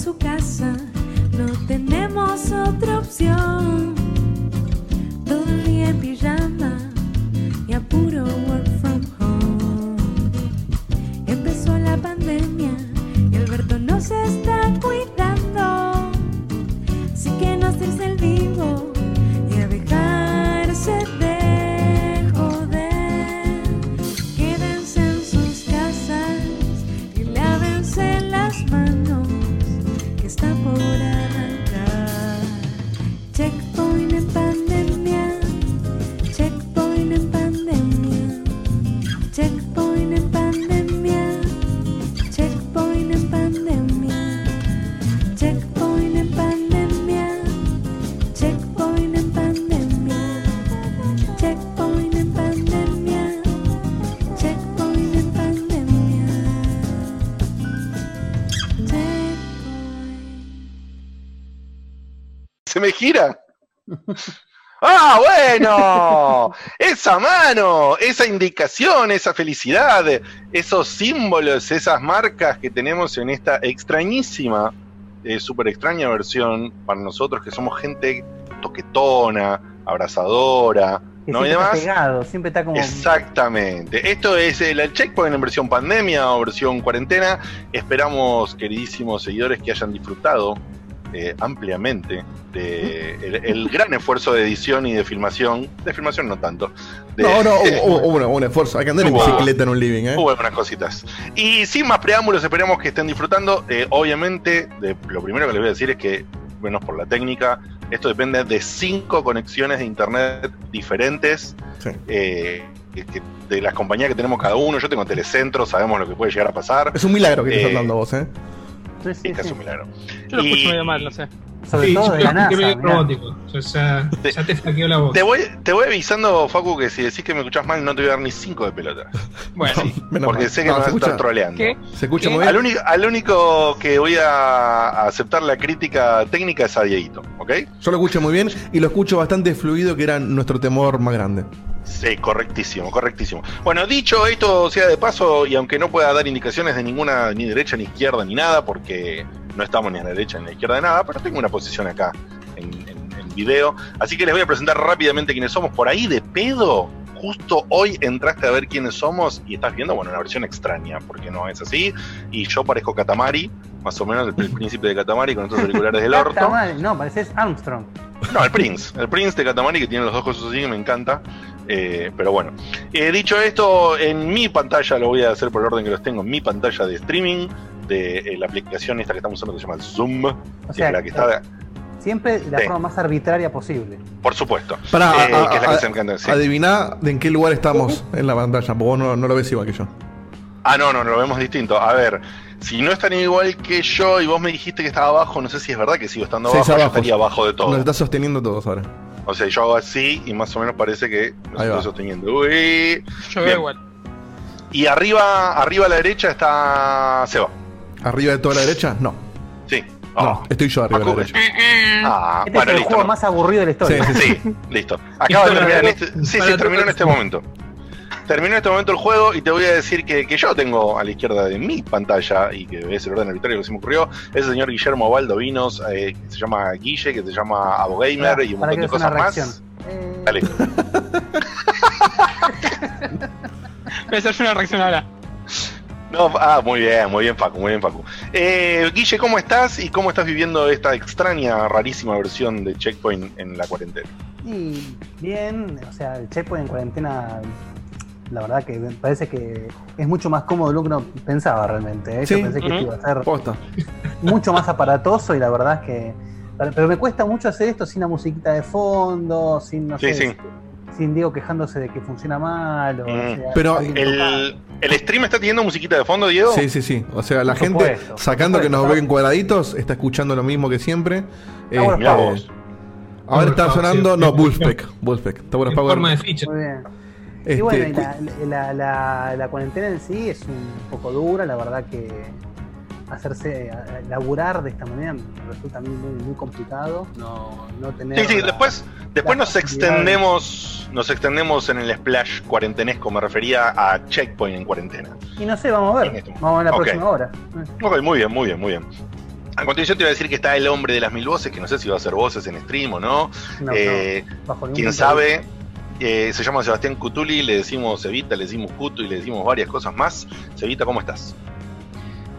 su casa, no tenemos otra opción. Se me gira. ¡Ah, bueno! Esa mano, esa indicación, esa felicidad, esos símbolos, esas marcas que tenemos en esta extrañísima, eh, súper extraña versión para nosotros que somos gente toquetona, abrazadora, Que ¿no? Y está demás. pegado, siempre está como. Exactamente. Esto es el, el checkpoint en versión pandemia o versión cuarentena. Esperamos, queridísimos seguidores, que hayan disfrutado eh, ampliamente de el, el gran esfuerzo de edición y de filmación. De filmación no tanto. De, No, no, hubo, hubo- hubo un, hubo un esfuerzo. Hay que andar en bicicleta en un living, ¿eh? Hubo algunas cositas. Y sin más preámbulos, esperamos que estén disfrutando. Eh, obviamente, de- lo primero que les voy a decir es que, menos por la técnica, esto depende de cinco conexiones de internet diferentes. Sí. eh, que- de las compañías que tenemos cada uno. Yo tengo Telecentro, sabemos lo que puede llegar a pasar. Es un milagro que te Eh, dando vos, ¿eh? Sí, sí, Es casi sí. un milagro. Yo lo Y- escucho medio mal, no sé. Sobre Sí, todo de la NASA. robótico. O sea, Te- ya te la voz. Te voy, te voy avisando, Facu, que si decís que me escuchás mal, no te voy a dar ni cinco de pelota. Bueno, Menos Porque mal. sé que No, me vas a estar troleando. ¿Qué? se escucha ¿Qué? muy Al bien. único, al único que voy a aceptar la crítica técnica es a Dieguito, ¿ok? Yo lo escucho muy bien y lo escucho bastante fluido, que era nuestro temor más grande. Sí, correctísimo, correctísimo. Bueno, dicho esto sea de paso, y aunque no pueda dar indicaciones de ninguna, ni derecha, ni izquierda, ni nada, porque no estamos ni a la derecha ni a la izquierda de nada, pero tengo una posición acá en, en- en video. Así que les voy a presentar rápidamente quiénes somos. Por ahí de pedo, justo hoy entraste a ver quiénes somos y estás viendo, bueno, una versión extraña, porque no es así. Y yo parezco Katamari, más o menos el, el príncipe de Katamari con estos auriculares del orto. No, pareces Armstrong. No, el Prince. El Prince de Katamari que tiene los ojos así, que me encanta. Eh, pero bueno. Eh, dicho esto, en mi pantalla, lo voy a hacer por el orden que los tengo, en mi pantalla de streaming, de eh, la aplicación esta que estamos usando que se llama Zoom, O que sea, es la que está, siempre de la Sí. forma más arbitraria posible. por supuesto, Para eh, que es la que se encanta. sí. adiviná de en qué lugar estamos en la pantalla, porque vos no, no lo ves igual que yo. Ah, no, no, no, lo vemos distinto. A ver, si no están igual que yo y vos me dijiste que estaba abajo, no sé si es verdad que sigo estando Sí, abajo, es yo abajo. estaría abajo de todo. Nos estás sosteniendo todos ahora. O sea, yo hago así y más o menos parece que va. estoy sosteniendo. Uy. yo veo igual. Y arriba, arriba a la derecha está Seba. ¿Arriba de toda la derecha? No. Sí. No, Oh. estoy yo arriba de la derecha. Ah, Este bueno, es el listo. juego no. más aburrido de la historia. Sí, sí. Sí, listo. Acaba de terminar en este. Sí, sí, terminó en este momento. Terminó en este momento el juego y te voy a decir que, que yo tengo a la izquierda de mi pantalla y que es el orden arbitrario que se me ocurrió, es el señor Guillermo Baldo Vinos, eh, que se llama Guille, que se llama Abogamer y un montón de cosas más. Eh, Dale. Voy a hacer una reacción ahora. No, ah, muy bien, muy bien, Facu, muy bien, Facu. Eh, Guille, ¿cómo estás y cómo estás viviendo esta extraña, rarísima versión de Checkpoint en la cuarentena? Y bien, o sea, el checkpoint en cuarentena, la verdad que me parece que es mucho más cómodo de lo que uno pensaba realmente. ¿eh? Sí. Yo pensé que esto iba a ser Posta. mucho más aparatoso y la verdad es que. Pero me cuesta mucho hacer esto sin la musiquita de fondo, sin, no Sí, sé, sí. sin Diego quejándose de que funciona mal. O, Mm, no sé, pero ¿El, ¿El stream está teniendo musiquita de fondo, Diego? Sí, sí, sí. O sea, la Por gente, supuesto, sacando que nos ven cuadraditos, está escuchando lo mismo que siempre. Ah, bueno, Este, ahora está sonando, no, Bullspec. Bullspec. Está En Power. forma de ficha. Muy bien. Este, y bueno, y la, la, la- la cuarentena en sí es un poco dura, la verdad que hacerse, a- laburar de esta manera me resulta a mí muy, muy complicado, no, no tener... Sí, sí, la- después, después nos extendemos, nos extendemos en el splash cuarentenesco, me refería a Checkpoint en cuarentena. Y no sé, vamos a ver, este vamos a la próxima hora. Ok, muy bien, muy bien, muy bien. A continuación te voy a decir que está el hombre de las mil voces, que no sé si va a hacer voces en stream o no. No, Eh, no, Quién sabe, eh, se llama Sebastián Cutuli, le decimos Evita, le decimos Cutu y le decimos varias cosas más. Sevita, ¿cómo estás?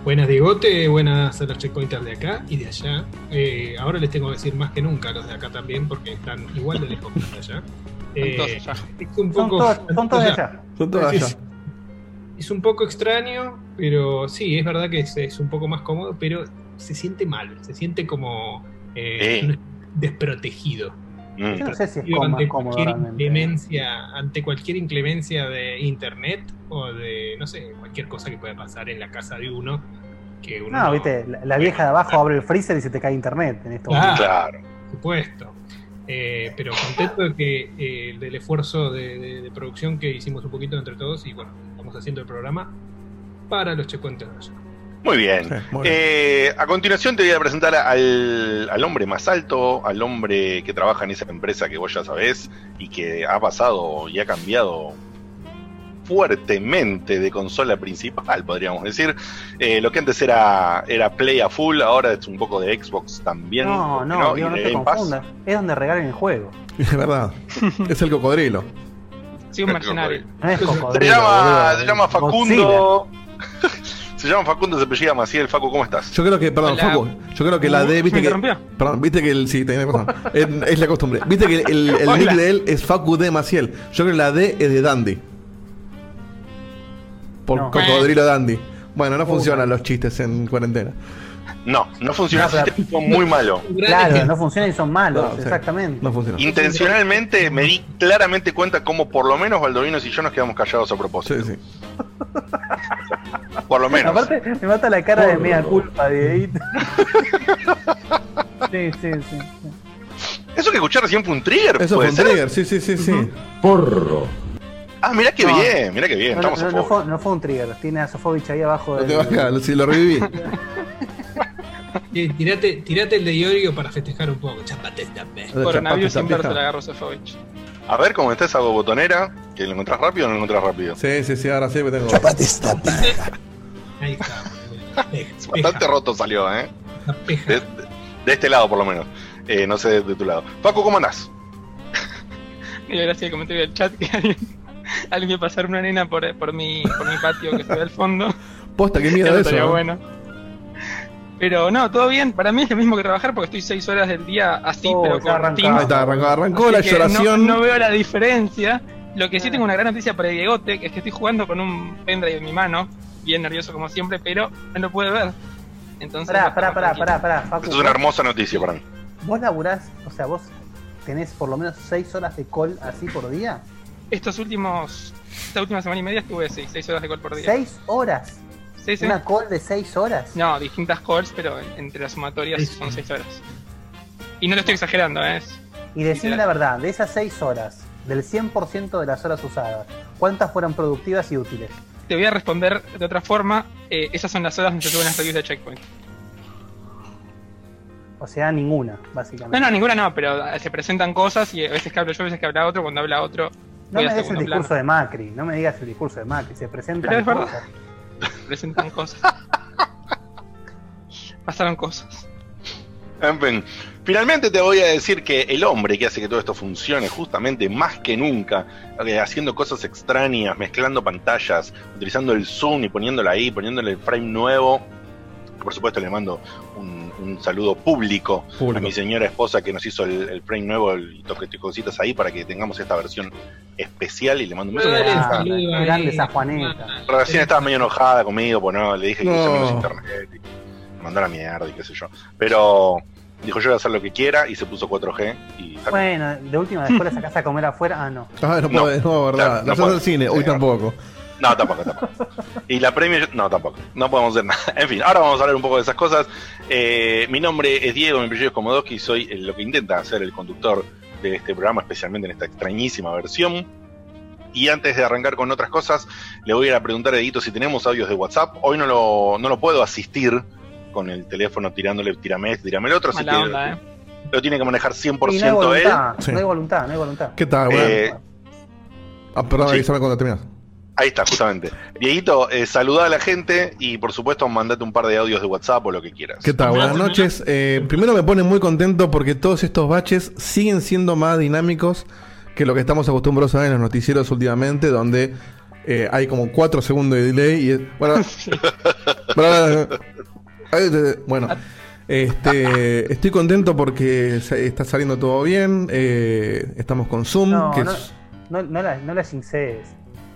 Buenas Diegote, buenas a los checkpointers de acá y de allá. Eh, ahora les tengo que decir más que nunca a los de acá también porque están igual de lejos que los de allá. Eh, es un Son poco, todos, son todos de allá. Son todas allá. Es, es un poco extraño, pero sí, es verdad que es, es un poco más cómodo, pero se siente mal, se siente como eh, desprotegido. Mm. Yo no sé si es cómodo, ante cómodo cualquier inclemencia, ante cualquier inclemencia de internet o de no sé, cualquier cosa que pueda pasar en la casa de uno, que uno No, viste, la, la vieja de abajo abre el freezer y se te cae internet en estos Ah. momentos. Claro. por supuesto. Eh, pero contento de que eh, del esfuerzo de, de- de producción que hicimos un poquito entre todos y bueno, estamos haciendo el programa para los checkpointers de. Muy bien. Sí, muy bien. Eh, a continuación te voy a presentar al, al hombre más alto, al hombre que trabaja en esa empresa que vos ya sabés y que ha pasado y ha cambiado fuertemente de consola principal, podríamos decir. Eh, lo que antes era, era Play a full, ahora es un poco de Xbox también. No, ¿por qué no, no de te confundas. Es donde regalen el juego. Es verdad. es el cocodrilo. Sí, un mercenario. No es Se cocodrilo. llama, boludo. se llama Godzilla. Facundo. se llama Facundo, se apellida Maciel. Facu, ¿cómo estás? Yo creo que, perdón, Hola. Facu, yo creo que la D, ¿Me viste que. Perdón, viste que el. Sí, tenés razón. Es, es la costumbre. Viste que el, el nick de él es Facu D Maciel. Yo creo que la D es de Dandy. Por No. cocodrilo Dandy. Bueno, no funcionan los chistes en cuarentena. No, no funciona. No, pero- tipo muy malo. Claro, no funcionan y son malos, No, sí, exactamente. No funciona. Intencionalmente me di claramente cuenta cómo por lo menos Baldovinos y yo nos quedamos callados a propósito. Sí, sí. Por lo menos. Aparte, me mata la cara de mea culpa de Sí, sí, sí. Eso que escuché recién fue un trigger. Eso fue ¿puede un ser? trigger, sí, sí, sí, sí. Ah, mirá que No. bien, mirá que bien. No, no, Estamos a no, no favor. fue, no fue un trigger, tiene a Sofovich ahí abajo. No te del- bajas, si lo reviví. Eh, tirate, tirate el de Iorio para festejar un poco. Chapate esta vez. Coronavirus Chapate, inverso chapita. la agarró Sofovich. A ver cómo está esa botonera. ¿Que lo encontrás rápido o no lo encontrás rápido? Sí, sí, sí, ahora sí me tengo. Ahí está. Es Bastante roto salió, ¿eh? De, de este lado, por lo menos. Eh, no sé de, de tu lado. Paco, ¿cómo andás? Mira, gracias al comentario del chat que alguien, alguien pasar una nena por, por, mi, por mi patio que se ve al fondo. Posta, qué miedo Eso bueno. Pero no, todo bien. Para mí es lo mismo que trabajar porque estoy 6 horas del día así, Oh, pero con está, arrancó, arrancó Así la lloración. No, no veo la diferencia. Lo que sí tengo una gran noticia para el Diegote, es que estoy jugando con un pendrive en mi mano, bien nervioso como siempre, pero no lo puede ver. Entonces, Pará, pará, pará, pará, pará, Facu. Es una hermosa noticia para mí. ¿Vos laburás, o sea, vos tenés por lo menos 6 horas de call así por día? Estos últimos, esta última semana y media estuve 6 horas de call por día. ¿6 horas? Sí, sí. ¿Una call de 6 horas? No, distintas calls, pero en- entre las sumatorias Sí. son 6 horas. Y no lo estoy exagerando, ¿eh? es Y decime Literal. la verdad, de esas 6 horas, del 100% de las horas usadas, ¿cuántas fueron productivas y útiles? Te voy a responder de otra forma. eh, esas son las horas donde tuve las reviews de Checkpoint. O sea, ninguna, No, básicamente. no, ninguna no, pero eh, se presentan cosas y a veces que hablo yo, a veces que habla otro. Cuando habla otro, No me des el discurso plano. de Macri, no me digas el discurso de Macri, se presentan Pero es verdad. Presentan cosas. Pasaron cosas. En fin, finalmente te voy a decir que el hombre que hace que todo esto funcione justamente más que nunca, eh, haciendo cosas extrañas, mezclando pantallas, utilizando el zoom y poniéndolo ahí, poniéndole el frame nuevo. Por supuesto le mando un, un saludo público, Público. a mi señora esposa que nos hizo el, el frame nuevo el- y toque cositas ahí para que tengamos esta versión especial y le mando un beso. Ah, grande esa Juaneta. Recién estaba medio enojada conmigo, pues no, le dije que No. menos internet y me mandó a la mierda y qué sé yo. Pero dijo yo voy a hacer lo que quiera y se puso 4G y Bueno, de última, después la sacás a comer afuera. Ah, no. Ah, no, No. puede, no, verdad. Claro, la no puede. al cine, hoy Sí, tampoco. No, tampoco, tampoco. Y la premio, no, tampoco. No podemos hacer nada. En fin, ahora vamos a hablar un poco de esas cosas. Eh, mi nombre es Diego, mi apellido es Komodowski y soy el- lo que intenta hacer el conductor de este programa, especialmente en esta extrañísima versión. Y antes de arrancar con otras cosas, le voy a ir a preguntar a Edito si tenemos audios de WhatsApp. Hoy no lo, no lo puedo asistir con el teléfono tirándole tirame este, tirame el otro, así que onda, ¿eh? lo tiene que manejar 100% Y no hay él. voluntad, Sí. no hay voluntad, no hay voluntad. ¿Qué tal, güey? Eh, ah, perdón, sí. avísame cuando terminas. Ahí está, justamente. Dieguito, eh, saluda a la gente y por supuesto mandate un par de audios de WhatsApp o lo que quieras. ¿Qué tal? Buenas noches. Eh, primero me pone muy contento porque todos estos baches siguen siendo más dinámicos que lo que estamos acostumbrados a ver en los noticieros últimamente, donde eh, hay como 4 segundos de delay y... Bueno, bueno este, estoy contento porque está saliendo todo bien. eh, estamos con Zoom. No, que no, es- no, no la, no la.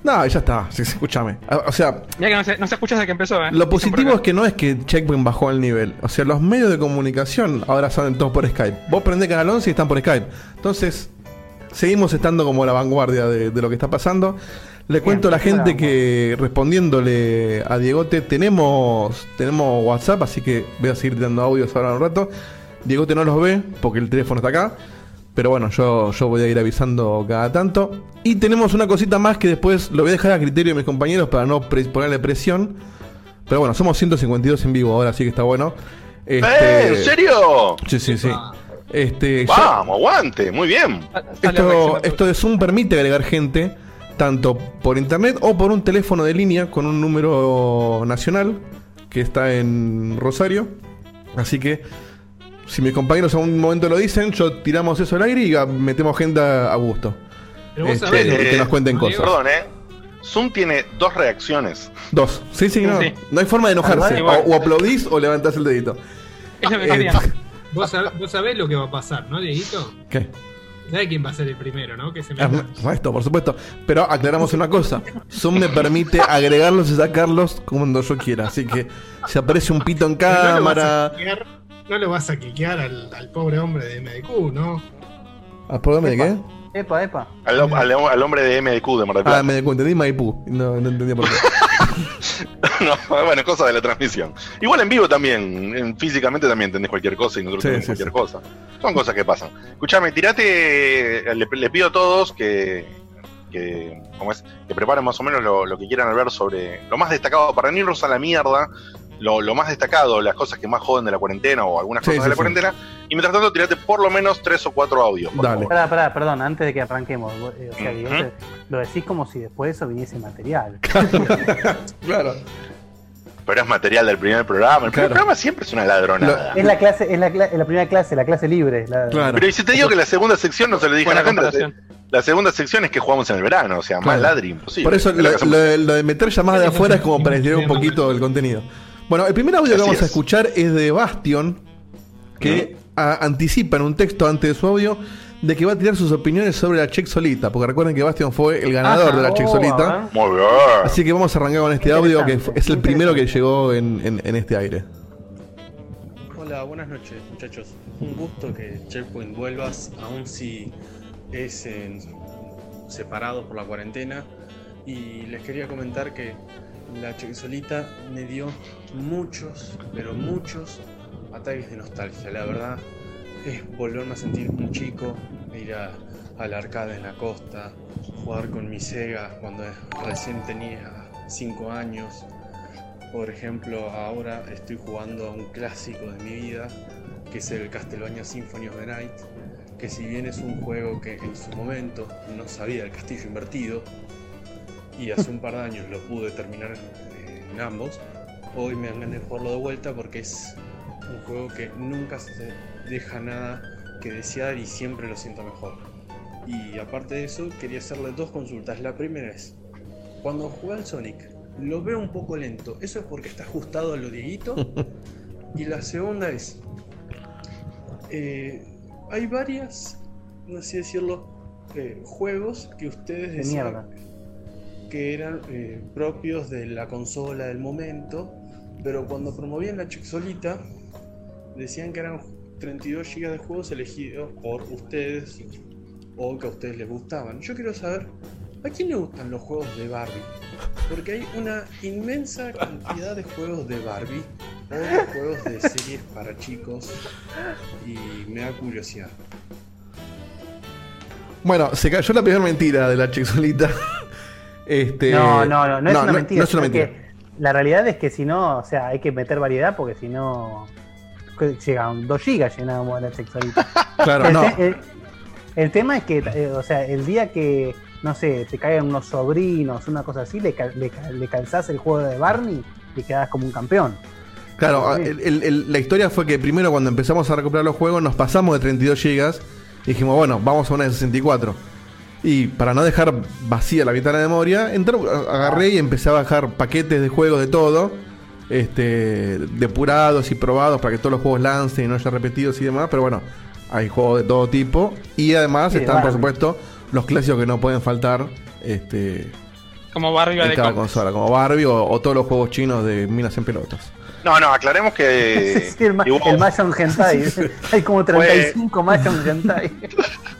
No, ya está. sí, sí, escúchame. O o sea, que no se, no se escucha desde que empezó, ¿eh? Lo positivo es que no es que Checkpoint bajó el nivel. O sea, los medios de comunicación ahora salen todos por Skype. Vos prendés Canal 11 y están por Skype. Entonces, seguimos estando como a la vanguardia de, de lo que está pasando. Le cuento a la gente que respondiéndole a Diegote, tenemos, tenemos WhatsApp, así que voy a seguir dando audios ahora un rato. Diegote no los ve porque el teléfono está acá. Pero bueno, yo, yo voy a ir avisando cada tanto. Y tenemos una cosita más que después lo voy a dejar a criterio de mis compañeros para no pre- ponerle presión. Pero bueno, somos 152 en vivo ahora, así que está bueno. Este, ¡Eh! ¿En serio? Sí, sí, sí. Este, ya- Vamos, aguante, muy bien. Esto, esto de Zoom permite agregar gente tanto por internet o por un teléfono de línea con un número nacional que está en Rosario. Así que si mis compañeros a un momento lo dicen, yo tiramos eso al aire y a- metemos gente a, a gusto. Pero vos Este, sabés eh, que nos cuenten cosas. Perdón, ¿eh? Zoom tiene dos reacciones. Dos. Sí, sí, no. Sí. No hay forma de enojarse. Igual. O, o aplaudís o levantás el dedito. Es lo que Eh, quería. Vos, sab- vos sabés lo que va a pasar, ¿no, Dieguito? ¿Qué? ¿Sabés quién va a ser el primero, no? Que se me Ernesto, por supuesto. Pero aclaramos una cosa. Zoom me permite agregarlos y sacarlos cuando yo quiera. Así que si aparece un pito en Pero no lo vas a cámara... No lo vas a quiquear al, al pobre hombre de MDQ, ¿no? ¿Ah, ¿Por dónde de qué? Epa, epa. Al, al- al hombre de MDQ de Mar del Ah, Plata. me entendí Maipú. No, no entendía por qué. No, bueno, cosa de la transmisión. Igual en vivo también, en- físicamente también entendés cualquier cosa y nosotros Sí, entendemos sí, cualquier sí. cosa. Son cosas que pasan. Escuchame, tirate, le, le pido a todos que, que, ¿cómo es? que preparen más o menos lo, lo que quieran ver sobre lo más destacado, para no irnos a la mierda, lo, lo más destacado, las cosas que más joden de la cuarentena o algunas cosas sí, de la sí. cuarentena. Y mientras tanto, tirate por lo menos tres o cuatro audios. Dale. Pará, pará, perdón, antes de que arranquemos. eh, o sea. Diegote, lo decís como si después de eso viniese material. claro. Pero es material del primer programa. El primer Claro. programa siempre es una ladronada. Es la clase, es la, es la primera clase, la clase libre. la- Claro. Pero y si te digo que la segunda sección no se le dije a la gente, la segunda sección es que jugamos en el verano, o sea, más ladri imposible. Por eso Es lo lo- lo de meter llamadas de afuera es como para estirar un poquito el contenido. Bueno, el primer audio que vamos a es. escuchar es de Bastion, que a- anticipa en un texto antes de su audio de que va a tirar sus opiniones sobre la Check Solita, porque recuerden que Bastion fue el ganador Ajá. de la Check Oh, Solita. Muy bien. Así que vamos a arrancar con este audio que es el primero que llegó en, en- en este aire. Hola, buenas noches muchachos. Un gusto que Checkpoint vuelvas, aun si es en- separado por la cuarentena. Y les quería comentar que la Checksolita me dio muchos, pero muchos ataques de nostalgia. La verdad es volverme a sentir un chico, ir a, al arcade en la costa, jugar con mi Sega cuando recién tenía 5 años. Por ejemplo, ahora estoy jugando a un clásico de mi vida, que es el Castlevania Symphony of the Night, que si bien es un juego que en su momento no sabía el castillo invertido, y hace un par de años lo pude terminar en ambos, hoy me dan ganas de jugarlo de vuelta porque es un juego que nunca se deja nada que desear y siempre lo siento mejor. Y aparte de eso, quería hacerle dos consultas. La primera es, cuando juega al Sonic, lo veo un poco lento. ¿Eso es porque está ajustado a lo Dieguito? Y la segunda es, eh, hay varias, no sé decirlo, eh, juegos que ustedes De decían. Que eran eh, propios de la consola del momento, pero cuando promovían la Chexolita decían que eran 32 GB de juegos elegidos por ustedes o que a ustedes les gustaban. Yo quiero saber, ¿a quién le gustan los juegos de Barbie? Porque hay una inmensa cantidad de juegos de Barbie o de juegos de series para chicos y me da curiosidad. Bueno, se cayó la primera mentira de la Check Solita. Este, No, no, no, no es una mentira. no es una sino mentira. que la realidad es que si no, o sea, hay que meter variedad porque si no. Llegan 2 gigas llenábamos la sexualidad. Claro, el, no. te- el- el tema es que, eh, o sea, el día que no sé, te caigan unos sobrinos, una cosa así, le, le, le calzás el juego de Barney y quedás como un campeón. Claro, el- la historia fue que primero cuando empezamos a recuperar los juegos nos pasamos de 32 GB y dijimos, bueno, vamos a una de 64. Y para no dejar vacía la mitad de la memoria, entré, agarré y empecé a bajar paquetes de juegos de todo, este, depurados y probados para que todos los juegos lancen y no haya repetidos y demás, pero bueno, hay juegos de todo tipo y además Sí, están por supuesto los clásicos que no pueden faltar este, Como Barbie en de cada consola, como Barbie o, o todos los juegos chinos de minas en pelotas. No, no, aclaremos que. Sí, el, ma- igual- el Mahjong Hentai. Hay como 35 Mahjong Hentai.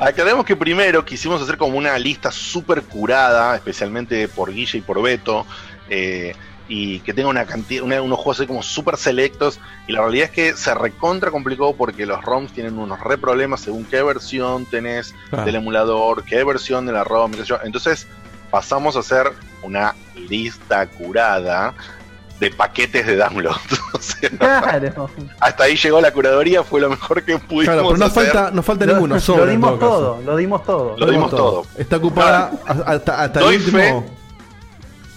Aclaremos que primero quisimos hacer como una lista súper curada, especialmente por Guille y por Beto, eh, y que tenga una cantidad, una- unos juegos así como súper selectos. Y la realidad es que se recontra complicó porque los ROMs tienen unos re problemas según qué versión tenés del emulador, qué versión de la ROM, qué sé yo. Entonces pasamos a hacer una lista curada de paquetes de download. O sea, Claro. hasta ahí llegó la curaduría, fue lo mejor que pudimos Claro, pero no hacer. falta, no falta Lo- ninguno, lo, dimos todo lo dimos todo. Lo dimos todo. Está ocupada hasta, hasta el Doy último. fe.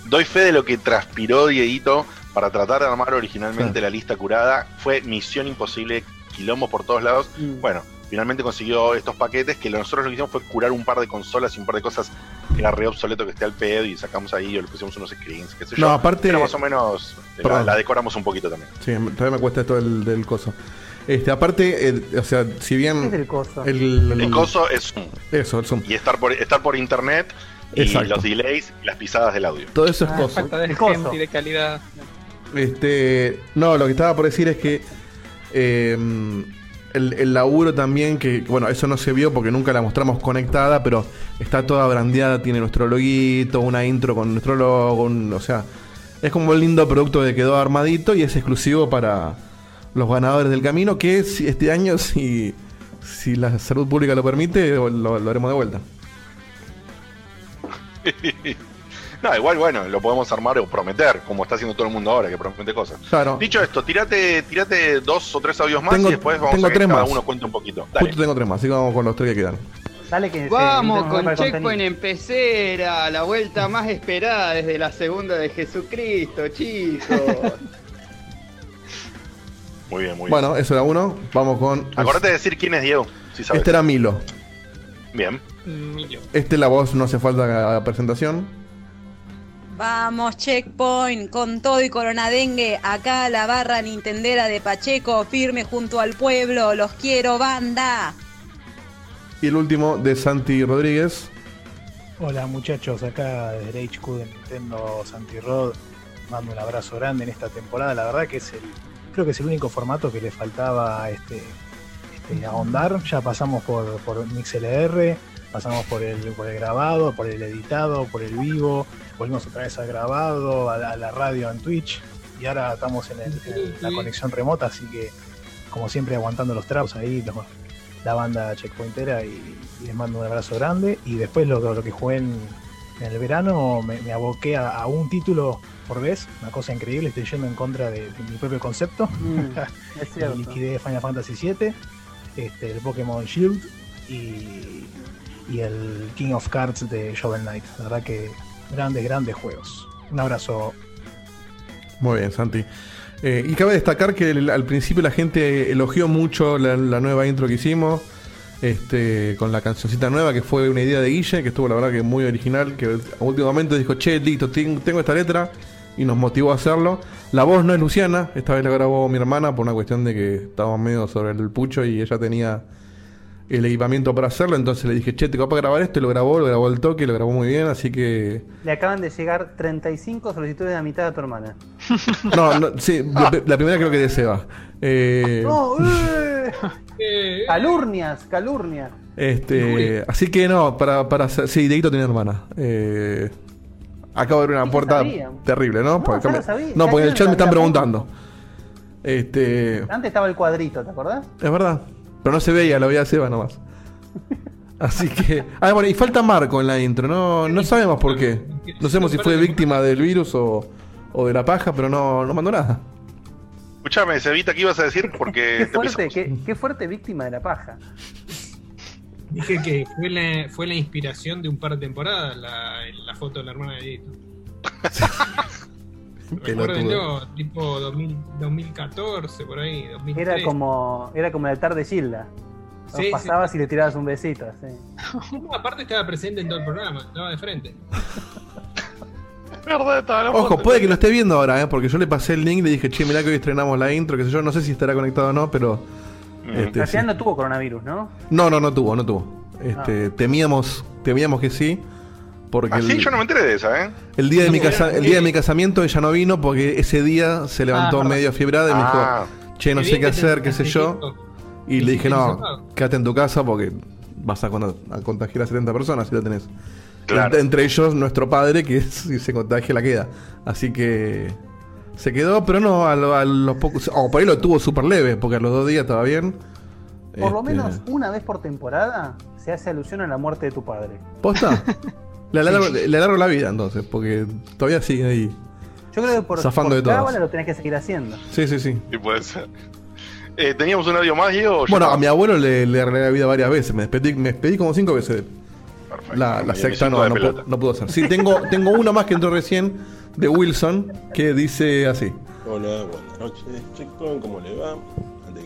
Doy fe de lo que transpiró Dieguito para tratar de armar originalmente la lista curada. Fue misión imposible, quilombo por todos lados. Mm. Bueno, finalmente consiguió estos paquetes que lo- nosotros lo que hicimos fue curar un par de consolas y un par de cosas era re obsoleto que esté al pedo y sacamos ahí o le pusimos unos screens, qué sé yo. No, aparte. Pero más o menos este, la, decoramos un poquito también. Sí, todavía me cuesta esto del, del coso. Este, aparte, eh, o sea, si ¿Qué es bien. el coso? El, El coso es Zoom. Eso, el Zoom. Y estar por, estar por internet y Exacto. los delays y las pisadas del audio. Todo eso es Ah, coso. Falta de El coso. gente y de calidad. Este, no, lo que estaba por decir es que eh, el, laburo también, que bueno, eso no se vio porque nunca la mostramos conectada, pero está toda brandeada, tiene nuestro loguito, una intro con nuestro logo, o sea, es como un lindo producto que quedó armadito y es exclusivo para los ganadores del camino, que si- este año, si, si la salud pública lo permite, lo, lo haremos de vuelta. No, igual, bueno, lo podemos armar o prometer, como está haciendo todo el mundo ahora, que promete cosas. Claro, Dicho esto, tirate, tirate dos o tres audios más Tengo- y después vamos tengo a que tres cada más. uno cuente un poquito. Dale. justo tengo tres más, así que vamos con los tres que quedan. Dale que Vamos con Checkpoint en pecera, la vuelta más esperada desde la segunda de Jesucristo, chicos. Muy bien, muy bien. Bueno, eso era uno, vamos con... Acordate de decir quién es Diego, si sabes. Este era Milo. Bien. Milo. Este la voz no hace falta a presentación. Vamos, Checkpoint, con todo y coronadengue, acá la barra nintendera de Pacheco, firme junto al pueblo, los quiero, banda. Y el último de Santi Rodríguez. Hola muchachos, acá desde el HQ de Nintendo Santi Rod, mando un abrazo grande en esta temporada, la verdad que es el, creo que es el único formato que le faltaba este, este, ahondar, ya pasamos por, por MixLR, pasamos por el, por el grabado, por el editado, por el vivo, volvimos otra vez al grabado, a la, a la radio en Twitch, y ahora estamos en, el- en la conexión remota, así que como siempre aguantando los trapos ahí, los- la banda checkpointera y, y les mando un abrazo grande. Y después lo, lo que jugué en, en el verano me, me aboqué a, a un título por vez, una cosa increíble, estoy yendo en contra de, de mi propio concepto. Mm, liquidé Final Fantasy VII, este, el Pokémon Shield y, y el King of Cards de Shovel Knight. La verdad que grandes, grandes juegos. Un abrazo. Muy bien, Santi. Eh, y cabe destacar que el- al principio la gente elogió mucho la, nueva intro que hicimos. Este, con la cancioncita nueva que fue una idea de Guille, que estuvo la verdad que muy original, que momento dijo, che, listo, ten- tengo esta letra y nos motivó a hacerlo. La voz no es Luciana, esta vez la grabó mi hermana por una cuestión de que estábamos medio sobre el pucho y ella tenía el equipamiento para hacerlo, entonces le dije, che, te para grabar esto y lo grabó, lo grabó el toque, lo grabó muy bien, así que... Le acaban de llegar 35 solicitudes de la mitad de tu hermana. No, no sí, la, la primera creo que de Seba. Eh, ¡No! ¡eh! Calurnias, calurnias. Este, así que no, para, para sí, Dieguito tiene hermana. Eh, acabo de abrir una puerta terrible, ¿no? No, Porque me- no, en el chat me están preguntando. Este, Antes estaba el cuadrito, ¿te acordás? es verdad, pero no se veía, lo veía Seba nomás. Así que, ah, bueno, y falta Marco en la intro, no, no sabemos por qué. No sabemos si fue víctima del virus o, o de la paja, pero no, no mandó nada. Escúchame, Cevita, ¿qué ibas a decir? Porque Qué te fuerte, qué, qué fuerte víctima de la paja. Dije que fue la, fue la inspiración de un par de temporadas la, la foto de la hermana de Dieguito. Recuérdenlo, tipo 2000 2014, por ahí, 2013. Era como, era como el altar de Gilda. Sí, sí. pasabas y le tirabas un besito. sí. Aparte estaba presente en todo el programa, estaba de frente. Ojo, puede que lo esté viendo ahora, ¿eh? porque yo le pasé el link y le dije, che, mirá que hoy estrenamos la intro, que sé yo, no sé si estará conectado o no, pero... este, Al sí. final no tuvo coronavirus, ¿no? No, no, no tuvo, no tuvo. Este, temíamos, temíamos que sí, porque Ah, sí, el, yo no me enteré de esa, ¿eh? el día de mi casa, el día de mi casamiento ella no vino porque ese día se levantó Ah, medio fiebrada y me Ah. dijo, che, no sé qué hacer, qué sé yo. Y le dije, no, quédate en tu casa porque vas a, con- a contagiar a 70 personas si lo tenés. Claro. Ent- Entre ellos nuestro padre, que si se contagia la queda. Así que se quedó, pero no a, lo- a los pocos... O por ahí lo tuvo súper leve, porque a los dos días estaba bien. Por lo Este, menos una vez por temporada se hace alusión a la muerte de tu padre. ¿Posta? Le alargo, le alargo la vida entonces, porque todavía sigue ahí. Yo creo que por, Zafando por de todas. cábala lo tenés que seguir haciendo. Sí, sí, sí. Sí, puede ser. Eh, ¿Teníamos un audio más, Diego? Bueno, no? a mi abuelo le, le arreglé la vida varias veces. Me despedí, me despedí como cinco veces. Perfecto. La, la Y sexta cinco no, no, pelota. pu- no pudo ser. Sí, tengo, tengo una más que entró recién de Wilson que dice así. Hola, buenas noches, Checkpoint, ¿cómo le va?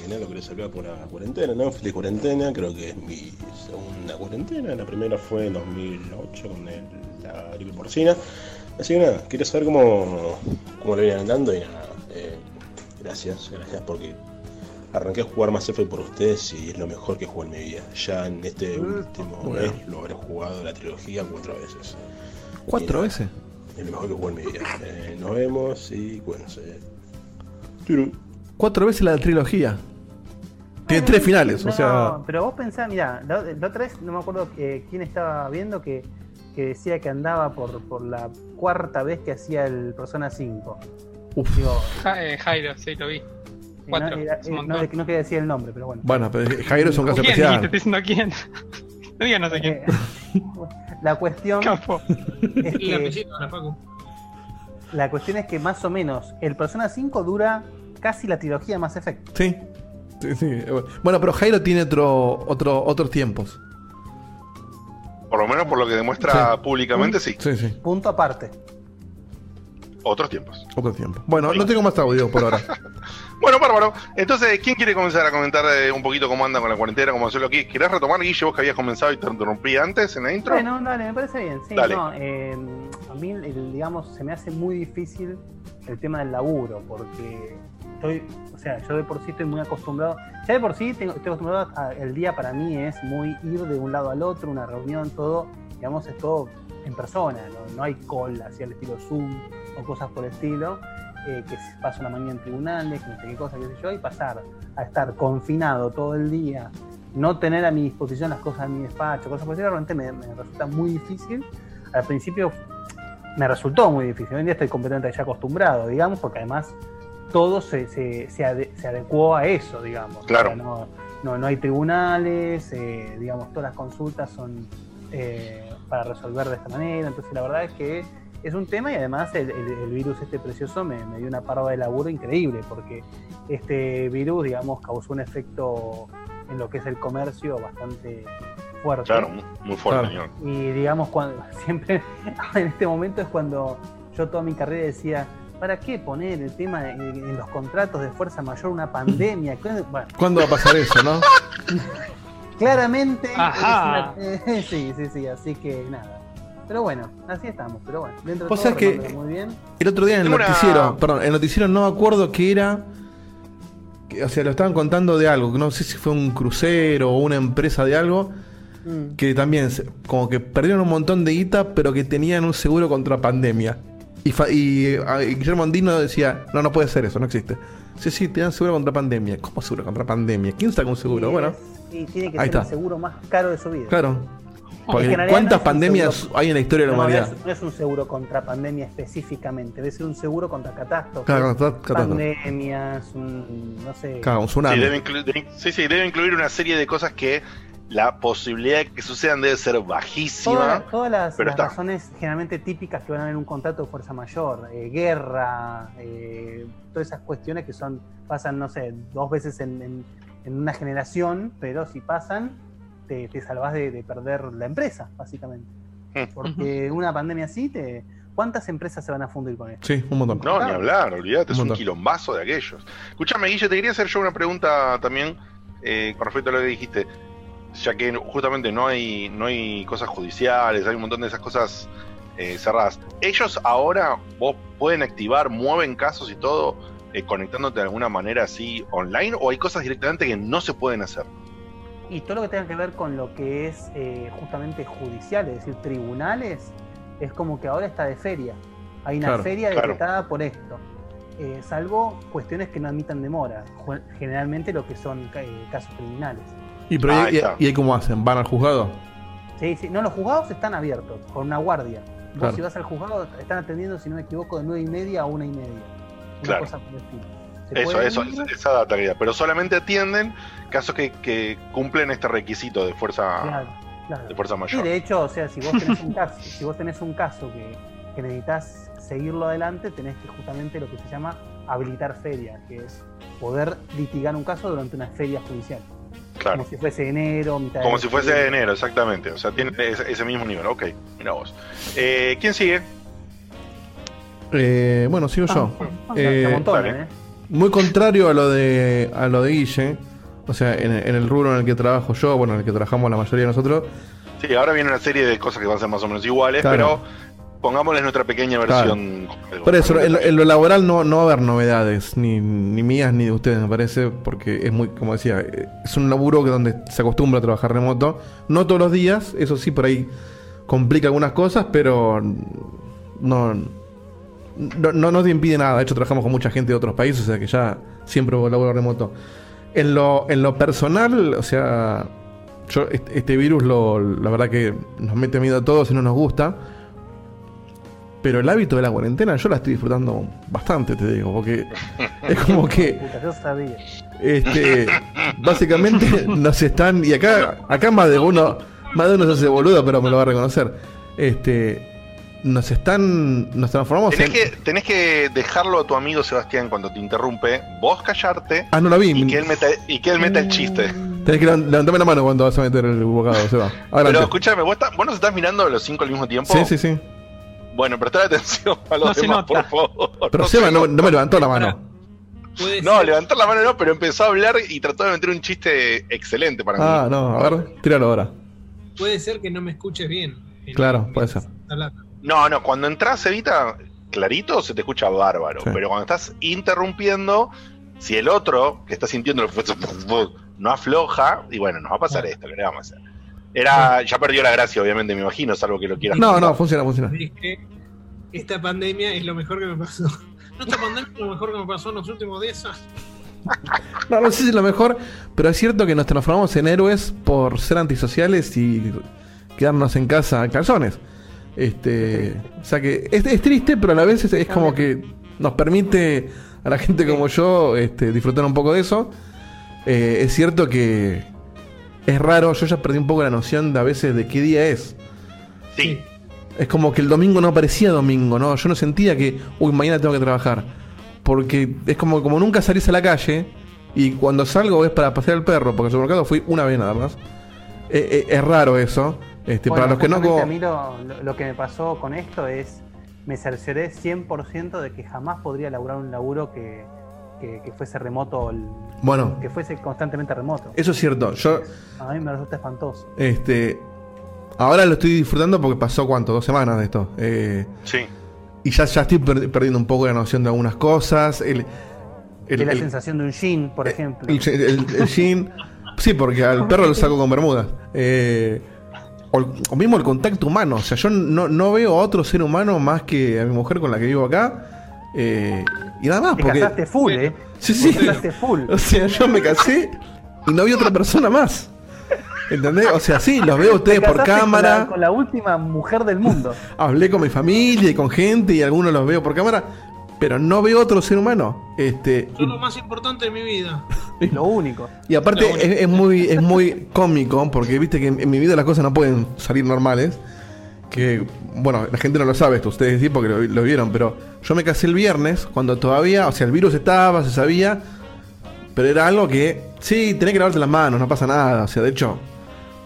Antes que lo quería saludar por la cuarentena, ¿no? Feliz cuarentena, creo que es mi segunda cuarentena, la primera fue en 2008 con el- la gripe porcina. Así que nada, quería saber cómo, cómo le vienen andando y nada, eh, gracias, gracias porque arranqué a jugar más F por ustedes y es lo mejor que jugué en mi vida. Ya en este último Bueno. mes lo habré jugado la trilogía cuatro veces. ¿Cuatro nada, veces? Es lo mejor que jugué en mi vida. Eh, nos vemos y cuídense. Cuatro veces la trilogía. Tiene tres finales, o sea. Pero vos pensás, mirá, la, la otra vez no me acuerdo eh, quién estaba viendo que, que decía que andaba por, por la cuarta vez que hacía el Persona 5. Uf. Digo, Ja- eh, Jairo, sí, lo vi. no, Cuatro, era- eh, no, montón. no quería decir el nombre, pero bueno. Bueno, pero Jairo es un caso ¿Quién? especial. Dijiste, estoy diciendo quién. No digas no sé quién. Eh, la cuestión Capo. es que, apellido la cuestión es que más o menos el Persona 5 dura casi la trilogía de Mass Effect. Sí. Sí, sí. Bueno, pero Jairo tiene otro, otro, otros tiempos. Por lo menos por lo que demuestra Sí. públicamente, sí. Sí, sí. Punto aparte. Otros tiempos. Otro tiempo. Bueno, no tengo más audio por ahora. Bueno, bárbaro. Entonces, ¿quién quiere comenzar a comentar eh, un poquito cómo anda con la cuarentena, cómo hacerlo aquí? ¿Querés retomar, Guille, vos que habías comenzado y te interrumpí antes en la intro? Bueno, dale, me parece bien. Sí, Dale. no, eh, a mí, el- digamos, se me hace muy difícil el tema del laburo, porque estoy, o sea, yo de por sí estoy muy acostumbrado, ya de por sí estoy acostumbrado a, el día para mí es muy ir de un lado al otro, una reunión, todo, digamos, es todo en persona, no, hay call así al estilo Zoom o cosas por el estilo, eh, que pasa una mañana en tribunales, que no sé qué cosa, qué sé yo, y pasar a estar confinado todo el día, no tener a mi disposición las cosas en mi despacho, cosas por el estilo, realmente me, me resulta muy difícil. Al principio me resultó muy difícil, hoy en día estoy completamente ya acostumbrado, digamos, porque además todo se, se, se, ade- se adecuó a eso, digamos. Claro. O sea, no, no, no hay tribunales, eh, digamos, todas las consultas son eh, para resolver de esta manera, entonces la verdad es que es un tema y además el, el- el virus este precioso me, me dio una parva de laburo increíble, porque este virus, digamos, causó un efecto en lo que es el comercio bastante fuerte. Claro, muy- fuerte, Claro. señor. Y digamos, cuando siempre en este momento es cuando yo toda mi carrera decía, ¿para qué poner el tema en, en los contratos de fuerza mayor una pandemia? ¿Cuándo- Bueno, ¿Cuándo va a pasar eso, no? claramente. Ajá. es una- sí, sí, sí, así que nada. Pero bueno, así estamos. Pero bueno, dentro de todo, que- recuerdo muy bien. El otro día en el una- noticiero, perdón, el noticiero no me acuerdo qué era. que- o sea, lo estaban contando de algo, que no sé si fue un crucero o una empresa de algo, Mm. que también se- como que perdieron un montón de guita, pero que tenían un seguro contra pandemia. Y, fa- y, ah, y Guillermo Andino decía, no, no puede ser eso, no existe. Sí, sí, te dan seguro contra pandemia. ¿Cómo seguro contra pandemia? ¿Quién saca un seguro? Bueno, Y tiene que ahí ser está. el seguro más caro de su vida. claro. Es que ¿Cuántas no pandemias seguro- hay en la historia de la No, humanidad? no es un seguro contra pandemia específicamente, debe ser un seguro contra catástrofes, Claro, contra- catástrofe. pandemias, un, no sé. Claro, un Sí tsunami. debe, sí, sí, debe incluir una serie de cosas que la posibilidad de que sucedan debe ser bajísima. Todas, todas las, pero las está. razones generalmente típicas que van a haber en un contrato de fuerza mayor, eh, guerra, eh, todas esas cuestiones que son pasan, no sé, dos veces en, en- en una generación, pero si pasan, te, te salvás de, de perder la empresa, básicamente. Porque una pandemia así, te, ¿cuántas empresas se van a fundir con esto? Sí, un montón. No, ni hablar, olvídate, es Un quilombazo de aquellos. Escúchame, Guille, te quería hacer yo una pregunta también eh, con respecto a lo que dijiste. Ya que justamente no hay, no hay cosas judiciales, hay un montón de esas cosas eh, cerradas. ¿Ellos ahora vos pueden activar, mueven casos y todo, eh, conectándote de alguna manera así online? ¿O hay cosas directamente que no se pueden hacer? Y todo lo que tenga que ver con lo que es eh, justamente judicial, es decir, tribunales, es como que ahora está de feria. Hay una Claro, feria claro. decretada por esto. Eh, salvo cuestiones que no admitan demora, generalmente lo que son eh, casos criminales. Y, pero y, ahí cómo hacen? ¿Van al juzgado? Sí, sí, no, los juzgados están abiertos, con una guardia. Vos Claro. si vas al juzgado, están atendiendo, si no me equivoco, de nueve y media a una y media. Una Claro. cosa por el estilo. Eso, eso, esa- data. Pero solamente atienden casos que, que cumplen este requisito de fuerza, Claro, claro. de fuerza Sí, mayor. de hecho, o sea, si vos tenés un caso, si vos tenés un caso que, que necesitas seguirlo adelante, tenés que justamente lo que se llama habilitar feria, que es poder litigar un caso durante una feria judicial. Claro. Como si fuese enero, mitad Como de si fuese de enero, exactamente. O sea, tiene ese, ese mismo nivel. Ok, mira vos. Eh, ¿Quién sigue? Eh, bueno, sigo yo. Ah, Eh, amontonan, dale. ¿eh? Muy contrario a lo de a lo de Guille, o sea, en, en el rubro en el que trabajo yo, bueno, en el que trabajamos la mayoría de nosotros, Sí, ahora viene una serie de cosas que van a ser más o menos iguales, Claro. pero pongámosles nuestra pequeña versión. Por eso, en, lo- en lo laboral no, no va a haber novedades, ni, ni mías ni de ustedes, me parece, porque es muy, como decía, es un laburo que donde se acostumbra a trabajar remoto. No todos los días, eso sí, por ahí complica algunas cosas, pero no, no, no nos impide nada. De hecho, trabajamos con mucha gente de otros países, o sea que ya siempre hubo laburo remoto. En lo, en lo personal, o sea, yo este virus, lo, la verdad que nos mete miedo a todos y no nos gusta. Pero el hábito de la cuarentena yo la estoy disfrutando bastante, te digo, porque es como que Puta, yo sabía. este básicamente nos están y acá acá más de uno más de uno se hace boludo, pero me lo va a reconocer. Este nos están nos transformamos Tenés en que, tenés que dejarlo a tu amigo Sebastián cuando te interrumpe, vos callarte Ah, no la vi. y que él meta, y que él meta el chiste. Tenés que levan- levantarme la mano cuando vas a meter el bocado, se va. Pero Adelante. escúchame, ¿vos, estás- vos nos estás mirando los cinco al mismo tiempo. Sí, sí, sí. Bueno, prestad atención a los No demás, por favor. Pero No Seba se no, me levantó la mano. No, levantar la mano no, pero empezó a hablar y trató de meter un chiste excelente para Ah, mí. no, a ver, tíralo ahora. Puede ser que no me escuches bien. En- Claro, puede ser. hablando. No, no, cuando entras, Evita, clarito, se te escucha bárbaro. Sí. Pero cuando estás interrumpiendo, si el otro que está sintiendo el no afloja, y bueno, nos va a pasar esto, ¿qué le vamos a hacer? Era, ya perdió la gracia, obviamente, me imagino, salvo que lo quieras. No, no, funciona, funciona. Dije, esta pandemia es lo mejor que me pasó. No, esta pandemia es lo mejor que me pasó en los últimos 10 años. No, no sé si es lo mejor, pero es cierto que nos transformamos en héroes por ser antisociales y quedarnos en casa a calzones. Este, o sea que es, es triste, pero a la vez es, es como que nos permite a la gente como yo este, disfrutar un poco de eso. Eh, es cierto que es raro, yo ya perdí un poco la noción de a veces de qué día es. Sí, Es como que el domingo no parecía domingo, ¿no? Yo no sentía que, uy, mañana tengo que trabajar. Porque es como, como nunca salís a la calle y cuando salgo es para pasear al perro, porque al supermercado fui una vez nada más. Eh, eh, es raro eso. Este, Bueno, para los que no... justamente co- A mí lo, lo- lo que me pasó con esto es, me cercioré 100% de que jamás podría laburar un laburo que, que, que fuese remoto, el- Bueno, que fuese constantemente remoto. eso es cierto. Yo, A mí me resulta espantoso. este... Ahora lo estoy disfrutando porque pasó, ¿cuánto? Dos semanas de esto. Eh, sí. y ya, ya estoy per- perdiendo un poco la noción de algunas cosas. El, la el- sensación de un jean, por ejemplo. El, el, el jean. Sí, porque al perro lo saco con bermudas. Eh, o, o mismo el contacto humano. O sea, yo no, no veo a otro ser humano más que a mi mujer con la que vivo acá. Eh, y nada más. Te Porque, casaste full, ¿eh? sí, sí. Te casaste full. O sea, yo me casé y no vi otra persona más. ¿Entendés? O sea, sí, los veo a ustedes Te por casaste con cámara. la- Con la, última mujer del mundo. Hablé con mi familia y con gente y algunos los veo por cámara. Pero no veo otro ser humano. Este, es lo más importante de mi vida. Lo único. Y aparte es, es muy es muy cómico porque viste que en, en mi vida las cosas no pueden salir normales. Que bueno, la gente no lo sabe esto, ustedes sí porque lo, lo vieron, pero yo me casé el viernes cuando todavía, o sea, el virus estaba, se sabía, pero era algo que sí, tenés que lavarte las manos, no pasa nada, o sea, de hecho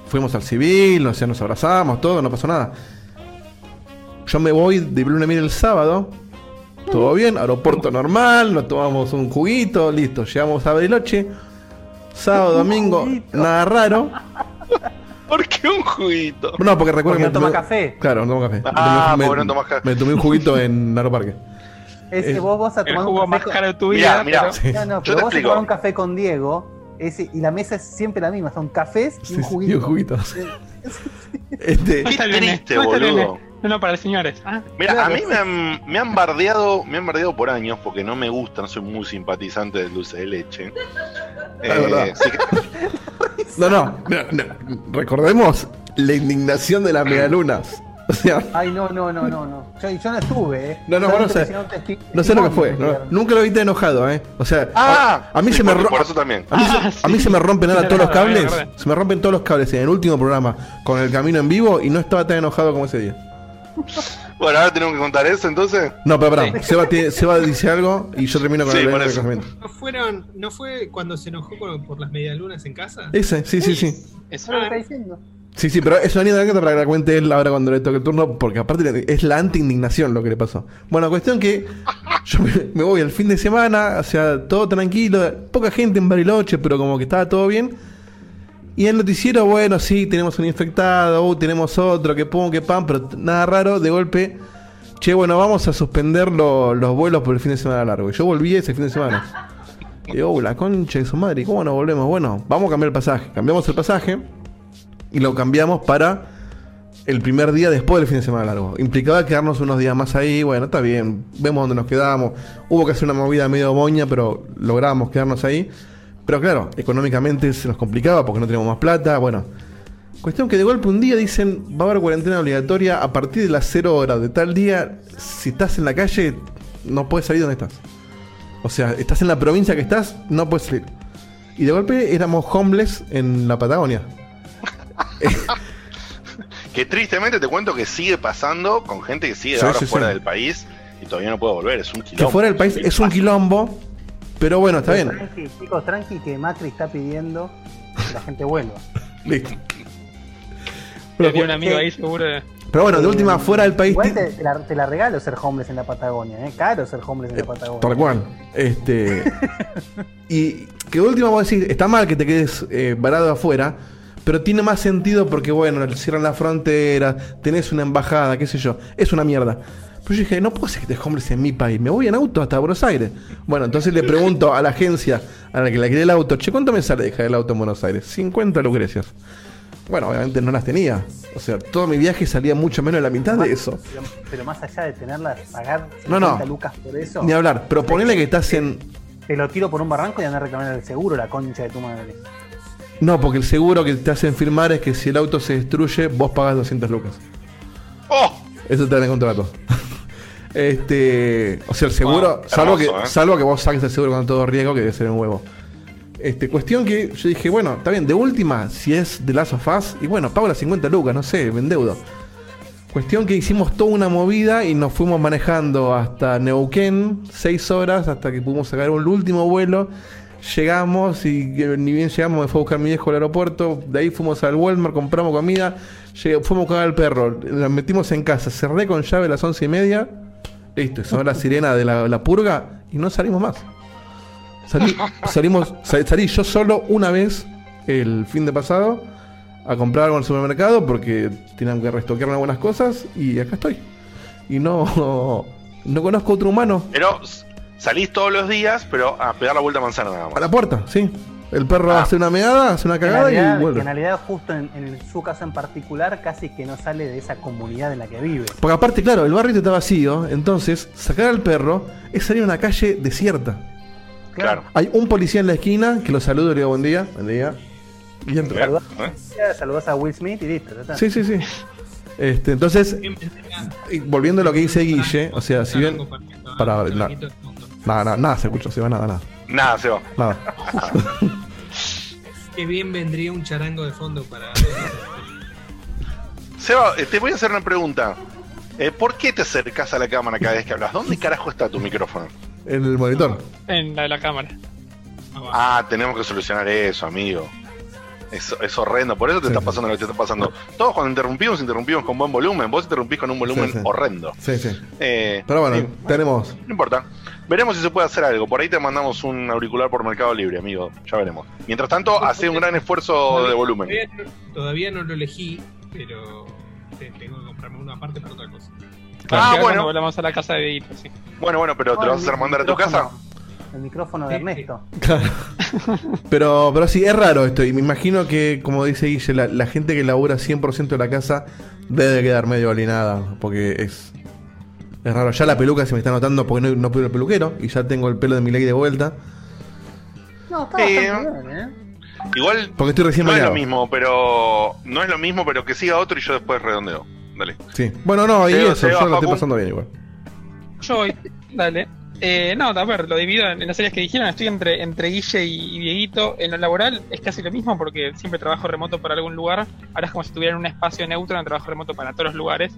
fuimos al civil, o sea, nos abrazamos, todo, no pasó nada. Yo me voy de miel el sábado, todo bien, aeropuerto normal, nos tomamos un juguito, listo, llegamos a Bariloche, sábado, domingo, nada raro. ¿Por qué un juguito? No, porque recuerdo Porque que no me toma tomé- café. Claro, no tomo café. Ah, me, porque no tomas café. me tomé un juguito en Aeroparque. Ese Eh, vos vas a El tomar jugo un más café. caro de tu Mirá, vida. mirá. pero- Sí. No, no, Yo pero te vos vas a explico. tomar un café con Diego. Ese, y la mesa es siempre la misma, son cafés y Sí, un sí, juguito. y un juguito. Este, ¿Dónde está el Qué nene? triste, ¿Dónde está el boludo. nene? No, no, para los señores. Ah, Mira, Claro, a mí sí. me han, me han bardeado, me han bardeado por años porque no me gusta, no soy muy simpatizante del dulce de leche. Eh, verdad. que- no, no, mira, no, recordemos la indignación de las medialunas. O sea, Ay, no, no, no, no, no. Yo, yo no estuve, ¿eh? No, no, no sé. no sé lo que fue. no, nunca lo vi tan enojado, ¿eh? O sea, ah, a, a mí sí, se me por, ro- por eso también. A mí, se- a mí sí. se me rompen ahora Sí, todos los cables. Se me rompen todos los cables en el último programa con el camino en vivo y no estaba tan enojado como ese día. Bueno, ahora tenemos que contar eso entonces. No, pero. Seba, tiene- Seba dice algo y yo termino con Sí, el casamiento. ¿No, fueron, ¿No fue cuando se enojó por, por las medialunas en casa? Ese, sí, sí, sí. eso lo está diciendo. Sí, sí, pero es una anécdota para que la cuente él ahora cuando le toque el turno, porque aparte es la anti-indignación lo que le pasó. Bueno, cuestión que yo me, voy el fin de semana, o sea, todo tranquilo, poca gente en Bariloche, pero como que estaba todo bien. Y el noticiero, bueno, sí, tenemos un infectado, uh, tenemos otro, que pum, que pam, pero nada raro, de golpe, che, bueno, vamos a suspender lo- los vuelos por el fin de semana largo. Y yo volví ese fin de semana. Y digo, "Uh, la concha de su madre, ¿cómo nos volvemos? Bueno, vamos a cambiar el pasaje. Cambiamos el pasaje y lo cambiamos para el primer día después del fin de semana largo. Implicaba quedarnos unos días más ahí, bueno, está bien, vemos dónde nos quedamos. Hubo que hacer una movida medio moña, pero logramos quedarnos ahí. Pero claro, económicamente se nos complicaba porque no teníamos más plata, bueno. Cuestión que de golpe un día dicen, va a haber cuarentena obligatoria a partir de las 0 horas de tal día, si estás en la calle, no puedes salir donde estás. O sea, estás en la provincia que estás, no puedes salir. Y de golpe éramos homeless en la Patagonia. Que tristemente te cuento que sigue pasando con gente que sigue Sí, ahora sí, fuera sí. del país y todavía no puede volver. Es un Que quilombo. fuera del país es un quilombo, pero bueno, está bien. Tranqui, chicos, tranqui que Macri está pidiendo que la gente vuelva. Listo. Tenía un amigo sí. ahí seguro. Pero bueno, de última, fuera del país. Igual te, te la, te la regalo ser homeless en la Patagonia, ¿eh? Caro ser homeless en la Patagonia. Tal cual. Este. y que de última vos decís, está mal que te quedes eh, varado afuera, pero tiene más sentido porque, bueno, cierran la frontera, tenés una embajada, qué sé yo. Es una mierda. Pero yo dije, no puedo ser que estés homeless en mi país, me voy en auto hasta Buenos Aires. Bueno, entonces le pregunto a la agencia a la que le alquilé el auto, che, ¿cuánto me sale dejar el auto en Buenos Aires? 50 lucrecias. Bueno, obviamente no las tenía. O sea, todo mi viaje salía mucho menos de la mitad de eso. Pero, pero más allá de tenerla, pagar No, 50 no. lucas por eso, Ni hablar, pero ponele que estás en. te lo tiro por un barranco y andar a reclamar el seguro, la concha de tu madre. No, porque el seguro que te hacen firmar es que si el auto se destruye, vos pagas 200 lucas. ¡Oh! Eso te da en el contrato. Este, o sea, el seguro, Wow, salvo, hermoso, que, ¿eh? salvo que vos saques el seguro con todo riesgo, que debe ser un huevo. Este, cuestión que yo dije, bueno, está bien, de última, si es de Last of Us, y bueno, pago las 50 lucas, no sé, me endeudo. Cuestión que hicimos toda una movida y nos fuimos manejando hasta Neuquén, 6 horas, hasta que pudimos sacar un último vuelo. Llegamos y que ni bien llegamos me fue a buscar mi viejo al aeropuerto. De ahí fuimos al Walmart, compramos comida. Fuimos a buscar al perro. Nos metimos en casa. Cerré con llave a las once y media. Listo, sonó la sirena de la, la purga y no salimos más. Salí, salimos, sal- salí yo solo una vez el fin de pasado a comprar algo en el supermercado porque tenían que restoquear algunas cosas y acá estoy. Y no, no conozco otro humano. Pero salís todos los días, pero a pegar la vuelta a manzana nada más. A la puerta, sí. El perro Ah. hace una meada, hace una cagada realidad, y vuelve. en realidad, justo en, en su caso en particular, casi que no sale de esa comunidad en la que vive. Porque aparte, claro, el barrio está vacío, entonces sacar al perro es salir a una calle desierta. Claro. Hay un policía en la esquina que lo saludo y le digo buen día, buen día. Y entro. Saludás, ¿Eh? saludás a Will Smith y listo. ya está. Sí, sí, sí. Este, entonces, volviendo a lo que dice Guille, o sea, si bien. Para, nada, nada, nada se escucha, se va nada, nada. Nada, se va. Nada. Qué bien vendría un charango de fondo para. Seba, eh, te voy a hacer una pregunta. Eh, ¿Por qué te acercas a la cámara cada vez que hablas? ¿Dónde carajo está tu micrófono? En el monitor. En la de la cámara. Ah, tenemos que solucionar eso, amigo. Es, es horrendo, por eso te Sí, está sí. pasando lo que te está pasando. Todos cuando interrumpimos, interrumpimos con buen volumen. Vos interrumpís con un volumen Sí, sí. horrendo. Sí, sí. Eh, Pero bueno, sí, tenemos. no importa. Veremos si se puede hacer algo. Por ahí te mandamos un auricular por Mercado Libre, amigo. Ya veremos. Mientras tanto, hace un gran esfuerzo de volumen. Todavía no, todavía no lo elegí, pero te- tengo que comprarme una parte para otra cosa. Ah, bueno. volvamos a la casa de Dieguito, sí. Bueno, bueno, pero ¿te lo vas a hacer mandar a tu casa? El micrófono de Sí, sí. Ernesto. Claro. Pero, pero sí, es raro esto. Y me imagino que, como dice Guille, la, la gente que labura 100% de la casa debe quedar medio alienada. Porque es. Es raro. Ya la peluca se me está notando porque no, no puedo el peluquero. Y ya tengo el pelo de mi ley de vuelta. No, está bastante bien, ¿eh? Igual Porque estoy recién no es lo mismo, pero no es lo mismo, pero que siga otro y yo después redondeo. Dale. Sí. Bueno, no, y Seba, eso. Seba, Yo lo estoy pasando bien igual. Yo voy, dale. Eh, no, a ver, lo divido en, las áreas que dijeron. Estoy entre, entre Guille y, y Dieguito. En lo laboral es casi lo mismo porque siempre trabajo remoto para algún lugar. Ahora es como si estuviera en un espacio neutro, en trabajo remoto para todos los lugares.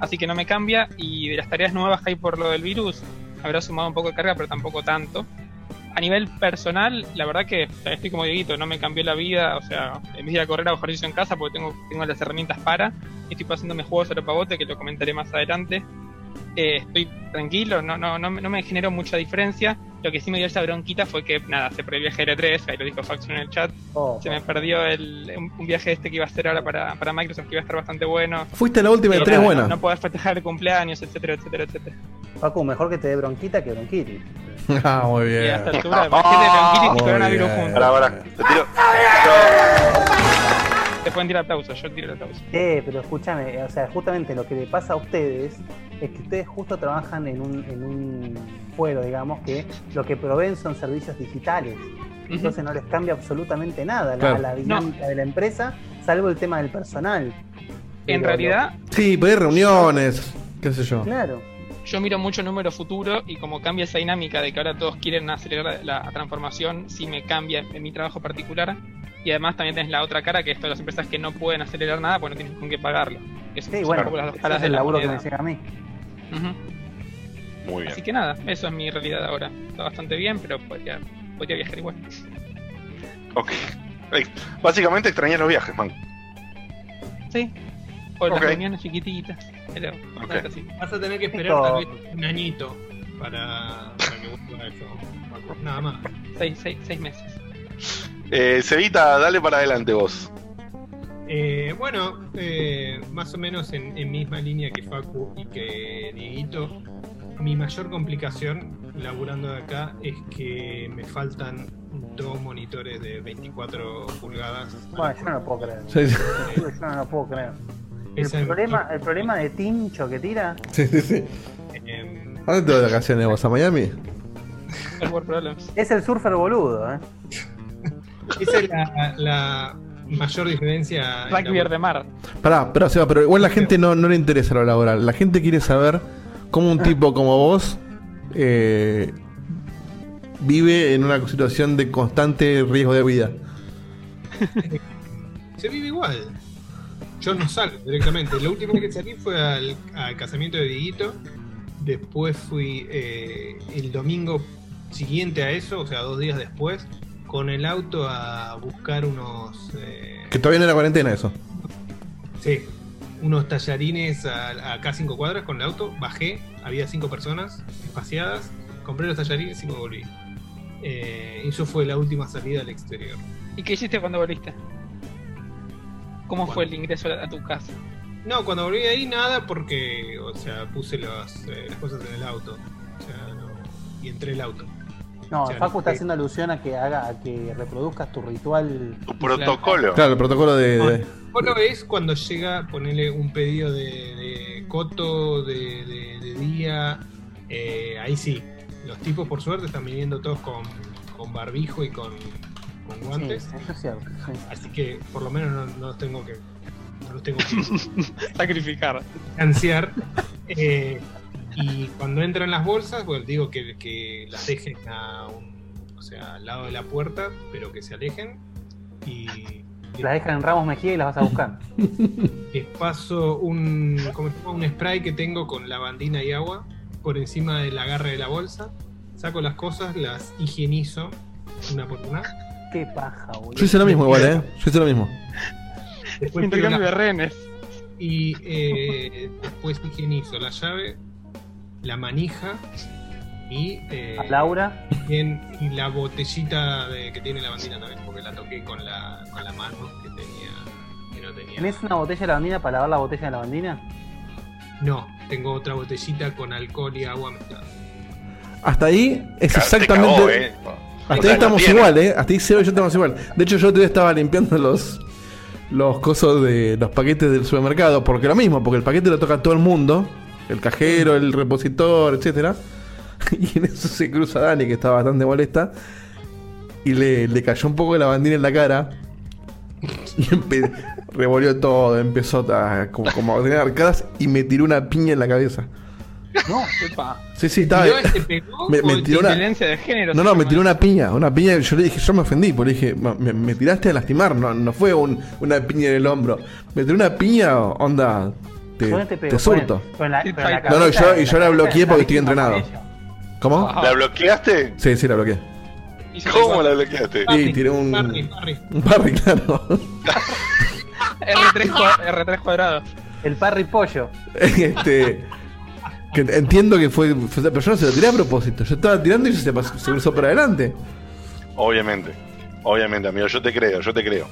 Así que no me cambia. Y de las tareas nuevas que hay por lo del virus, habrá sumado un poco de carga, pero tampoco tanto. A nivel personal, la verdad que estoy como Dieguito, no me cambió la vida. O sea, en vez de ir a correr hago en casa porque tengo, tengo las herramientas para. Estoy pasándome juegos a lo pavote, que lo comentaré más adelante. Eh, estoy tranquilo, no, no, no, me- no me generó mucha diferencia. Lo que sí me dio esa bronquita fue que, nada, se perdió el viaje L3, ahí lo dijo Faxon en el chat. Oh, Se me perdió el, un, un viaje este que iba a hacer ahora para, para Microsoft, que iba a estar bastante bueno. Fuiste la última de Y tres buenas. No, no poder festejar el cumpleaños, etcétera, etcétera, etcétera. Facu, mejor que te dé bronquita que bronquitis. ah, muy Y bien. a esta altura, imagínate bronquitis y coronavirus juntos. Pará, pará. Te tiro. Te pueden tirar aplausos, yo tiro el aplauso. Eh, pero escúchame, o sea, justamente lo que le pasa a ustedes es que ustedes justo trabajan en un, en un fuero, digamos, que lo que proveen son servicios digitales. Entonces no les cambia absolutamente nada la, Claro. la dinámica de la empresa, salvo el tema del personal. En Pero realidad, Sí, hay reuniones. ¿Qué sé yo? claro. yo miro mucho número futuro y como cambia esa dinámica de que ahora todos quieren acelerar la, la transformación, sí me cambia en mi trabajo particular. Y además también tenés la otra cara, que es todas las empresas que no pueden acelerar nada porque no tienen con qué pagarlo. Eso Sí, bueno, las dos caras es de el la laburo que me llega a mí. Ujú. Muy bien. Así que nada, eso es mi realidad ahora. Está bastante bien, pero podría, podría viajar igual. Ok. Básicamente extrañas los viajes, man. Sí. O las reuniones chiquititas. Pero, así. Vas a tener que esperar Esto- tal vez un añito para, para que vuelva eso. Nada más. Seis, seis, seis meses. Eh, Cevita, dale para adelante vos. Eh, bueno, eh, más o menos en, en misma línea que Facu y que Dieguito, mi mayor complicación laburando de acá es que me faltan dos monitores de 24 pulgadas. Bueno, yo no lo puedo creer. Sí, sí. Yo no lo puedo creer. El problema, el problema de Tincho que tira, sí, sí, sí. eh, ¿A ¿Dónde te vas de vacaciones vos? ¿A Miami? Es el surfer boludo, ¿eh? esa es la, la mayor diferencia. en Rugby laburo. de mar. Pará, pero, Seba, pero igual la gente no, no le interesa lo laboral. La gente quiere saber cómo un tipo como vos eh, vive en una situación de constante riesgo de vida. Se vive igual. Yo no salgo directamente. La última vez que salí fue al, al casamiento de Dieguito. Después fui eh, el domingo siguiente a eso, o sea, dos días después, con el auto a buscar unos. eh, Que todavía no era cuarentena eso. sí, unos tallarines a, a cada cinco cuadras con el auto. Bajé, había cinco personas espaciadas. Compré los tallarines y me volví. Eh, y eso fue la última salida al exterior. ¿Y qué hiciste cuando volviste? ¿Cómo fue el ingreso a tu casa? No, cuando volví de ahí nada porque, o sea, puse las, eh, las cosas en el auto. O sea, no, y entré el auto. No, Facu está haciendo alusión a que haga, a que reproduzcas tu ritual. Tu protocolo. Claro, el protocolo de. de- Solo es cuando llega ponerle un pedido de, de coto, de, de- de día. eh, ahí sí. Los tipos, por suerte, están viniendo todos con, con barbijo y con, con Sí, guantes. eso es cierto. sí. Así que por lo menos no, no los tengo que. No los tengo que Sacrificar. ansiar. Eh, y cuando entran las bolsas, bueno, digo que, que las dejen a un, o sea, al lado de la puerta, pero que se alejen. Y Las dejan en Ramos Mejía y las vas a buscar. les paso un, ¿cómo se llama? un spray que tengo con lavandina y agua por encima del agarre de la bolsa. Saco las cosas, las higienizo una por una Qué paja, boludo. Yo hice lo mismo igual, ¿eh? Yo hice lo mismo. Después Intercambio de rehenes. Y eh, después higienizo la llave, la manija y. eh, A Laura. bien, y la botellita de, que tiene la bandina también, porque la toqué con la, con la mano que tenía. Que no tenía. ¿Tenés una botella de lavandina para lavar la botella de lavandina? No, tengo otra botellita con alcohol y agua mezclada. Hasta ahí es Te exactamente. cagó, eh. Hasta O sea, ahí estamos no igual, ¿eh? Hasta ahí Seba y yo estamos igual. De hecho, yo todavía estaba limpiando los los cosos de los paquetes del supermercado. Porque lo mismo, porque el paquete lo toca todo el mundo. El cajero, el repositor, etcétera. Y en eso se cruza Dani, que estaba bastante molesta. Y le, le cayó un poco de lavandina en la cara. Y revolvió todo, empezó a, como, como a tener arcadas y me tiró una piña en la cabeza. No. Epa. Sí, sí, estaba. ¿Tiró este pegó Me, me tiró una. De género. No, no, me tiró una piña, una piña. Yo le dije, yo me ofendí, porque le dije, "Ma- me, me tiraste a lastimar, no, no fue un- una piña en el hombro. Me tiró una piña, onda, te, surto. La- la No, no, yo- y yo la bloqueé porque estoy entrenado. ¿Cómo? ¿La bloqueaste? Sí, sí, la bloqueé. ¿Cómo la bloqueaste? Y tiré un. Un parry, claro. R3, cua- R3 cuadrado. El parry pollo. este. Que entiendo que fue, fue- Pero yo no se lo tiré a propósito. Yo estaba tirando y se, pasó- se cruzó para adelante. Obviamente. Obviamente, amigo, yo te creo, yo te creo.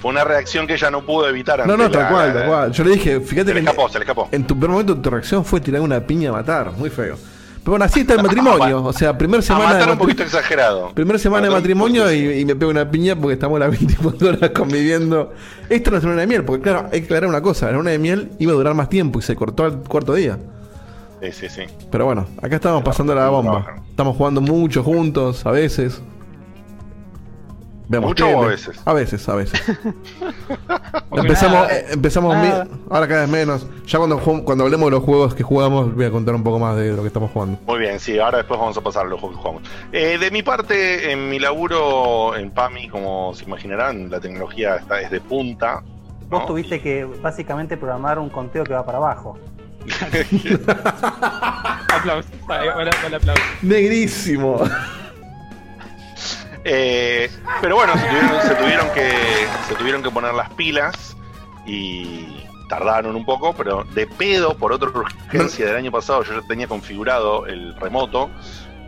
Fue una reacción que ella no pudo evitar. No, no, tal la- cual, tal cual. Yo le dije, fíjate Se le escapó, se le escapó. En tu primer momento tu reacción fue tirar una piña a matar, muy feo. Pero bueno, así está el matrimonio. O sea, primer A semana de matar un poquito exagerado. Primera semana de matrimonio y, y me pego una piña porque estamos las 24 horas conviviendo. Esto no es una luna de miel, porque claro, hay que aclarar una cosa, la luna de miel iba a durar más tiempo y se cortó al cuarto día. Sí, sí, sí. Pero bueno, acá estamos pasando la bomba. Estamos jugando mucho juntos, a veces. Vemos ¿Mucho o a veces? A veces, a veces. Ok. empezamos, Ah, eh, empezamos ah. mi- ahora cada vez menos. Ya cuando, cuando hablemos de los juegos que jugamos, voy a contar un poco más de lo que estamos jugando. Muy bien, sí, ahora después vamos a pasar a los juegos que jugamos. Eh, de mi parte, en mi laburo en PAMI, como se imaginarán, la tecnología está es de punta. Vos ¿no? tuviste que básicamente programar un conteo que va para abajo. Aplausos. Vale, vale, vale, aplausos. Negrísimo. Eh, pero bueno, se tuvieron, se tuvieron que se tuvieron que poner las pilas y tardaron un poco, pero de pedo por otra urgencia del año pasado yo ya tenía configurado el remoto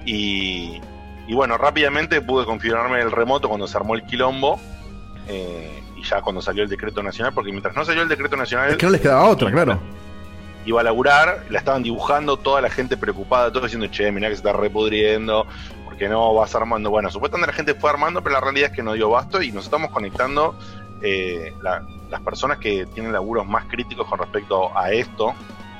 y, y bueno, rápidamente pude configurarme el remoto cuando se armó el quilombo eh, y ya cuando salió el decreto nacional, porque mientras no salió el decreto nacional Es que no les quedaba otra, claro. iba a laburar, la estaban dibujando, toda la gente preocupada, todos diciendo, che, mirá que se está repudriendo, porque no vas armando. Bueno, supuestamente la gente fue armando, pero la realidad es que no dio basto y nos estamos conectando eh, la- las personas que tienen laburos más críticos con respecto a esto,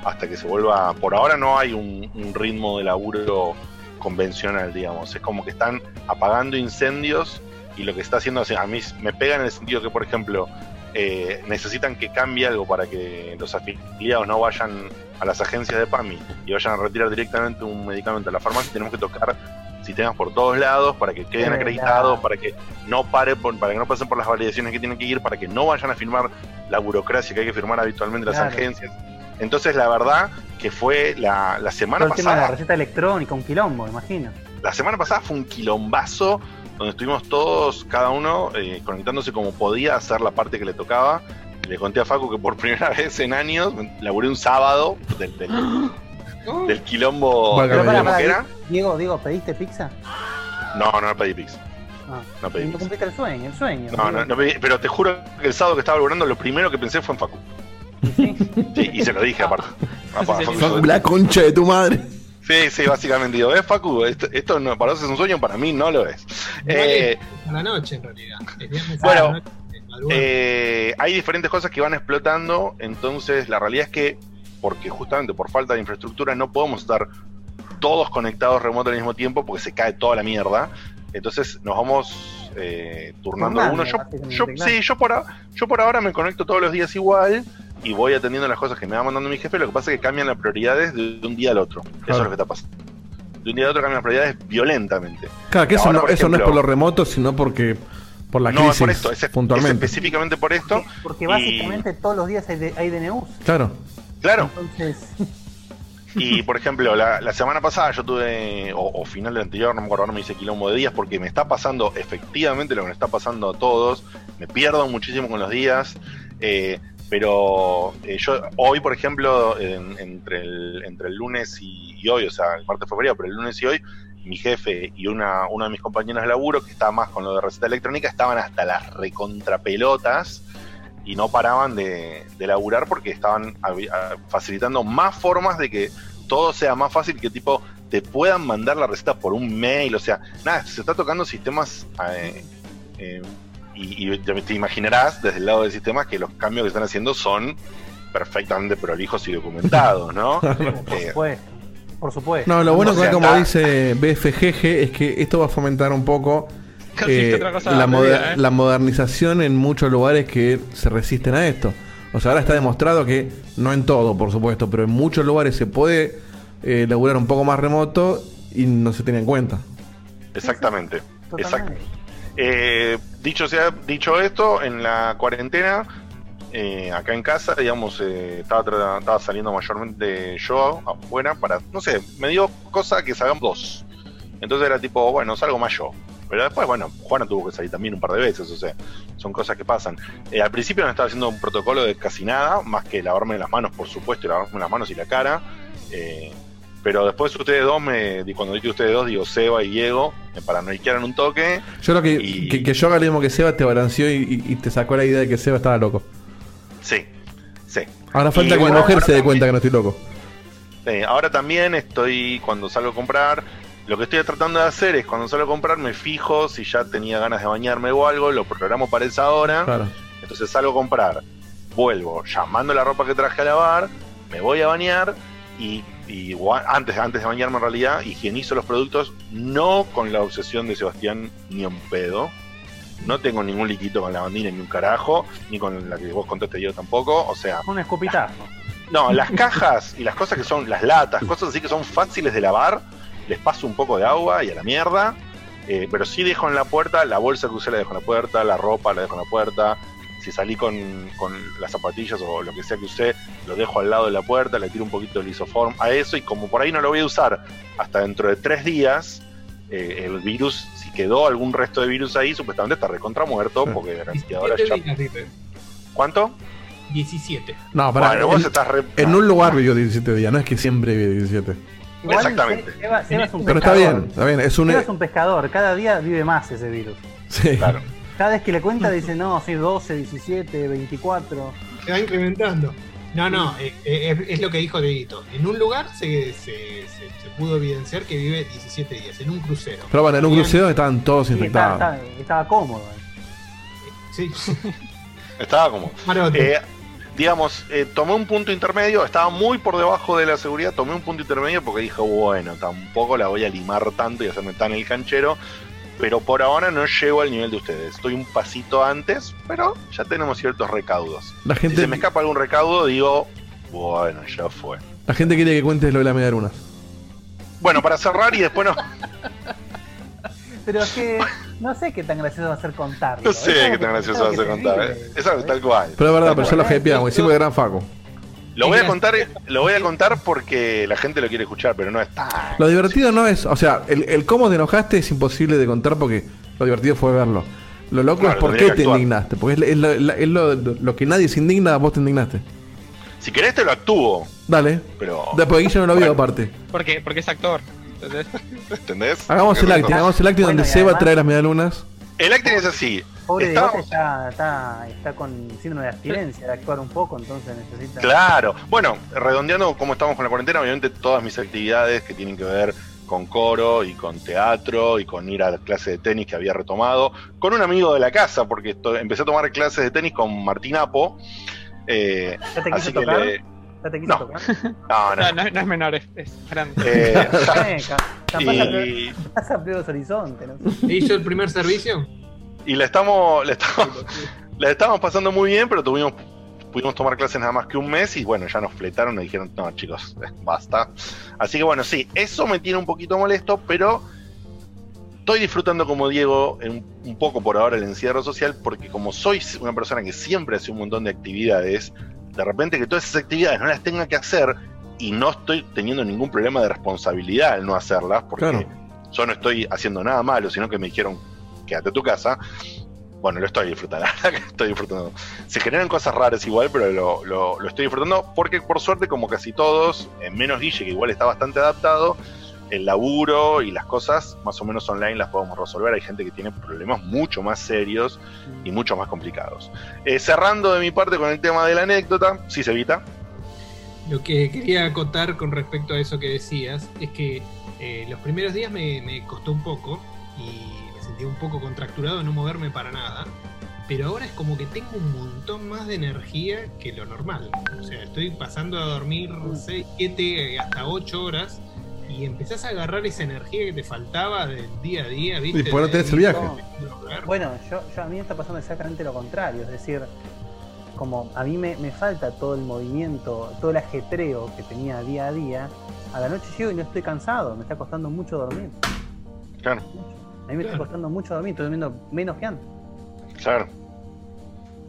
hasta que se vuelva, por ahora no hay un, ritmo de laburo convencional, digamos, es como que están apagando incendios y lo que está haciendo, a mí me pega en el sentido que, por ejemplo, eh, necesitan que cambie algo para que los afiliados no vayan a las agencias de PAMI y vayan a retirar directamente un medicamento a la farmacia, tenemos que tocar sistemas por todos lados para que queden acreditados, para que no pare por- para que no pasen por las validaciones que tienen que ir, para que no vayan a firmar la burocracia que hay que firmar habitualmente las agencias. Entonces la verdad que fue la, la semana Todo el tema de la pasada, receta electrónica, un quilombo, imagino. la semana pasada fue un quilombazo donde estuvimos todos, cada uno, eh, conectándose como podía hacer la parte que le tocaba. Le conté a Facu que por primera vez en años laburé un sábado del, del, del quilombo Pero que era. Diego, Diego, ¿pediste pizza? No, no, no pedí pizza. Ah. No pedí pizza. cumpliste el sueño, el sueño. No, no, no pedí- pero te juro que el sábado que estaba laburando lo primero que pensé fue en Facu. Sí. Sí, y se lo dije aparte. Sí, Facu, La concha de tu madre. Sí, sí, básicamente digo, ¿ves Facu? Esto, esto no, para vos es un sueño, para mí no lo es. Eh, a la noche en realidad. Bueno, noche. Eh, hay diferentes cosas que van explotando, entonces la realidad es que, porque justamente por falta de infraestructura no podemos estar todos conectados remoto al mismo tiempo porque se cae toda la mierda. Entonces nos vamos eh, turnando Turnando, algunos. Yo, yo- sí, yo por, a- yo por ahora me conecto todos los días igual y voy atendiendo las cosas que me va mandando mi jefe. Lo que pasa es que cambian las prioridades de, un día al otro. Eso es lo que está pasando. De un día al otro cambian las prioridades violentamente. Claro, que eso, Ahora, no, eso no es por los remotos, sino porque por la no, crisis es por esto, es, es puntualmente. específicamente por esto. Porque y- básicamente todos los días hay, de- hay DNUs. Claro. Claro, Entonces, Y por ejemplo, la, la semana pasada yo tuve, o, o final del anterior, no me acuerdo, ahora me hice quilombo de días porque me está pasando efectivamente lo que me está pasando a todos. Me pierdo muchísimo con los días. eh, pero eh, yo hoy, por ejemplo, en- entre, el, entre el lunes y, y hoy, o sea, el martes fue feriado, pero el lunes y hoy, mi jefe y una, uno de mis compañeros de laburo, que estaba más con lo de receta electrónica, estaban hasta las recontrapelotas y no paraban de, de laburar porque estaban a- facilitando más formas de que todo sea más fácil, que tipo te puedan mandar la receta por un mail, o sea, nada, se está tocando sistemas eh, eh, y, y te imaginarás desde el lado del sistema que los cambios que están haciendo son perfectamente prolijos y documentados, ¿no? Por Eh, supuesto. Por supuesto. No, lo bueno O sea, que como está- dice BFGG es que esto va a fomentar un poco eh, que otra cosa la, de moder- vida, ¿eh? la modernización en muchos lugares que se resisten a esto. O sea, ahora está demostrado que, no en todo, por supuesto, pero en muchos lugares se puede eh, laburar un poco más remoto y no se tiene en cuenta. Exactamente. Exacto. Eh, dicho sea, dicho esto, en la cuarentena, eh, acá en casa, digamos, eh, estaba, estaba saliendo mayormente yo afuera para, no sé, me dio cosa que salgamos dos. Entonces era tipo, bueno, salgo más yo. Pero después, bueno, Juana tuvo que salir también un par de veces, o sea, son cosas que pasan. Eh, al principio no estaba haciendo un protocolo de casi nada, más que lavarme las manos, por supuesto, y lavarme las manos y la cara. Eh, pero después ustedes dos, me, cuando dije ustedes dos, digo Seba y Diego, me paranoiquearon un toque. Yo lo que, Y- que, que yo haga lo mismo que Seba te balanceó y, te sacó la idea de que Seba estaba loco. Sí, sí. Ahora falta Y que mi mujer se dé cuenta que no estoy loco. Eh, ahora también estoy, cuando salgo a comprar, lo que estoy tratando de hacer es cuando salgo a comprar me fijo si ya tenía ganas de bañarme o algo, lo programo para esa hora, Claro. entonces salgo a comprar, vuelvo llamando la ropa que traje a lavar, me voy a bañar y, antes, antes de bañarme en realidad higienizo los productos, no con la obsesión de Sebastián ni un pedo. No tengo ningún liquito con lavandina ni un carajo, ni con la que vos contaste yo tampoco. O sea, Un escupitazo. no, las cajas y las cosas que son, las latas, cosas así que son fáciles de lavar, les paso un poco de agua y a la mierda. eh, pero sí dejo en la puerta, la bolsa que usé la dejo en la puerta, la ropa la dejo en la puerta. Si salí con, con las zapatillas o lo que sea que usé, lo dejo al lado de la puerta, le tiro un poquito de lisoform a eso y como por ahí no lo voy a usar hasta dentro de tres días, eh, el virus, si quedó algún resto de virus ahí, supuestamente está recontra muerto porque 17 ya... ¿Cuánto? 17. No, para Bueno, vos estás re... en un lugar vivió 17 días, no es que siempre vive 17. Igual, Exactamente. Seba, Seba es un Pero está pescador. bien, está bien, es un... Seba es un pescador, cada día vive más ese virus. Sí. Claro. Cada vez que le cuenta dice, no, soy 12, 17, 24. Se va incrementando. No, no, eh, eh, es, es lo que dijo Dieguito. En un lugar se, se, se- se pudo evidenciar que vive 17 días, en un crucero. Pero bueno, en un crucero estaban todos Sí, estaba, infectados. estaba- estaba cómodo. Sí, Estaba. Marote. Eh, digamos, eh, tomé un punto intermedio, estaba muy por debajo de la seguridad, tomé un punto intermedio porque dije, bueno, tampoco la voy a limar tanto y hacerme tan el canchero, pero por ahora no llego al nivel de ustedes. Estoy un pasito antes, pero ya tenemos ciertos recaudos. La Si gente, se me escapa algún recaudo, digo, bueno, ya fue. la gente quiere que cuentes lo de la media luna. Bueno, para cerrar y después no, Pero es que no sé qué tan gracioso va a ser contarlo. no sé qué tan que- gracioso va a es ser algo que contar, ¿eh? Es algo tal cual. Pero es verdad, pero yo lo hypeamos, hicimos de gran faco. Lo voy a contar, lo voy a contar porque la gente lo quiere escuchar, pero no es tan Lo divertido no es, o sea, el, el cómo te enojaste es imposible de contar porque lo divertido fue verlo. Lo loco Claro, es por qué te indignaste, porque es, es lo, la- es lo- lo que nadie se indigna, vos te indignaste. Si querés te lo actúo, Dale. pero Después Guille no lo vio Bueno. aparte. Porque, porque es actor. ¿Entendés? Hagamos el acting, hagamos el acting Bueno, donde Seba además- trae las medialunas. El acting es así. Pobre Estábamos- está, está, está con síndrome de abstinencia de actuar un poco, entonces necesita. Claro. Bueno, redondeando cómo estamos con la cuarentena, obviamente todas mis actividades que tienen que ver con coro y con teatro y con ir a clase de tenis que había retomado, con un amigo de la casa, porque esto- empecé a tomar clases de tenis con Martín Apo. eh, ¿Ya te quiso así que No. tocar? No, no. No, no, no es menor, es, es grande. Eh, y, capaz amplió los horizontes, ¿no? ¿E hizo el primer servicio? y la estamos, la estamos, la estamos pasando muy bien, pero tuvimos pudimos tomar clases nada más que un mes y bueno, ya nos fletaron y dijeron, no chicos, basta. Así que bueno, sí, eso me tiene un poquito molesto, pero estoy disfrutando como Diego en- un poco por ahora el encierro social, porque como soy una persona que siempre hace un montón de actividades, de repente que todas esas actividades no las tenga que hacer y no estoy teniendo ningún problema de responsabilidad al no hacerlas, porque Claro. yo no estoy haciendo nada malo, sino que me dijeron, quédate a tu casa. Bueno, lo estoy disfrutando, estoy disfrutando. Se generan cosas raras igual, pero lo, lo- lo estoy disfrutando porque por suerte, como casi todos, en menos Guille, que igual está bastante adaptado, el laburo y las cosas más o menos online las podemos resolver. Hay gente que tiene problemas mucho más serios y mucho más complicados. Eh, cerrando de mi parte con el tema de la anécdota, sí se evita. Lo que quería acotar con respecto a eso que decías es que eh, los primeros días me, me costó un poco y me sentí un poco contracturado de no moverme para nada. Pero ahora es como que tengo un montón más de energía que lo normal. O sea, estoy pasando a dormir 6, 7, hasta 8 horas y empezás a agarrar esa energía que te faltaba del día a día, ¿viste? Y después no De- tenés el viaje. Bueno, yo, yo- a mí me está pasando exactamente lo contrario, es decir, como a mí me, me falta todo el movimiento, todo el ajetreo que tenía día a día, a la noche llego y no estoy cansado, me está costando mucho dormir. Claro, A mí me está costando mucho dormir, estoy durmiendo menos que antes. claro.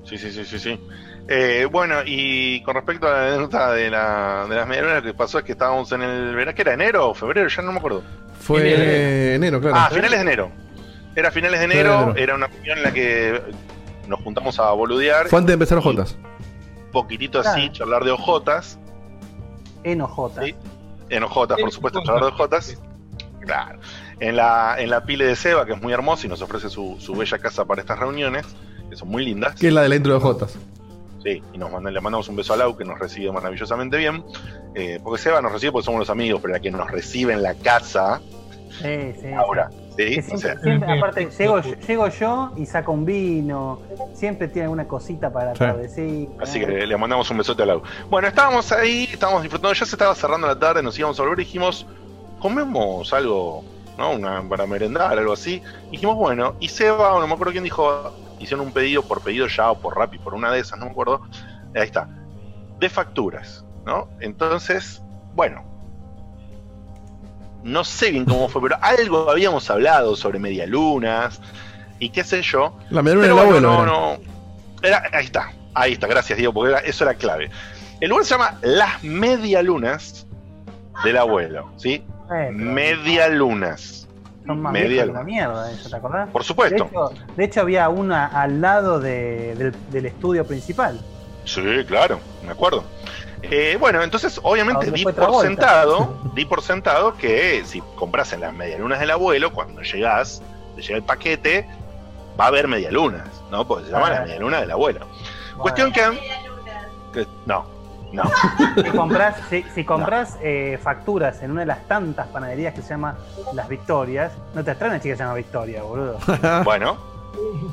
Sí, sí, sí, sí, sí. Eh, bueno, y con respecto a la anécdota de, la, de las medialunas, lo que pasó es que estábamos en el verano, que era enero o febrero, ya no me acuerdo. Fue enero, claro. Ah, finales de enero. Era finales de enero, Finales de enero. era una reunión en la que nos juntamos a boludear, Fue antes de empezar los Jotas. un poquitito así, charlar de ojotas, Enojota. Sí. en ojotas, por supuesto, charlar de ojotas. Claro. En la, en la pile de Seba, que es muy hermosa y nos ofrece su, su bella casa para estas reuniones, que son muy lindas. Que es la de la intro de Jotas. Sí, y nos mandan, le mandamos un beso a Lau, que nos recibe maravillosamente bien. Eh, porque Seba nos recibe porque somos los amigos, pero la que nos recibe en la casa, Sí, sí. ahora, ¿sí? O sea, siempre, aparte, llego, llego yo y saco un vino, siempre tiene alguna cosita para Sí. Así que le, le mandamos un besote a Lau. Bueno, estábamos ahí, estábamos disfrutando, ya se estaba cerrando la tarde, nos íbamos a volver y dijimos, comemos algo, ¿no? Una, para merendar, algo así. Dijimos, bueno, y Seba, o no me acuerdo quién dijo, hicieron un pedido por pedido ya o por Rappi, por una de esas, no me acuerdo. Ahí está. De facturas, ¿no? Entonces, bueno. No sé bien cómo fue, pero algo habíamos hablado sobre medialunas y qué sé yo. La medialuna del bueno, abuelo. no, era. no. Era, ahí está, ahí está, gracias Diego, porque era- eso era clave. El lugar se llama Las Medialunas del Abuelo, ¿sí? Medialunas. Son más Media viejos que la mierda, eso, ¿te acordás? Por supuesto. De hecho, de hecho, había una al lado de- del, del estudio principal. Sí, claro, me acuerdo. Eh, bueno, entonces obviamente di por sentado, di por sentado que si compras en las medialunas del abuelo, cuando llegás, te llega el paquete, va a haber medialunas, ¿no? Porque se llama Ah. la medialuna del abuelo. Cuestión que, que- no, no. Si compras, si, si compras eh, facturas en una de las tantas panaderías que se llama Las Victorias, no te extraña chica que se llama Victoria, boludo. bueno,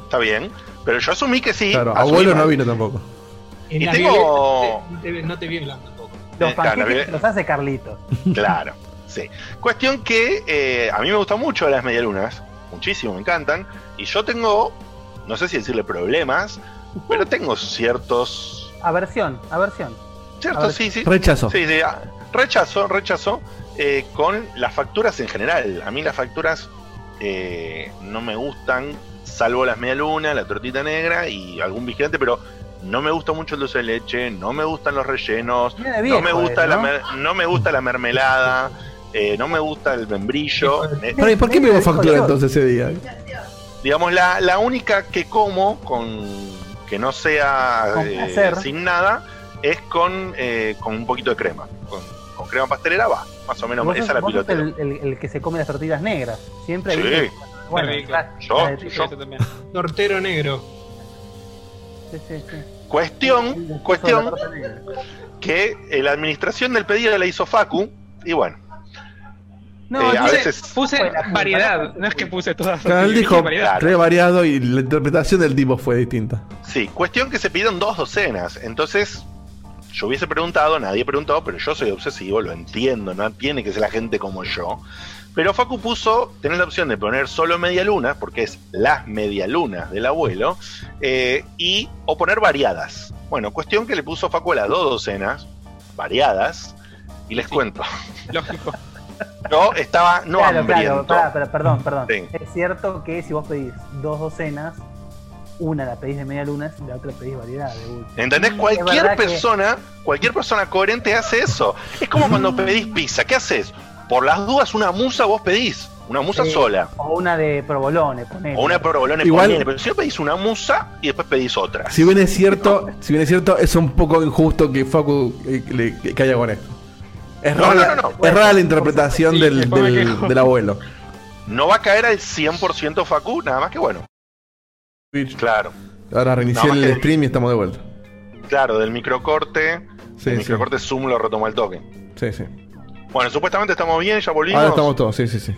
está bien, pero yo asumí que sí. Claro, asumí abuelo mal. no vino tampoco. En Y las tengo- no te, no te violan tampoco. Los Eh, claro, panqueques la- los hace Carlitos. Claro, sí. Cuestión que eh, a mí me gustan mucho las medialunas, muchísimo, me encantan, y yo tengo, no sé si decirle problemas, pero tengo ciertos, Aversión, aversión. Ciertos, sí, sí. Rechazo. Sí, sí, ah, rechazo, rechazo eh, con las facturas en general. A mí las facturas eh, no me gustan, salvo las medialunas, la tortita negra y algún vigilante, pero no me gusta mucho el dulce de leche, no me gustan los rellenos, no me gusta él, la ¿no? mer- no me gusta la mermelada, eh, no me gusta el membrillo. Eh, Pero, ¿y ¿Por qué me dio factura entonces ese día? digamos, la, la única que como con que no sea eh, sin nada es con, eh, con un poquito de crema. Con, con crema pastelera va, más o menos Vos esa sos- la vos sos piloteo. el, el- el que se come las tortillas negras. Siempre hay. Sí. Bueno, la- Yo- la de- yo- Eso también. Tortero negro. sí, sí, sí. Cuestión, cuestión que eh, la administración del pedido la hizo Facu y bueno, No, Eh, a puse, veces- puse variedad, ¿no? es que puse todas. Claro, él dijo re variado y la interpretación del tipo fue distinta. sí, cuestión que se pidieron dos docenas, entonces yo hubiese preguntado, nadie preguntó, pero yo soy obsesivo, lo entiendo, no tiene que ser la gente como yo. Pero Facu puso, tenés la opción de poner solo media luna, porque es las medialunas del abuelo, eh, y o poner variadas. Bueno, cuestión que le puso Facu a las dos docenas, variadas, y les cuento. Lógico. Yo estaba no claro, hambriento. claro, perdón, perdón. Sí. Es cierto que si vos pedís dos docenas, una la pedís de media luna y la otra pedís variedad de. ¿Entendés? Cualquier que- persona, cualquier persona coherente hace eso. Es como cuando pedís pizza. ¿Qué haces? Por las dudas, una musa vos pedís. Una musa Sí, sola. O una de provolone, ponele. O una provolone Igual- miel, Pero si no pedís una musa y después pedís otra. Si bien es cierto, si bien es cierto, es un poco injusto que Facu eh, le que caiga con esto. Es No, rara, no, la- no, no. es rara la interpretación Sí, del, del abuelo. No va a caer al 100% Facu, nada más que bueno. Claro, Ahora reinicié el stream y estamos de vuelta. claro, del microcorte. Sí, el sí. microcorte Zoom lo retomó el toque. Sí, sí. Bueno, supuestamente estamos bien, ya volvimos. Ahora estamos todos, sí, sí, sí.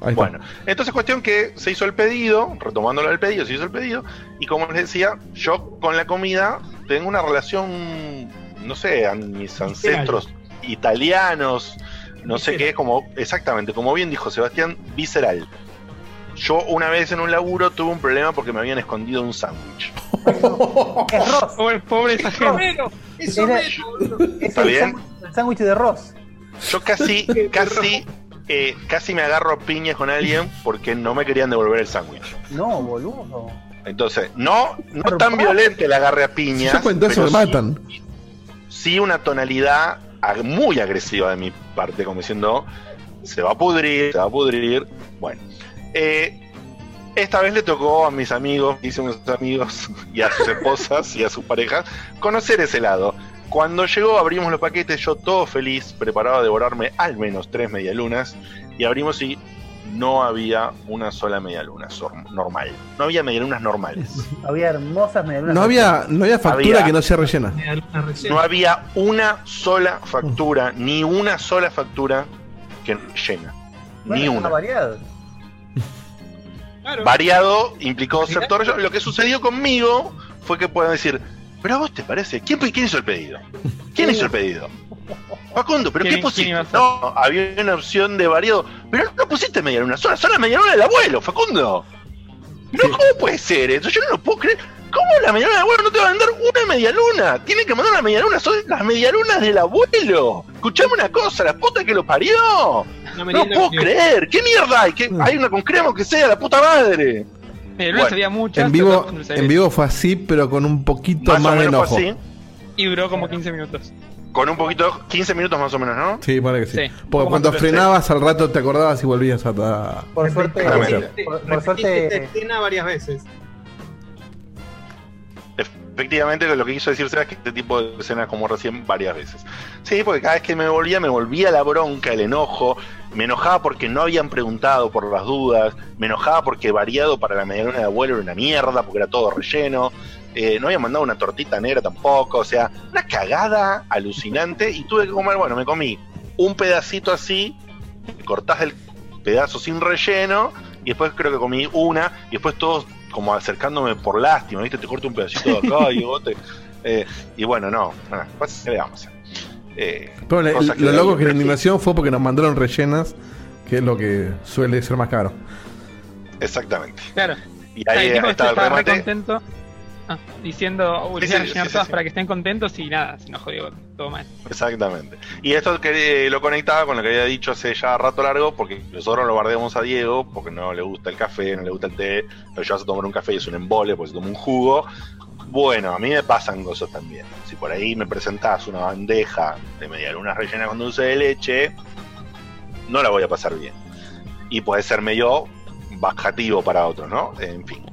Ahí está. Bueno, entonces cuestión que se hizo el pedido, retomándolo del pedido, se hizo el pedido, y como les decía, yo con la comida tengo una relación, no sé, a mis ancestros italianos, no sé qué, como, exactamente, como bien dijo Sebastián, visceral. Yo una vez en un laburo tuve un problema porque me habían escondido un sándwich. Pobre, pobre esa gente. Es, la- es ¿Está el bien? sándwich- el sándwich de Ross. Yo casi, casi, eh, casi me agarro a piñas con alguien porque no me querían devolver el sándwich. No, boludo. Entonces, no, no tan violente el agarre a Si piñas. yo cuento eso, pero me sí- matan. sí una tonalidad muy agresiva de mi parte, como diciendo, se va a pudrir, se va a pudrir. Bueno, eh, esta vez le tocó a mis amigos, hice unos amigos, y a sus esposas y a sus parejas, conocer ese lado. Cuando llegó, abrimos los paquetes, yo todo feliz, preparado a devorarme al menos tres medialunas, y abrimos y no había una sola medialuna normal. No había medialunas normales. Había hermosas medialunas. No había, no había factura Había- que no sea rellena. No había una sola factura, ni una sola factura que llena. Bueno, ni está una. variado. Variado implicó ser todo relleno. Lo que sucedió conmigo fue que puedan decir, pero a vos te parece, ¿quién, quién hizo el pedido? ¿Quién hizo el pedido? Facundo, ¿pero ¿Quién- qué pusiste? No, había una opción de variado, pero no pusiste medialuna sola, sola medialuna del abuelo, Facundo. No, ¿cómo puede ser eso? Yo no lo puedo creer. ¿Cómo la medialuna del abuelo no te va a mandar una medialuna? Tiene que mandar una medialuna, son las medialunas del abuelo. Escuchame una cosa, la puta que lo parió. No puedo que- creer. ¿Qué mierda hay? ¿Qué- Hay una con crema que sea, la puta madre. Medialunas Bueno, había muchas. En vivo, de en vivo fue así, pero con un poquito Más más, o de enojo. así. Y duró como 15 minutos. Con un poquito, 15 minutos más o menos, ¿no? Sí, parece que sí. Sí. Porque ¿Cómo cuando frenabas al rato te acordabas y volvías a. Por suerte, por, por Repetiste esta suerte, escena varias veces. Efectivamente, lo que quiso decirse es que este tipo de escenas como recién varias veces. Sí, porque cada vez que me volvía, me volvía la bronca, el enojo. Me enojaba porque no habían preguntado por las dudas. Me enojaba porque variado para la medialuna de abuelo era una mierda, porque era todo relleno. Eh, no habían mandado una tortita negra tampoco. O sea, una cagada alucinante. Y tuve que comer, bueno, me comí un pedacito así, cortás el pedazo sin relleno. Y después creo que comí una. Y después todos como acercándome por lástima, ¿viste? Te corto un pedacito de acá y vos te- eh, y bueno, no, nada, pues, ¿qué le vamos a hacer? Eh, Pero le- cosas lo de- loco es que la indignación fue porque nos mandaron rellenas, que es lo que suele ser más caro. Exactamente. Claro. Y ahí tipo estaba el remate. contento. Ah, diciendo, Sí, a rellenar sí, todas sí, para que estén contentos y nada, se enojó Diego, todo mal. Exactamente. Y esto que eh, lo conectaba con lo que había dicho hace ya rato largo, porque nosotros lo bardeamos a Diego, porque no le gusta el café, no le gusta el té, lo llevas a tomar un café y es un embole, pues toma un jugo. Bueno, a mí me pasan cosas también. Si por ahí me presentás una bandeja de medialunas rellenas con dulce de leche, no la voy a pasar bien. Y puede ser medio bajativo para otros, ¿no? En fin.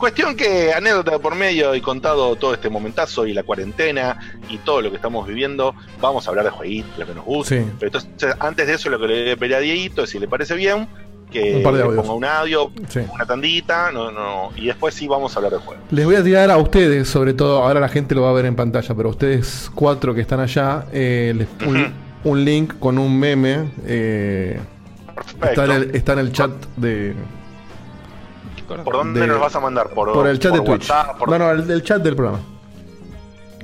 Cuestión que, anécdota por medio y contado todo este momentazo y la cuarentena y todo lo que estamos viviendo, vamos a hablar de jueguitos, lo que nos gusta. Sí. Pero entonces, antes de eso, lo que le voy a pedir a Dieguito es si le parece bien, que Un par de le audios. ponga un audio, Sí. una tandita, no, no, y después sí vamos a hablar de juego. Les voy a tirar a ustedes, sobre todo, ahora la gente lo va a ver en pantalla, pero ustedes cuatro que están allá, eh, les- un, un link con un meme. eh, está, en el, está en el chat de. ¿Por dónde de- nos vas a mandar? ¿Por, Por el chat de Twitch. WhatsApp? ¿Por No, no, el, del chat del programa.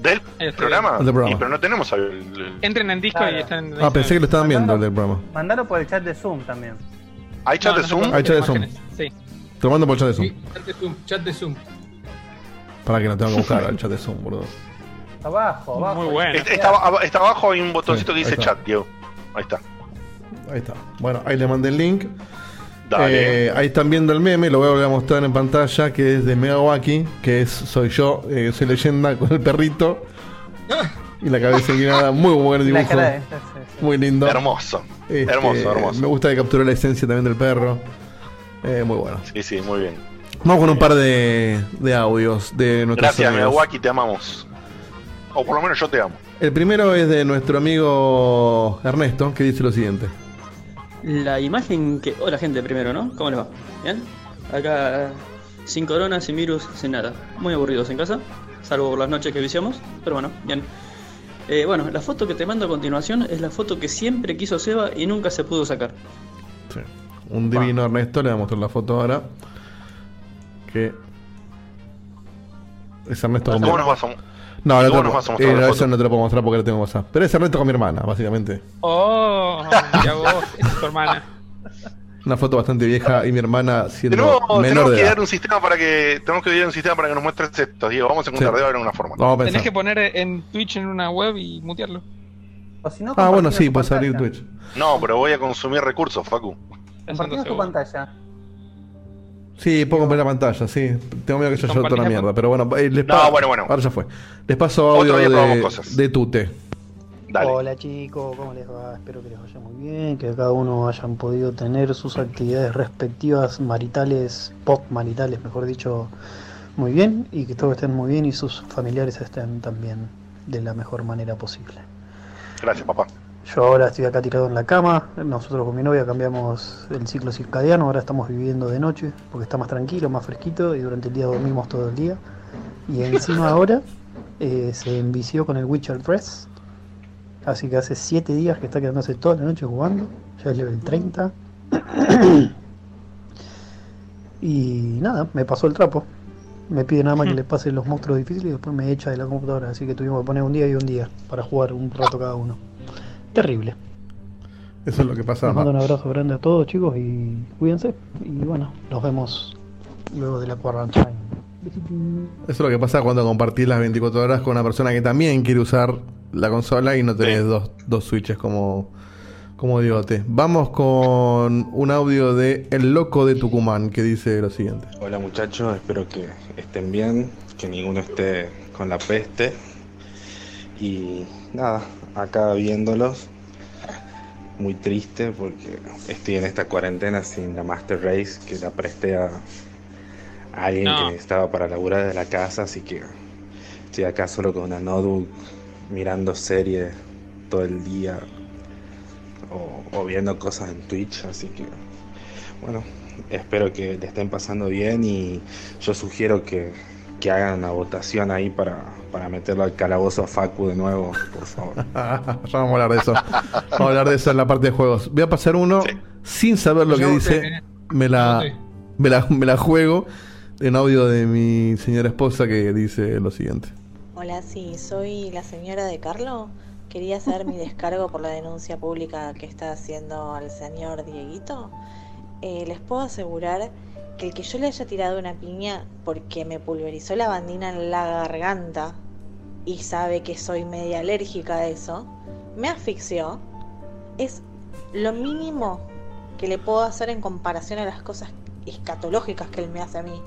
¿Del programa? Del programa. Pero no tenemos el- el- Entren en Discord Claro. y están en Ah, pensé que lo estaban viendo el del programa. mandalo por el chat de Zoom también. ¿Hay chat No, de Zoom? Hay chat de Zoom. Sí. Te lo mando por el chat de Zoom. Chat de Zoom, chat de Zoom. Para que no tenga que buscar al chat de Zoom, boludo. Abajo, abajo. Muy bueno. Está, está aba- está abajo hay un botoncito Sí, que dice chat, Diego. Ahí está. Ahí está. Bueno, ahí le mandé el link. Dale. Eh, ahí están viendo el meme, lo voy a volver a mostrar en pantalla, que es de Megawaki, que es soy yo, eh, soy leyenda con el perrito y la cabeza inclinada, muy buen dibujo, cara de- sí, sí. muy lindo. Hermoso. Este, hermoso, hermoso. Me gusta que capturó la esencia también del perro. Eh, muy bueno. Sí, sí, muy bien. Vamos con un par de, de audios de nuestros Gracias, amigos. Miyawaki, te amamos. O por lo menos yo te amo. El primero es de nuestro amigo Ernesto, que dice lo siguiente. La imagen que. Hola, gente, primero, ¿no? ¿Cómo les va? ¿Bien? Acá, sin corona, sin virus, sin nada. Muy aburridos en casa, salvo por las noches que viciamos, pero bueno, bien. Eh, bueno, la foto que te mando a continuación es la foto que siempre quiso Seba y nunca se pudo sacar. Sí. Un divino Ernesto, le voy a mostrar la foto ahora. Que. Es Ernesto ¿Cómo nos vas a No, ¿Y no, cómo te- nos vas a mostrar eh, no, eso no te lo puedo mostrar porque no tengo WhatsApp. Pero es Ernesto con mi hermana, básicamente. Oh, mira vos, es tu hermana. Una foto bastante vieja y mi hermana siendo Tenemos, menor tenemos de que edad. dar un sistema para que tenemos que dar un sistema para que nos muestres esto, Diego. Vamos a encontrar, Sí. debe haber una forma. Vamos a Tenés que poner en Twitch en una web y mutearlo. O si no, Ah, bueno, sí, abrir pantalla. Twitch. No, pero voy a consumir recursos, Facu. Compartimos tu pantalla. Sí, puedo comprar la pantalla, sí. Tengo miedo que yo haya otra Compartís la mierda, pero bueno, eh, les No, bueno, bueno. Ahora ya fue. Les paso Otro audio día probamos de, cosas. de Tute. Hola chicos, ¿cómo les va? Espero que les vaya muy bien, que cada uno hayan podido tener sus actividades respectivas maritales, pop maritales mejor dicho, muy bien y que todos estén muy bien y sus familiares estén también de la mejor manera posible. Gracias, papá. Yo ahora estoy acá tirado en la cama, nosotros con mi novia cambiamos el ciclo circadiano, ahora estamos viviendo de noche porque está más tranquilo, más fresquito y durante el día dormimos todo el día. Y encima ahora eh, se envició con el Witcher 3, así que hace 7 días que está quedándose toda la noche jugando, ya es level 30. y nada, me pasó el trapo. Me pide nada más que le pase los monstruos difíciles y después me echa de la computadora, así que tuvimos que poner un día y un día para jugar un rato cada uno. Terrible. Eso es lo que pasa. Les mando un abrazo grande a todos chicos y cuídense. Y bueno, nos vemos luego de la quarantine. Eso es lo que pasa cuando compartís las 24 horas con una persona que también quiere usar la consola y no tenés dos, dos switches como, como Diote. Vamos con un audio de El Loco de Tucumán que dice lo siguiente. Hola muchachos, espero que estén bien, que ninguno esté con la peste. Y nada, acá viéndolos, muy triste porque estoy en esta cuarentena sin la Master Race que la presté a, a alguien No. que estaba para laburar de la casa, así que estoy acá solo con una notebook mirando series todo el día o, o viendo cosas en Twitch, así que bueno, espero que le estén pasando bien y yo sugiero que, que hagan una votación ahí para, para meterlo al calabozo a Facu de nuevo, por favor. ya vamos a hablar de eso. Vamos a hablar de eso en la parte de juegos. Voy a pasar uno sin saber lo que dice. la, me la, me la juego en audio de mi señora esposa que dice lo siguiente. Hola, sí, soy la señora de Carlo. Quería hacer mi descargo por la denuncia pública que está haciendo al señor Dieguito. Eh, les puedo asegurar que el que yo le haya tirado una piña porque me pulverizó la bandina en la garganta y sabe que soy media alérgica a eso, me asfixió, es lo mínimo que le puedo hacer en comparación a las cosas escatológicas que él me hace a mí.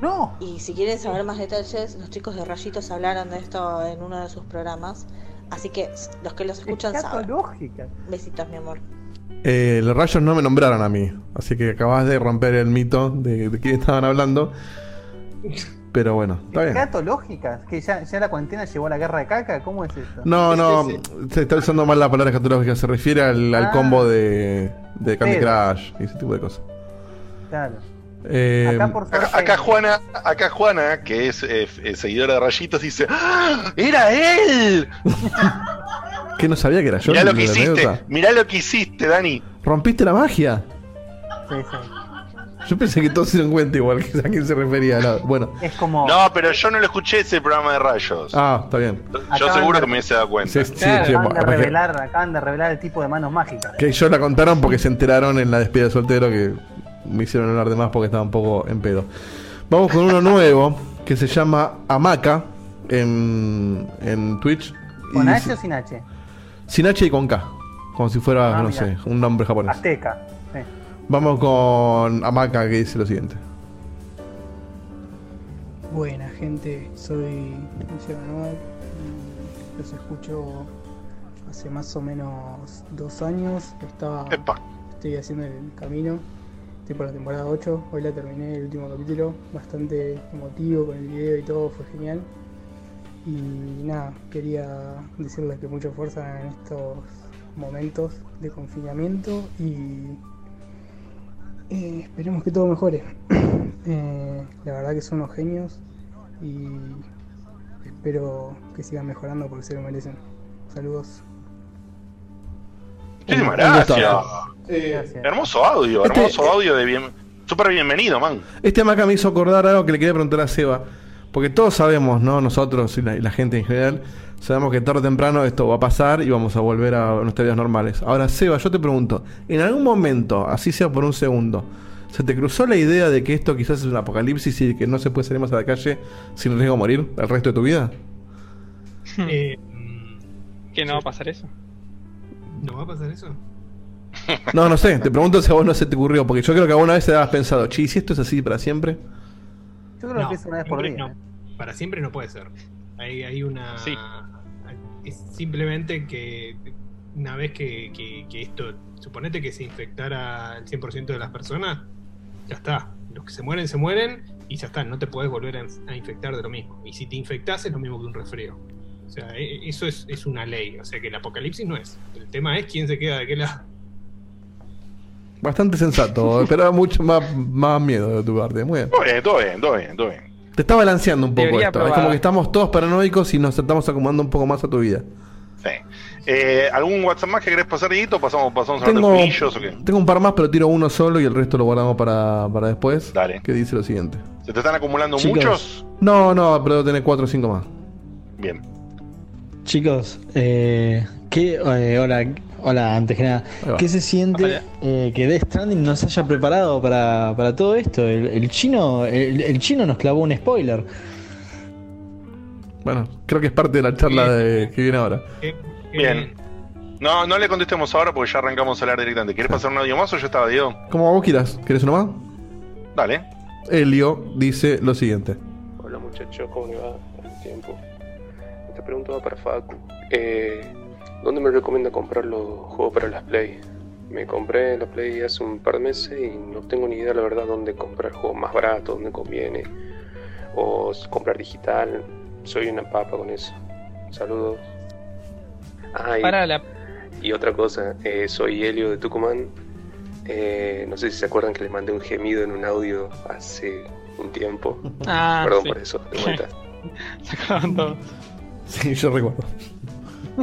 No. Y si quieren saber más detalles, los chicos de Rayitos hablaron de esto en uno de sus programas. Así que los que los escuchan saben. Escatológica. Besitos, mi amor. Eh, los rayos no me nombraron a mí, así que acabas de romper el mito de, de quién estaban hablando. Pero bueno, está bien. Escatológicas. Que ya, ya la cuarentena llevó a la guerra de caca. ¿Cómo es esto? No, no, se está usando mal la palabra escatológica, se refiere al, al Ah. combo de, de Candy Pero. Crush y ese tipo de cosas. Claro. Eh, Acá por Acá, acá Juana, acá Juana, que es eh, eh, seguidora de Rayitos, dice: ¡Ah! ¡Era él! que no sabía que era yo. Mirá lo que hiciste, mirá lo que hiciste, Dani. Rompiste la magia. Sí, sí. Yo pensé que todos se dieron cuenta igual que a quién se refería. no, bueno. Es como. No, pero yo no lo escuché ese programa de rayos. Ah, está bien. Yo Acaban seguro de- que me hubiese dado cuenta. Sí, sí, sí, acaban, de capaz que- revelar, acaban de revelar el tipo de manos mágicas. Que ellos la contaron porque se enteraron en la despedida de soltero que me hicieron hablar de más porque estaba un poco en pedo. Vamos con uno nuevo que se llama Amaka en, en Twitch. Y ¿Con dice- H o sin H? sin H y con K. Como si fuera, Ah, no mira. sé, un nombre japonés. Azteca. Vamos con Amaca que dice lo siguiente. Buena gente, soy Luciano Anual y los escucho hace más o menos dos años. Estaba, estoy haciendo el camino, estoy por la temporada 8, hoy la terminé el último capítulo, bastante emotivo con el video y todo, fue genial. Y nada, quería decirles que mucha fuerza en estos momentos de confinamiento y eh, esperemos que todo mejore. Eh, la verdad que son unos genios y espero que sigan mejorando porque se lo merecen. Saludos. Muchísimas gracias. Eh, hermoso audio, Este- hermoso audio de bien. Súper bienvenido, man. Este Amaca me hizo acordar algo que le quería preguntar a Seba. Porque todos sabemos, ¿no? Nosotros y la, y la gente en general, sabemos que tarde o temprano esto va a pasar y vamos a volver a nuestras vidas normales. Ahora, Seba, yo te pregunto, ¿en algún momento, así sea por un segundo, se te cruzó la idea de que esto quizás es un apocalipsis y que no se puede salir más a la calle sin riesgo de morir el resto de tu vida? Eh, ¿Que no va a pasar eso? ¿No va a pasar eso? No, no sé, te pregunto si a vos no se te ocurrió, porque yo creo que alguna vez te has pensado, chi, si esto es así para siempre. Yo creo No, que es una vez por día. no. ¿eh? Para siempre no puede ser. Hay, hay una. Es simplemente que una vez que, que- que esto. Suponete que se infectara el 100% de las personas, ya está. Los que se mueren, se mueren y ya está. No te puedes volver a, inf- a infectar de lo mismo. Y si te infectas, es lo mismo que un resfrío. O sea, e- eso es, es una ley. O sea, que el apocalipsis no es. El tema es quién se queda de qué lado. Bastante sensato, pero mucho más, más miedo de tu parte. Muy bien. Todo bien, todo bien, todo bien, todo bien. Te está balanceando un poco Debería esto. Es probar. como que estamos todos paranoicos y nos estamos acomodando un poco más a tu vida. Sí. Eh, ¿Algún WhatsApp más que querés pasar, Dieguito? ¿Pasamos, pasamos a Tengo, de jueguillos o qué? tengo un par más, pero tiro uno solo y el resto lo guardamos para, para después. Dale. Que dice lo siguiente. ¿Se te están acumulando Chicos. muchos? No, no, pero debo tener cuatro o cinco más. Bien. Chicos, eh, ¿qué, eh, hola, hola, antes que nada. ¿qué se siente eh, que Death Stranding no se haya preparado para, para todo esto? El, el chino, el, el chino nos clavó un spoiler. Bueno, creo que es parte de la charla de- que viene ahora. Bien. No, no le contestemos ahora porque ya arrancamos a hablar directamente. ¿Quieres pasar un audio más o ya estaba, Diego? Como vos quieras. ¿Quieres uno más? Dale. Elio dice lo siguiente. Hola muchachos, ¿cómo le va? Tanto tiempo. Esta pregunta va para Facu. Eh, ¿Dónde me recomienda comprar los juegos para las Play? Me compré la Play hace un par de meses y no tengo ni idea, la verdad, dónde comprar juegos más baratos, dónde conviene. O comprar digital. Soy una papa con eso. Saludos. Ah, y, Para la. y otra cosa, eh, soy Helio de Tucumán. Eh, no sé si se acuerdan que les mandé un gemido en un audio hace un tiempo. Ah, Perdón sí. por eso, de vuelta. Se acaban todos. Sí, yo recuerdo.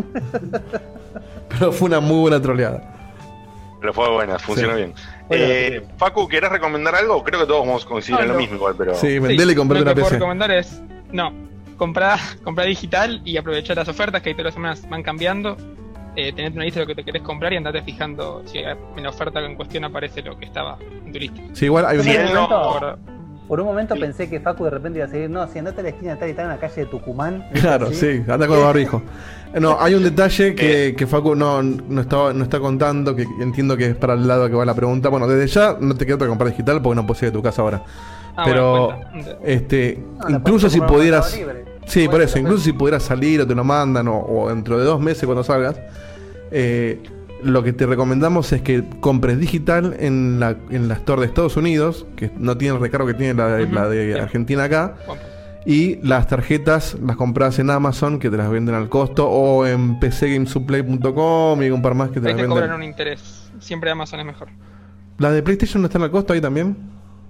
pero fue una muy buena troleada. Pero fue buena, funcionó Sí. bien. Eh, Facu, ¿querés recomendar algo? Creo que todos vamos a coincidir en No, lo mismo igual, pero... Sí, vendele y comprate lo una que puedo recomendar es. No, comprar comprar digital y aprovechar las ofertas que todas las semanas van cambiando. Eh, tenete una lista de lo que te querés comprar y andate fijando si en la oferta en cuestión aparece lo que estaba en tu lista. Sí, igual hay un- Por un momento, no. por un momento pensé que Facu de repente iba a seguir, no, si andate a la esquina tal y tal en la calle de Tucumán. Claro, sí, anda con el barbijo. No, hay un detalle que, que Facu no, no, está, no está contando, que entiendo que es para el lado que va la pregunta. Bueno, desde ya no te queda otra comprar digital porque no puedes ir tu casa ahora. Ah, Pero, bueno, este, la incluso si pudieras. Sí, por eso, incluso si pudieras salir o te lo mandan o, o dentro de dos meses cuando salgas, eh, lo que te recomendamos es que compres digital en la, en la store de Estados Unidos, que no tiene el recargo que tiene la, la de Argentina acá, y las tarjetas las compras en Amazon, que te las venden al costo, o en pcgamesupply.com y un par más que te Ahí las te cobran venden. un interés. Siempre Amazon es mejor. ¿La de PlayStation no están al costo ahí también?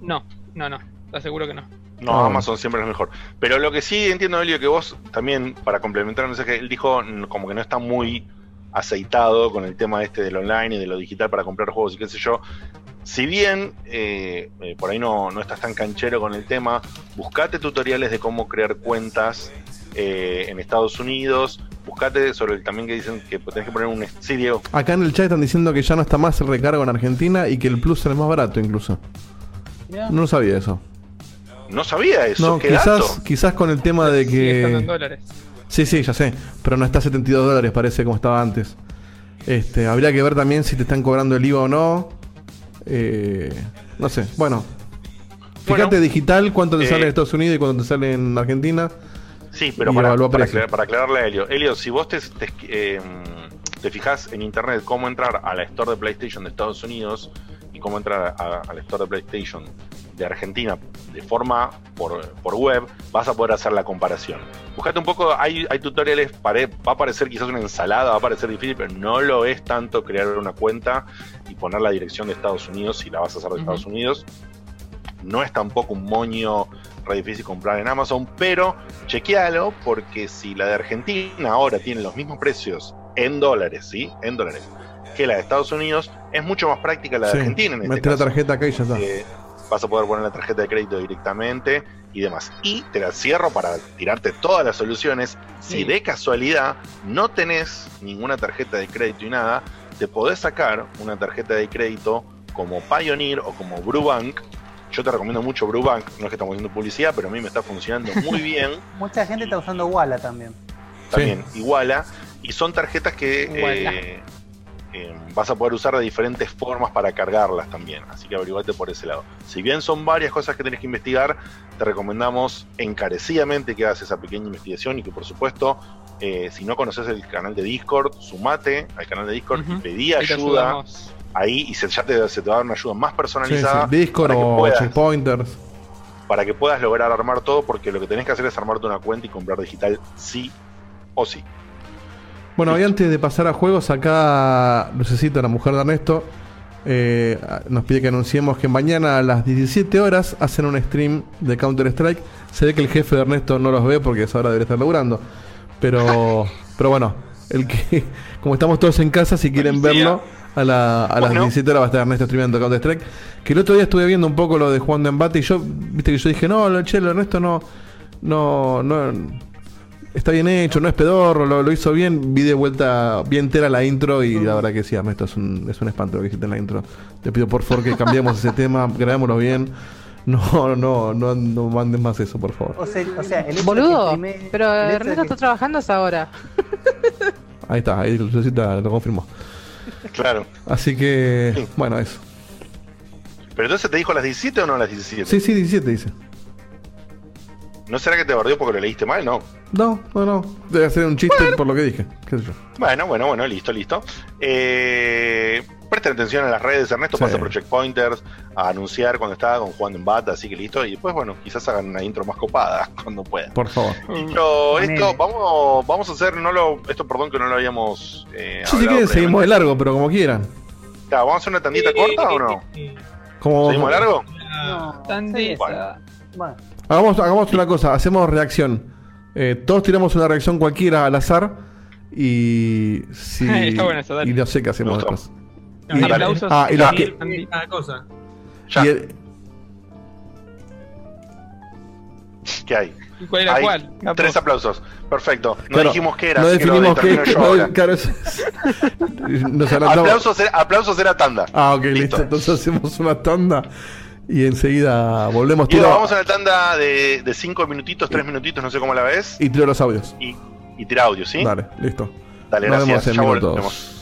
No, no, no. Te aseguro que no. No, Ah. Amazon siempre es mejor. Pero lo que sí entiendo, Elio, que vos también, para complementar el mensaje, él dijo como que no está muy aceitado con el tema este del online y de lo digital para comprar juegos y qué sé yo. Si bien eh, eh, por ahí no, no estás tan canchero con el tema, buscate tutoriales de cómo crear cuentas eh, en Estados Unidos. Buscate sobre el también que dicen que tenés que poner un... Sí, Diego. Acá en el chat están diciendo que ya no está más el recargo en Argentina y que el Plus es más barato incluso. No sabía eso. No sabía eso. No, ¿Qué quizás, dato? quizás con el tema de Sigue estando en que... dólares. Sí, sí, ya sé. Pero no está a 72 dólares, parece como estaba antes. Este, habría que ver también si te están cobrando el IVA o no. Eh, no sé, bueno. Fíjate digital cuánto te eh, sale en Estados Unidos y cuánto te sale en Argentina. Sí, pero para, para, para aclararle a Helio. Helio, si vos te, te, eh, te fijas en internet cómo entrar a la Store de PlayStation de Estados Unidos y cómo entrar a, a la Store de PlayStation de Argentina de forma por, por web, vas a poder hacer la comparación. Buscate un poco, hay, hay tutoriales, pare- va a parecer quizás una ensalada, va a parecer difícil, pero no lo es tanto crear una cuenta y poner la dirección de Estados Unidos si la vas a hacer de Estados Unidos. No es tampoco un moño re difícil comprar en Amazon, pero chequealo porque si la de Argentina ahora tiene los mismos precios en dólares, ¿sí? En dólares, que la de Estados Unidos, es mucho más práctica la de Sí, Argentina en este Mete la tarjeta acá y ya está. Eh, vas a poder poner la tarjeta de crédito directamente y demás. Y te la cierro para tirarte todas las soluciones. Si de casualidad no tenés ninguna tarjeta de crédito y nada, te podés sacar una tarjeta de crédito como Pioneer o como Brubank. Yo te recomiendo mucho Brubank, no es que estamos haciendo publicidad, pero a mí me está funcionando muy bien. Mucha gente está usando Walla también. También Iguala. Y son tarjetas que Iguala. Eh, vas a poder usar de diferentes formas para cargarlas también. Así que averiguate por ese lado. Si bien son varias cosas que tenés que investigar, te recomendamos encarecidamente que hagas esa pequeña investigación y que por supuesto, eh, si no conoces el canal de Discord, sumate al canal de Discord y pedí ayuda ahí y se, ya te, se te va a dar una ayuda más personalizada sí, Discord o puedas- checkpointers. para que puedas lograr armar todo, porque lo que tenés que hacer es armarte una cuenta y comprar digital sí o sí. Bueno, y antes de pasar a juegos, acá Lucecita, la mujer de Ernesto, eh, nos pide que anunciemos que mañana a las 17 horas hacen un stream de Counter Strike. Se ve que el jefe de Ernesto no los ve porque a esa hora debería estar laburando. Pero, pero bueno, el que, como estamos todos en casa, si quieren verlo, a, la- a las Bueno. 17 horas va a estar Ernesto streameando Counter Strike. Que el otro día estuve viendo un poco lo de Juan de Embate y yo, viste que yo dije, no, lo- che, Ernesto no, no, no, está bien hecho, no es pedorro, lo, lo hizo bien. Vi de vuelta bien entera la intro y la verdad que sí, Ernesto, es un, es un espanto lo que hiciste en la intro. Te pido por favor que cambiemos ese tema, grabémoslo bien. No, no, no, no mandes más eso, por favor. O sea, o sea, el hecho Boludo, de que streamee- pero el Ernesto que- está trabajando hasta ahora. Ahí está, ahí Lucecita lo confirmó. Claro. Así que, bueno, eso. Pero entonces te dijo a las 17 o no a las 17? Sí, sí, 17 dice. ¿No será que te bordeó porque lo leíste mal? No. No, no, no. Debe ser un chiste por lo que dije. ¿Qué sé yo? Bueno, bueno, bueno, listo, listo. Eh, presten atención a las redes. Ernesto Sí. pasa por Checkpointers a anunciar cuando está con Juan en Bata, así que listo. Y después, bueno, quizás hagan una intro más copada cuando puedan. Por favor. Esto, vamos, vamos a hacer, no lo, esto perdón que no lo habíamos eh, Sí, si quieren, seguimos de largo, pero como quieran. Claro, ¿Vamos a hacer una tandita corta o no? Como, ¿Seguimos de largo? No, Tandita. Bueno, Hagamos, hagamos una cosa, hacemos reacción. Eh, todos tiramos una reacción cualquiera al azar y si Está bueno eso, dale. y no sé qué hacemos después. Y, Aplausos. ah, y los que- Andy. Cada cosa. y el- ¿Qué hay? ¿Y cuál era Hay cuál? Capo. Tres aplausos. Perfecto. No claro, dijimos qué era. No así que lo definimos qué determino yo no, ahora. claro, es- nos adelantamos. Aplausos era, aplausos era tanda. Ah, ok, listo. Entonces hacemos una tanda y enseguida volvemos. Vamos a la tanda de, de cinco minutitos, tres minutitos, no sé cómo la ves. y tiro los audios. Y, y tira audio, ¿sí? Dale, listo. Dale, Nos gracias. vemos en Ya minutos. volvemos.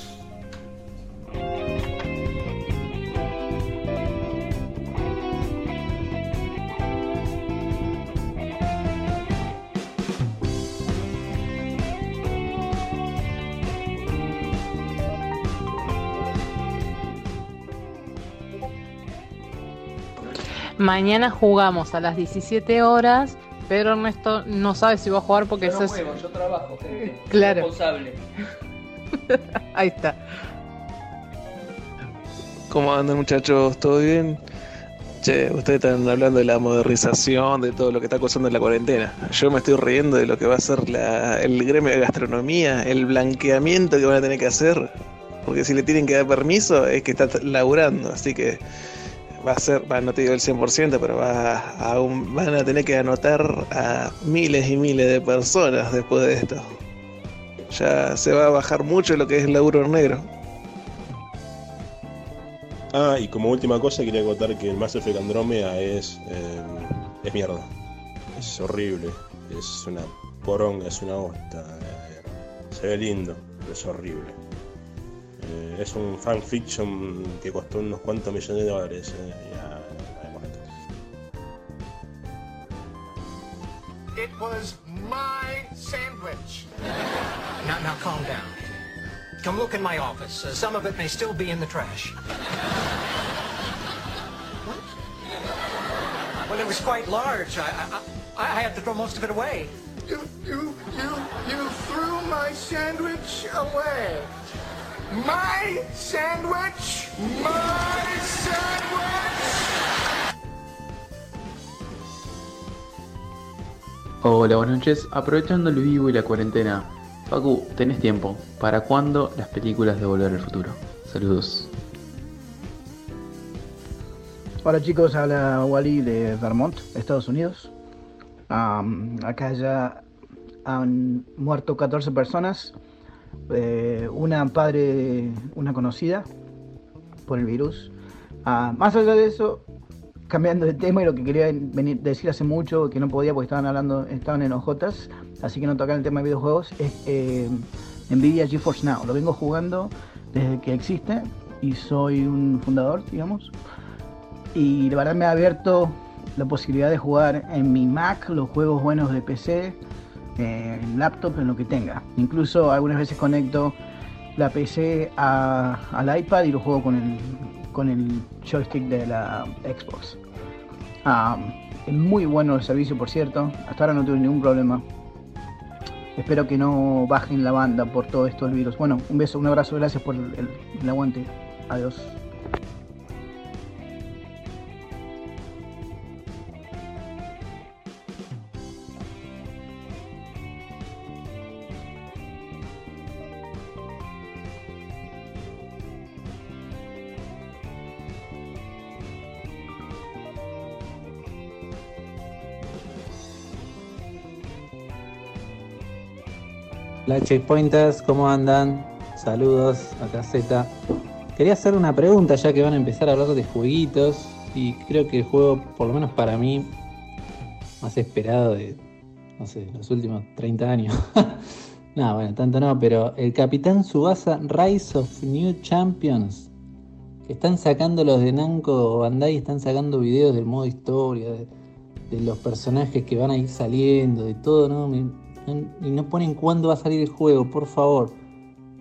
Mañana jugamos a las 17 horas, pero Ernesto no sabe si va a jugar porque eso es. yo trabajo, gente. Claro. Responsable. Ahí está. ¿Cómo andan muchachos? ¿Todo bien? Che, ustedes están hablando de la modernización, de todo lo que está causando la cuarentena. Yo me estoy riendo de lo que va a ser la- el gremio de gastronomía, el blanqueamiento que van a tener que hacer. Porque si le tienen que dar permiso es que está laburando, así que va a ser, va, no te digo el 100%, pero va a un- van a tener que anotar a miles y miles de personas después de esto. Ya se va a bajar mucho lo que es el laburo negro. Ah, y como última cosa quería acotar que el Mass Effect Andromeda es, eh, es mierda. Es horrible. Es una poronga, es una hosta. eh, se ve lindo, pero es horrible. Eh, es un fanfiction que costó unos cuantos millones de dólares. eh, ya, ya. It was my sandwich. Now, now calm down. Come look in my office. Uh, some of it may still be in the trash. What? Well, it was quite large. I, I, I I had to throw most of it away. You, you, you, you threw my sandwich away. My sandwich. My sandwich. Hola, buenas noches. Aprovechando el vivo y la cuarentena, Facu, tenés tiempo. ¿Para cuándo las películas de Volver al Futuro? Saludos. Hola chicos, habla Wally de Vermont, Estados Unidos. Acá ya han muerto 14 personas, eh, una padre, una conocida por el virus. Ah, más allá de eso, cambiando de tema y lo que quería venir, decir hace mucho, que no podía porque estaban hablando, estaban en OJs, así que no tocan el tema de videojuegos, es eh, Nvidia GeForce Now. Lo vengo jugando desde que existe y soy un fundador, digamos y la verdad me ha abierto la posibilidad de jugar en mi Mac los juegos buenos de PC, eh, laptop, en lo que tenga. Incluso algunas veces conecto la PC a- al iPad y lo juego con el, con el joystick de la Xbox. Ah, es muy bueno el servicio, por cierto. Hasta ahora no tuve ningún problema. Espero que no bajen la banda por todo esto del virus. Bueno, un beso, un abrazo, gracias por el aguante. Adiós. Hola checkpointers, ¿cómo andan? Saludos, acá Z. Quería hacer una pregunta ya que van a empezar a hablar de jueguitos y creo que el juego, por lo menos para mí, más esperado de, no sé, los últimos 30 años. no, bueno, tanto no, pero el Capitán Subasa Rise of New Champions, que están sacando los de Namco Bandai, están sacando videos del modo historia, de, de los personajes que van a ir saliendo, de todo, ¿no? Y no ponen cuándo va a salir el juego, por favor.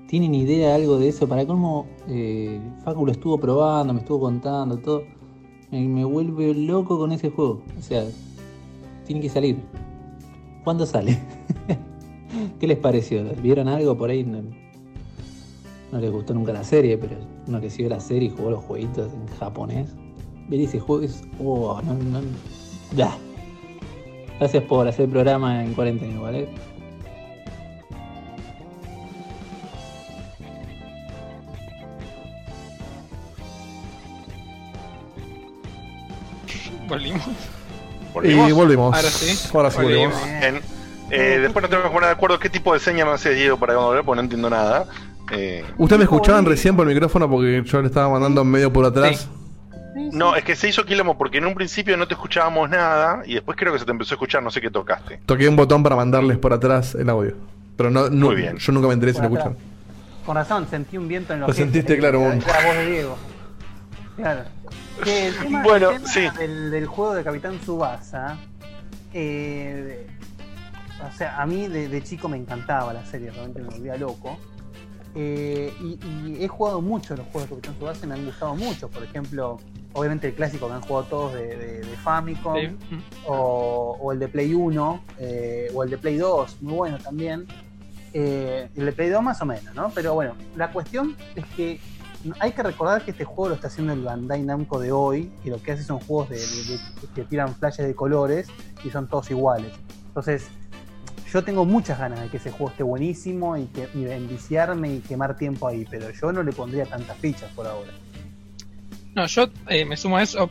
¿Tienen idea de algo de eso? Para cómo eh, Facu lo estuvo probando, me estuvo contando, todo. Me, me vuelve loco con ese juego. O sea, tiene que salir. ¿Cuándo sale? ¿Qué les pareció? ¿Vieron algo por ahí? No, les gustó nunca la serie, pero uno que vio la serie y jugó los jueguitos en japonés. Ver ese juego es. Oh, no, no. Da. Gracias por hacer el programa en cuarentena, ¿vale? Volvimos. ¿Volvimos? Y volvimos. Ahora sí. Ahora sí volvimos. Bien. Eh, después no tengo que poner de acuerdo qué tipo de seña me hace Diego para cuando volver, porque no entiendo nada. Eh, ¿Ustedes me escuchaban recién por el micrófono porque yo le estaba mandando medio por atrás? No, es que se hizo quilombo porque en un principio no te escuchábamos nada y después creo que se te empezó a escuchar, no sé qué tocaste. Toqué un botón para mandarles por atrás el audio. Pero no, no- Muy bien. yo nunca me enteré si lo escuchan. Con razón, sentí un viento en los Lo sentiste, claro, La, un- la voz de Diego. Claro. Que el tema, Bueno, el tema sí. del, del juego de Capitán Subasa, eh, o sea, a mí de, de chico me encantaba la serie, realmente me volvía loco. Eh, y, y he jugado mucho los juegos de Capitán Subasa y me han gustado mucho. Por ejemplo, obviamente el clásico que han jugado todos de, de- de Famicom, Sí. o, o el de Play 1, eh, o el de Play 2, muy bueno también. Eh, el de Play 2 más o menos, ¿no? Pero bueno, la cuestión es que hay que recordar que este juego lo está haciendo el Bandai Namco de hoy, y lo que hace son juegos de, que tiran flashes de colores y son todos iguales. Entonces, yo tengo muchas ganas de que ese juego esté buenísimo y, que, y de enviciarme y quemar tiempo ahí, pero yo no le pondría tantas fichas por ahora. No, yo eh, me sumo a eso.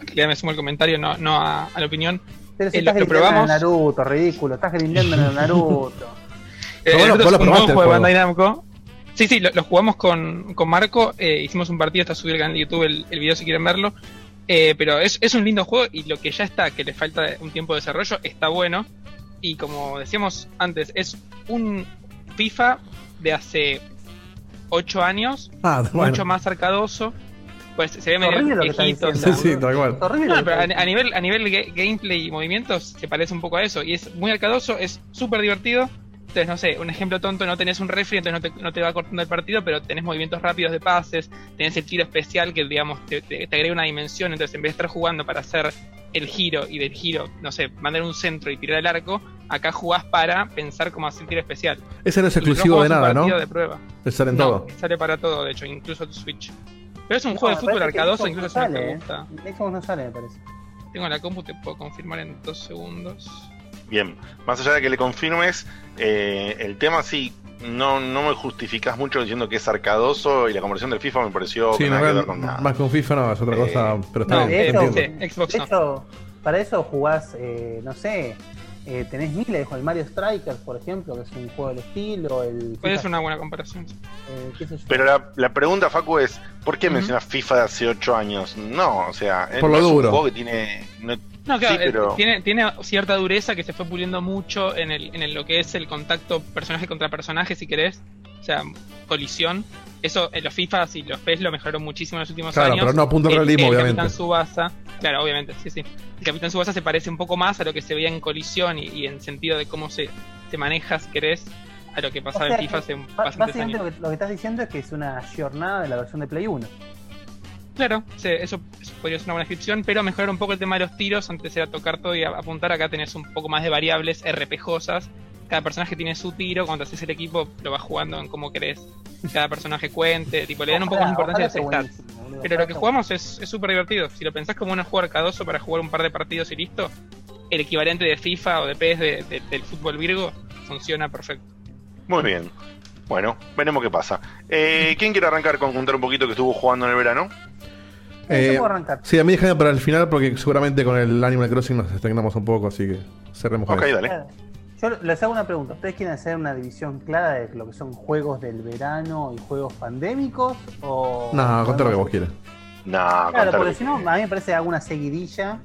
En realidad me sumo al comentario, no, no a, a la opinión. Pero si Eh, lo, estás lo grindeando en el probamos. Naruto, ridículo, estás grindeando en el Naruto. Eh, Pero nosotros bueno, vos lo un probaste juego de. Bandai Namco. Sí, sí, lo, lo jugamos con, con Marco. eh, hicimos un partido, está subido al canal de YouTube el, el video si quieren verlo. Eh, pero es, es un lindo juego y lo que ya está, que le falta un tiempo de desarrollo, está bueno. Y como decíamos antes, es un FIFA de hace 8 años, Ah, bueno. mucho más arcadoso. Pues se ve medio lo que está viejito. Sí, sí, tal cual. No, pero a, a nivel, a nivel ga- gameplay y movimientos se parece un poco a eso. Y es muy arcadoso, es súper divertido. Entonces, no sé, un ejemplo tonto, no tenés un refri, entonces no te, no te va cortando el partido, pero tenés movimientos rápidos de pases, tenés el tiro especial que, digamos, te, te- te agrega una dimensión. Entonces, en vez de estar jugando para hacer el giro y del giro, no sé, mandar un centro y tirar el arco, acá jugás para pensar cómo hacer el tiro especial. Ese no es exclusivo de nada, ¿no? de prueba. Sale en No, todo. sale para todo, de hecho, incluso tu Switch. Pero es un No, juego de me fútbol arcadoso, incluso no si no sale, te ¿eh? gusta. Xbox no sale, me parece. Tengo la compu, te puedo confirmar en dos segundos. Bien, más allá de que le confirmes, eh, el tema sí, no, no me justificás mucho diciendo que es arcadoso y la conversión del FIFA me pareció Sí, que no, nada que más- ver con nada. más un FIFA no, es otra cosa, pero está no, bien, de hecho, entiendo. sí, Xbox de no. hecho, para eso jugás, eh, no sé, eh, tenés miles. El Mario Strikers, por ejemplo, que es un juego del estilo. El Puede ser FIFA, una buena comparación. eh, qué sé yo. Pero la, la pregunta, Facu, es: ¿por qué mencionas FIFA de hace 8 años? No, o sea, Por no es un juego que tiene. no- No, claro, sí, pero. eh, tiene, tiene cierta dureza que se fue puliendo mucho en, el, en el- lo que es el contacto personaje contra personaje, si querés. O sea, colisión. Eso en los FIFA y los PES lo mejoraron muchísimo en los últimos Claro, años. pero no apunta al El- realismo, el obviamente. Capitán Subasa, claro, obviamente, sí, sí. El Capitán Subasa se parece un poco más a lo que se veía en colisión y, y en sentido de cómo se, se maneja, si querés, a lo que O pasaba sea en FIFA que, hace ba- bastantes básicamente años. lo que, lo que estás diciendo es que es una jornada de la versión de Play 1. Claro, sí, eso, eso podría ser una buena descripción, pero mejorar un poco el tema de los tiros, antes era tocar todo y a- apuntar, acá tenés un poco más de variables RPGosas. Cada personaje tiene su tiro, cuando haces el equipo lo vas jugando en como querés. Cada personaje cuente, tipo, le dan un poco más importancia a esté stats. Pero lo que jugamos es es súper divertido. Si lo pensás como un juego arcadoso para jugar un par de partidos y listo, el equivalente de FIFA o de PES de- de- del fútbol virgo funciona perfecto. Muy bien. Bueno, veremos qué pasa. Eh, ¿Quién quiere arrancar con contar un poquito que estuvo jugando en el verano? Eh, puedo arrancar. sí, a mí déjame para el final porque seguramente con el Animal Crossing nos estagnamos un poco, así que cerremos Ok, eso. dale. Yo les hago una pregunta. ¿Ustedes quieren hacer una división clara de lo que son juegos del verano y juegos pandémicos? O No, contá lo que vos quieras. No, Claro, contar porque que- si no, a mí me parece alguna seguidilla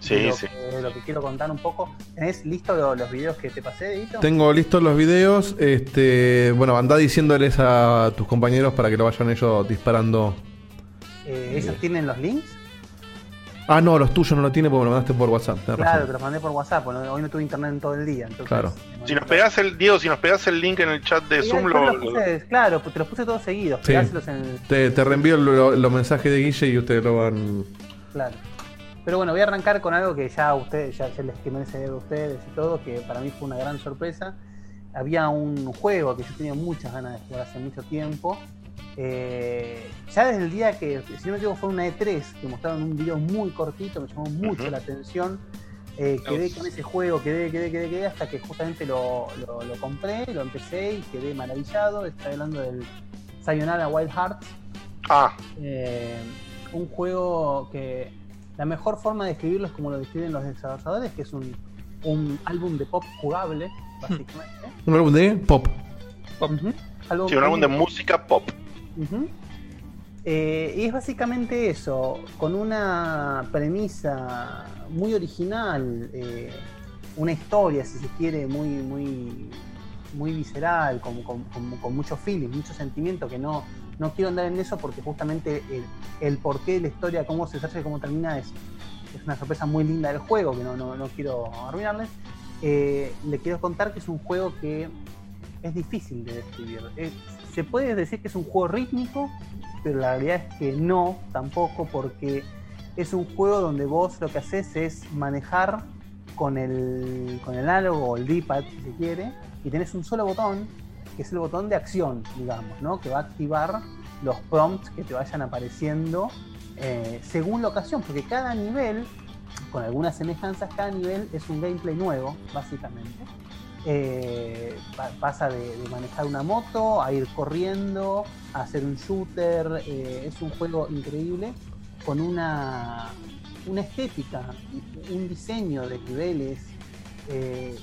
Sí, de, lo sí. que, lo que quiero contar un poco. ¿Tenés listo lo- los videos que te pasé, Edito? Tengo listos los videos. Este, bueno, anda diciéndoles a tus compañeros para que lo vayan ellos disparando. Eh, ¿Ellos tienen los links? Ah, no, los tuyos no lo tiene porque me lo mandaste por WhatsApp. Claro, razón. te los mandé por WhatsApp. Hoy no tuve internet en todo el día. Entonces, Claro. Si nos pegás el, Diego, si nos pegás el link en el chat de Zoom, lo, los puse- claro, pues te los puse todos seguidos. Sí. En Te, te reenvío lo- los mensajes de Guille y ustedes lo van. Claro. Pero bueno, voy a arrancar con algo que ya ustedes, ya, ya les quemé ese dedo a ustedes y todo, que para mí fue una gran sorpresa. Había un juego que yo tenía muchas ganas de jugar hace mucho tiempo. Eh, ya desde el día que, si no me equivoco, fue una E3, que mostraron un video muy cortito, me llamó mucho la atención. Eh, quedé con ese juego, quedé, quedé, quedé, quedé, hasta que justamente lo, lo, lo compré, lo empecé y quedé maravillado. Estoy hablando del Sayonara Wild Hearts. Ah, Eh, un juego que la mejor forma de describirlo es como lo describen los desarrolladores, que es un, un álbum de pop jugable, básicamente. Un álbum de pop. Sí, un álbum de música pop. Eh, y es básicamente eso, con una premisa muy original, eh, una historia, si se quiere, muy, muy, muy visceral, con, con- con- con mucho feeling, mucho sentimiento, que no, no quiero andar en eso porque justamente el, porqué de la historia, cómo se desarrolla y cómo termina, es, es una sorpresa muy linda del juego, que no, no, no quiero arruinarles. Eh, le quiero contar que es un juego que es difícil de describir. Es- se puede decir que es un juego rítmico, pero la realidad es que no, tampoco, porque es un juego donde vos lo que haces es manejar con el, con el análogo o el D-pad, si se quiere, y tenés un solo botón, que es el botón de acción, digamos, ¿no? que va a activar los prompts que te vayan apareciendo eh, según la ocasión, porque cada nivel, con algunas semejanzas, cada nivel es un gameplay nuevo, básicamente. Eh, pa- pasa de, de manejar una moto a ir corriendo, a hacer un shooter. eh, es un juego increíble con una, una estética, un diseño de niveles. eh,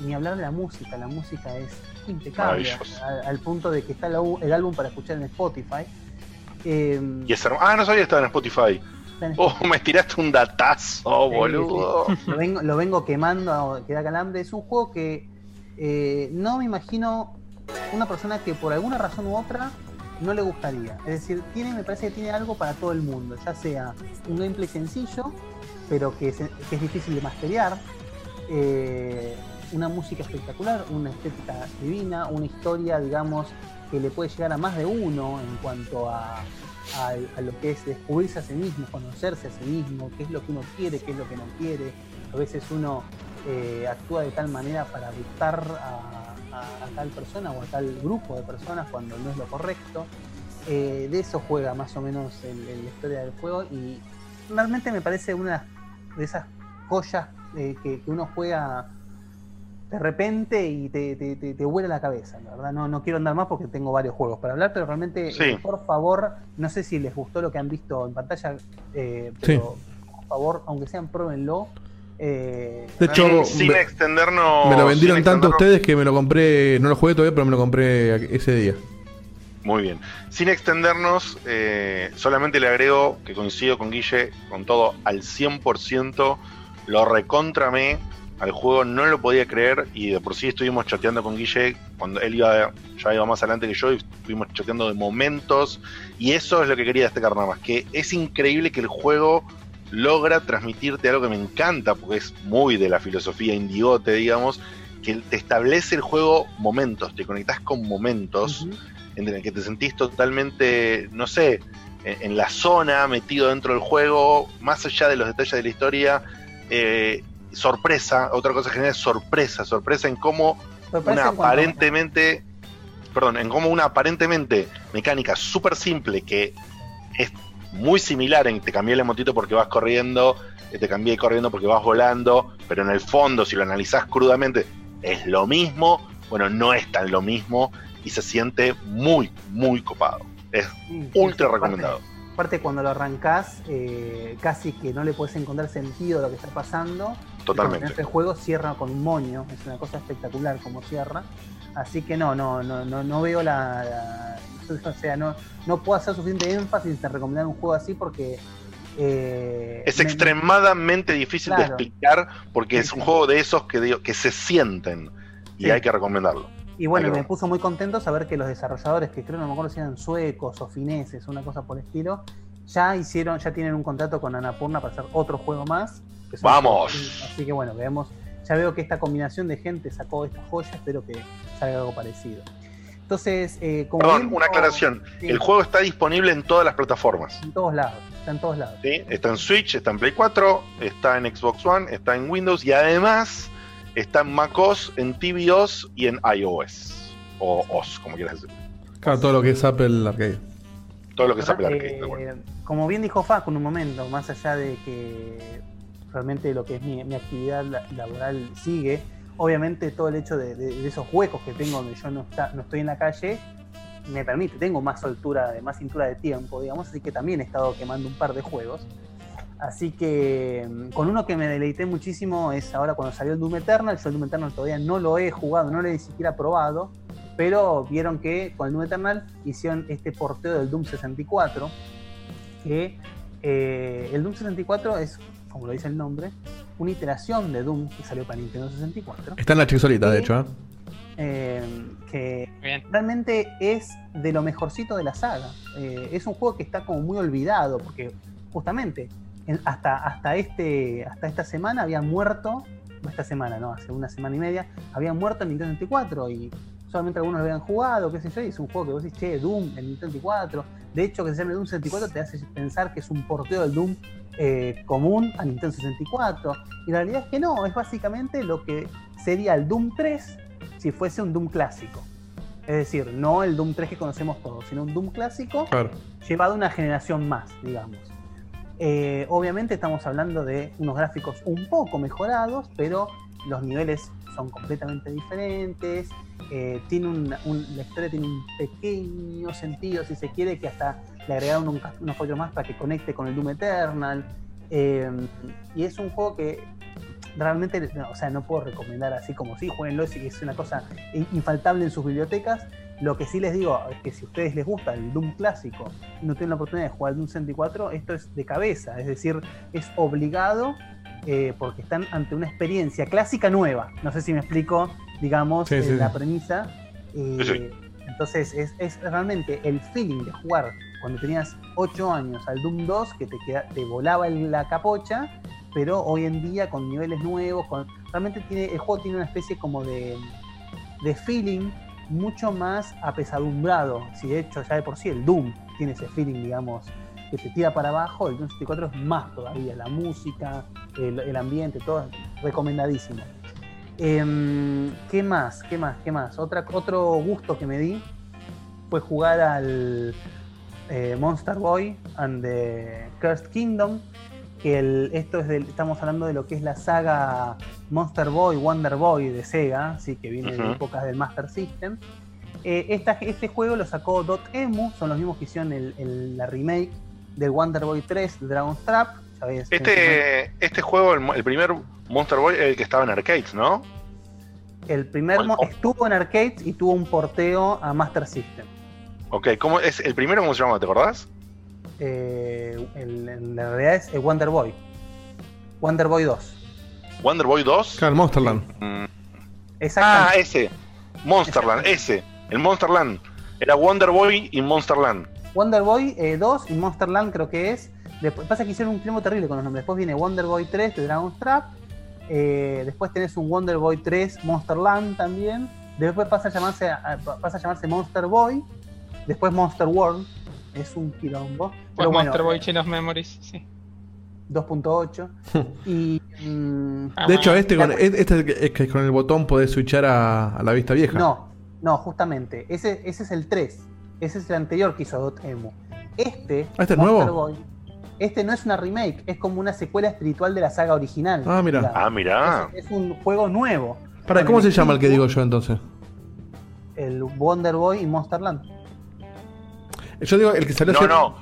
ni, ni hablar de la música, la música es impecable al, al punto de que está el, au- el álbum para escuchar en Spotify. Eh, Y es Ah, no sabía que estaba en Spotify. Oh, me tiraste un datazo, Sí, boludo. sí. Lo, vengo, lo vengo quemando, que da calambre. Es un juego que eh, no me imagino una persona que por alguna razón u otra no le gustaría. Es decir, tiene, me parece que tiene algo para todo el mundo, ya sea un gameplay sencillo, pero que es, difícil de masterear, eh, una música espectacular, una estética divina, una historia, digamos, que le puede llegar a más de uno en cuanto a, a lo que es descubrirse a sí mismo, conocerse a sí mismo, qué es lo que uno quiere, qué es lo que no quiere. A veces uno eh, actúa de tal manera para gustar a, a- a tal persona o a tal grupo de personas cuando no es lo correcto. Eh, de eso juega más o menos el- el- la historia del juego y realmente me parece una de esas joyas eh, que, que uno juega de repente y te, te, te, te vuela la cabeza, la verdad. No, no quiero andar más porque tengo varios juegos para hablar, pero realmente, Sí. eh, por favor, no sé si les gustó lo que han visto en pantalla, eh, pero por favor, aunque sean, pruébenlo. Eh, De hecho, sin me- extendernos. Me lo vendieron tanto ustedes que me lo compré, no lo jugué todavía, pero me lo compré ese día. Muy bien. Sin extendernos, eh, solamente le agrego que coincido con Guille con todo al 100%. Lo recontramé al juego, no lo podía creer y de por sí estuvimos chateando con Guille cuando él iba, ya iba más adelante que yo y estuvimos chateando de momentos y eso es lo que quería destacar nada más, que es increíble que el juego logra transmitirte algo que me encanta porque es muy de la filosofía indigote, digamos, que te establece el juego momentos, te conectas con momentos en el que te sentís totalmente, no sé, en, en la zona, metido dentro del juego, más allá de los detalles de la historia, eh, sorpresa, otra cosa que genera es sorpresa, sorpresa en cómo Sorpresa una en aparentemente, perdón, en cómo una aparentemente mecánica súper simple que es muy similar en te cambié el emotito porque vas corriendo, eh, te cambié corriendo porque vas volando, pero en el fondo, si lo analizás crudamente, es lo mismo, bueno, no es tan lo mismo y se siente muy, muy copado. Es Sí, ultra recomendado. Aparte, cuando lo arrancás, eh, casi que no le puedes encontrar sentido a lo que está pasando. Totalmente. El juego cierra con un moño, es una cosa espectacular como cierra. Así que no, no, no, no, no veo la, la- o sea, no, no puedo hacer suficiente énfasis en recomendar un juego así porque eh, Es me- extremadamente difícil de explicar porque es un juego de esos que, digo, que se sienten y Sí. hay que recomendarlo. Y bueno, me puso muy contento saber que los desarrolladores, que creo no me acuerdo si eran suecos o fineses, una cosa por el estilo, ya hicieron, ya tienen un contrato con Anapurna para hacer otro juego más. que ¡Vamos! Así que bueno, veamos. Ya veo que esta combinación de gente sacó esta joya, espero que salga algo parecido. Entonces, eh, como Perdón, bien una aclaración. Sí. El juego está disponible en todas las plataformas. En todos lados, está en todos lados. ¿sí? Está en Switch, está en Play 4, está en Xbox One, está en Windows y además está en macOS, en tvOS y en iOS. O OS, como quieras decir. Claro, todo lo que es Apple Arcade. Todo lo que es Apple Arcade. como bien dijo Facu en un momento, más allá de que realmente lo que es mi, mi actividad la- laboral sigue, obviamente todo el hecho de, esos huecos que tengo donde yo no, no estoy en la calle me permite, tengo más soltura, de más cintura de tiempo, digamos, así que también he estado quemando un par de juegos. Así que mm, con uno que me deleité muchísimo es ahora cuando salió el Doom Eternal. Yo el Doom Eternal todavía no lo he jugado, no lo he ni siquiera probado. Pero vieron que con el Doom Eternal hicieron este porteo del Doom 64. Que eh, el Doom 64 es, como lo dice el nombre, una iteración de Doom que salió para Nintendo 64. Está en la chisolita, de hecho. ¿eh? eh, que realmente es de lo mejorcito de la saga. Eh, es un juego que está como muy olvidado, porque justamente en- hasta, hasta, este, hasta esta semana había muerto, no esta semana, no, hace una semana y media, había muerto en Nintendo 64 y solamente algunos lo habían jugado, qué sé yo, y es un juego que vos decís, che, Doom en Nintendo 64. De hecho, que se llame Doom 64 te hace pensar que es un porteo del Doom eh, común a Nintendo 64. Y la realidad es que no, es básicamente lo que sería el Doom 3 si fuese un Doom clásico. Es decir, no el Doom 3 que conocemos todos, sino un Doom clásico Claro. llevado una generación más, digamos. Eh, obviamente estamos hablando de unos gráficos un poco mejorados, pero los niveles son completamente diferentes. Eh, tiene un, la historia tiene un pequeño sentido, si se quiere, que hasta le agregaron un, unos más para que conecte con el Doom Eternal. eh, y es un juego que realmente, no, o sea, no puedo recomendar así como sí, jueguenlo, es una cosa infaltable en sus bibliotecas. Lo que sí les digo es que si a ustedes les gusta el Doom clásico y no tienen la oportunidad de jugar el Doom 64, esto es de cabeza, es decir, es obligado eh, porque están ante una experiencia clásica nueva. No sé si me explico, digamos, Sí, eh, sí, la premisa. Eh, Sí, sí. Entonces es, es realmente el feeling de jugar cuando tenías 8 años al Doom 2 que te, queda- te volaba el- la capocha, pero hoy en día con niveles nuevos, con, realmente tiene, el juego tiene una especie como de, de feeling mucho más apesadumbrado. Si de hecho ya de por sí el Doom tiene ese feeling, digamos, que te tira para abajo, el Doom 64 es más todavía, la música, el, el ambiente, todo recomendadísimo. Em, ¿Qué más? ¿Qué más? ¿Qué más? Otra, otro gusto que me di fue jugar al eh, Monster Boy and the Cursed Kingdom. Que el- esto es del, estamos hablando de lo que es la saga Monster Boy, Wonder Boy de Sega, ¿sí? que viene de épocas del Master System. Eh, esta- este juego lo sacó Dotemu, son los mismos que hicieron el- el- la remake del Wonder Boy 3 de Dragon's Trap. ¿sabes? Este, este juego, el, el primer Monster Boy, el que estaba en arcades, ¿no? El primer estuvo en arcades y tuvo un porteo a Master System. Ok, ¿cómo es el primero cómo se llama? ¿Te acordás? Eh, el- en la realidad es el Wonder Boy. Wonder Boy 2. Wonder Boy 2. Claro, Monsterland. Ah, ese. Monsterland, ese. El Monsterland. Era Wonder Boy y Monsterland. Wonder Boy eh, 2 y Monster Land creo que es. Después, pasa que hicieron un tiempo terrible con los nombres. Después viene Wonder Boy 3 de Dragon's Trap. Eh, después tenés un Wonder Boy 3 Monster Land también. Después pasa a llamarse, pasa a llamarse Monster Boy. Después Monster World. Es un quilombo. Pues Pero bueno, Monster Boy Chain of Memories, sí. 2.8. y. mm, Ah, De hecho, este con, este es el que- es que con el botón podés switchar a, a la vista vieja. No, no, justamente. Ese, ese es el 3. Ese es el anterior que hizo Dotemu. Este, Ah, ¿este es Monster nuevo? Boy, este no es una remake, es como una secuela espiritual de la saga original. Ah, mira. Ah, mirá. Es, es un juego nuevo. Para, ¿cómo se llama el que digo yo entonces? El Wonder Boy y Monster Land. Yo digo el que salió No, hace- no.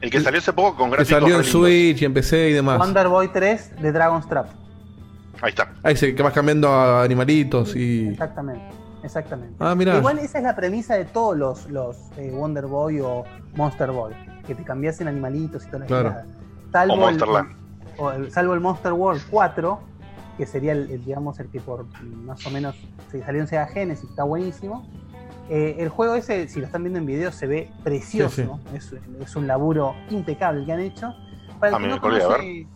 El que salió hace poco con que gráficos salió en. Switch y en PC y demás. Wonder Boy 3 de Dragon's Trap. Ahí está. Ahí se que vas cambiando a animalitos y. Exactamente. Exactamente. Ah, mirá. Igual esa es la premisa de todos los, los eh, Wonder Boy o Monster Boy. Que te cambiasen animalitos y toda la Claro. Salvo O Monster el- Land. o el- salvo el Monster World 4, que sería el, el, digamos el que por más o menos se salió en Sega Genesis, está buenísimo. Eh, el juego ese, si lo están viendo en video, se ve precioso. Es, es un laburo impecable que han hecho. Para el que no conoce,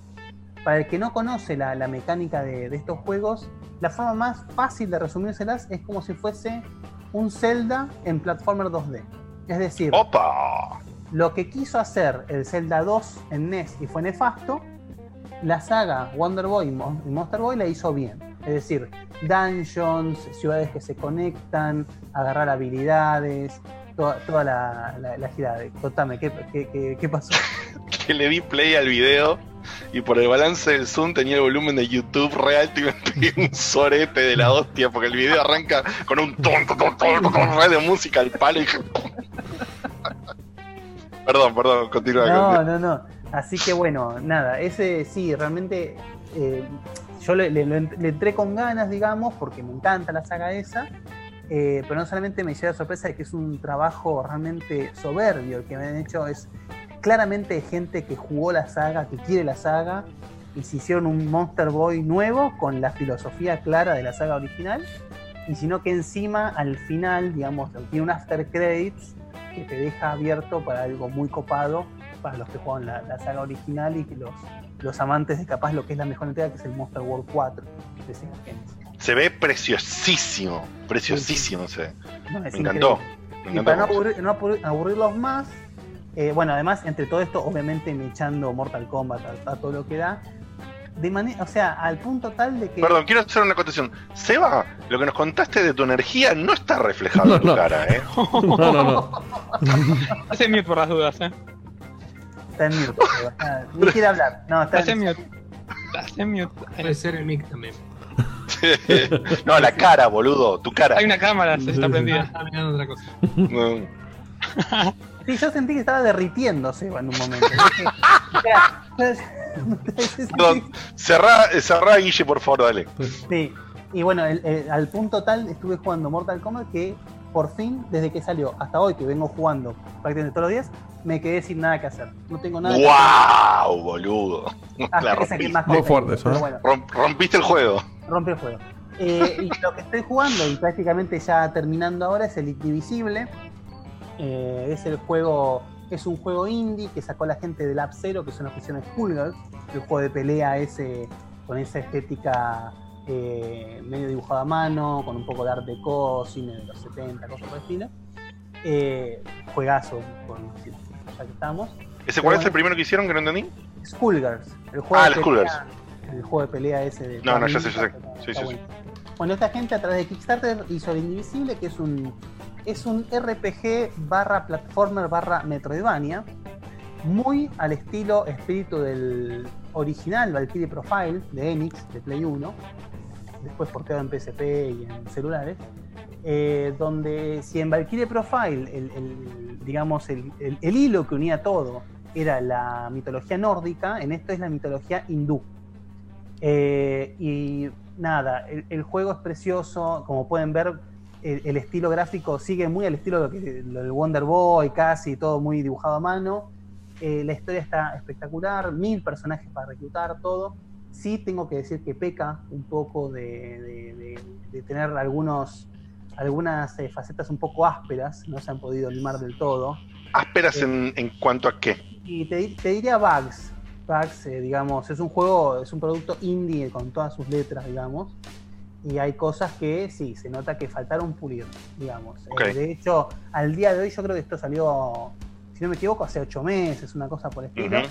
para el que no conoce la, la mecánica de, de estos juegos, la forma más fácil de resumírselas es como si fuese un Zelda en platformer 2D. Es decir, ¡Opa! Lo que quiso hacer el Zelda 2 en NES y fue nefasto, la saga Wonder Boy y Mon- y Monster Boy la hizo bien. Es decir, dungeons, ciudades que se conectan, agarrar habilidades, toda, la, la, la. Contame, ¿qué, qué, qué- pasó? Que le di play al video y por el balance del Zoom tenía el volumen de YouTube re alto y me pegué un sorete de la hostia porque el video arranca con un ton, ton, ton, ton, ton, de música al palo y dije... Perdón, perdón, continúa. No, continúa. no, no. Así que bueno, nada, ese sí, realmente eh, yo le, le- le entré con ganas, digamos, porque me encanta la saga esa. eh, pero no solamente me lleva la sorpresa de que es un trabajo realmente soberbio el que me han hecho, es claramente gente que jugó la saga, que quiere la saga, y se hicieron un Monster Boy nuevo con la filosofía clara de la saga original, y sino que encima al final, digamos, tiene un after credits que te deja abierto para algo muy copado para los que juegan la, la saga original y que los, los amantes de capaz lo que es la mejor entrega, que es el Monster World 4 de Sega Genesis. Se ve preciosísimo, preciosísimo se ve. No, Me encantó. Y para no, aburrir- no aburrir- aburrirlos más, eh, bueno, además, entre todo esto, obviamente me echando Mortal Kombat a, a todo lo que da. De manera, o sea, al punto tal de que. Perdón, quiero hacer una acotación. Seba, lo que nos contaste de tu energía no está reflejado en tu No, cara, ¿eh? No, no, no. Hace mute por las dudas, eh. Está en mute. ah, Ni quiere hablar. No, está en mute. Hace mute. Puede ser el mic también. no, la cara, boludo, tu cara. Hay una cámara, se está Ah, prendida. estaba mirando otra cosa. No. Sí, yo sentí que estaba derritiéndose en un momento. Dije, "Espera, Perdón, cerrá, cerrá, Guille, por favor, dale. Sí, y bueno, el- el- al punto tal estuve jugando Mortal Kombat que por fin, desde que salió hasta hoy, que vengo jugando prácticamente todos los días, me quedé sin nada que hacer. No tengo nada que hacer. ¡Wow, boludo! Hasta La que saqué rompiste. más Muy fuerte eso, ¿eh? bueno, rompiste el juego. rompe el juego. Eh, y lo que estoy jugando, y prácticamente ya terminando ahora, es el Indivisible. Eh, es el juego, es un juego indie que sacó la gente del App Zero, que son los que hicieron Skullgirls, el juego de pelea ese con esa estética eh, medio dibujada a mano, con un poco de art deco, cine de los 70, cosas por el estilo. Eh, juegazo, con, ya que estamos. ¿Ese cuál es el primero que hicieron que no entendí? Skullgirls. El juego Ah, el Skullgirls. El juego de pelea ese de. No, no, ya sé, ya sé. Sí, sí, sí. Bueno, esta gente a través de Kickstarter hizo el Indivisible, que es un es un RPG barra platformer barra Metroidvania, muy al estilo espíritu del original Valkyrie Profile de Enix, de Play 1, después porteado en PSP y en celulares, eh, donde si en Valkyrie Profile, el, digamos, el, el- hilo que unía todo era la mitología nórdica, en esto es la mitología hindú. Eh, y nada, el juego es precioso, como pueden ver, el, el estilo gráfico sigue muy al estilo de lo del Wonder Boy, casi todo muy dibujado a mano. Eh, la historia está espectacular, mil personajes para reclutar, todo. Sí tengo que decir que peca un poco de, de- de- de tener algunos, algunas eh, facetas un poco ásperas, no se han podido limar del todo. ¿Ásperas Eh, en, en cuanto a qué? y te, te diría Bugs. Bugs, eh, digamos, es un juego, es un producto indie con todas sus letras, digamos. Y hay cosas que sí, se nota que faltaron pulir, digamos. Eh, Ok. de hecho, al día de hoy yo creo que esto salió, si no me equivoco, hace ocho meses, una cosa por el estilo. Ujú.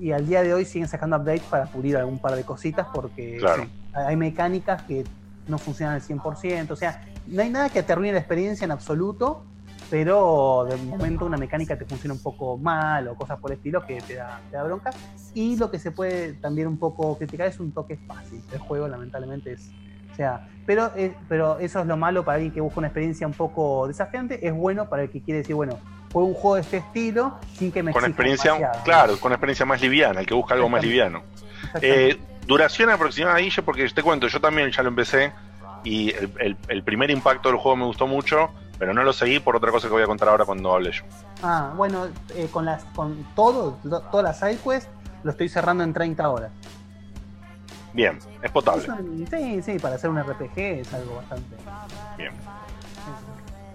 Y al día de hoy siguen sacando updates para pulir algún par de cositas porque Claro. sí, hay mecánicas que no funcionan al 100%. O sea, no hay nada que te arruine la experiencia en absoluto, pero de momento una mecánica te funciona un poco mal o cosas por el estilo que te da, te da bronca. Y lo que se puede también un poco criticar es un toque fácil. El juego lamentablemente es... O sea, pero, es- pero eso es lo malo para alguien que busca una experiencia un poco desafiante. Es bueno para el que quiere decir, bueno, juego un juego de este estilo sin que me Con experiencia, demasiado. claro, con experiencia más liviana, el que busca algo más liviano. Eh, duración aproximada, Guille, porque te cuento, yo también ya lo empecé y el, el- el primer impacto del juego me gustó mucho, pero no lo seguí por otra cosa que voy a contar ahora cuando hable yo. Ah, bueno, eh, con las con todo, to- todas las sidequests lo estoy cerrando en 30 horas. Bien, es potable. Sí, sí, para hacer un RPG es algo bastante. Bien.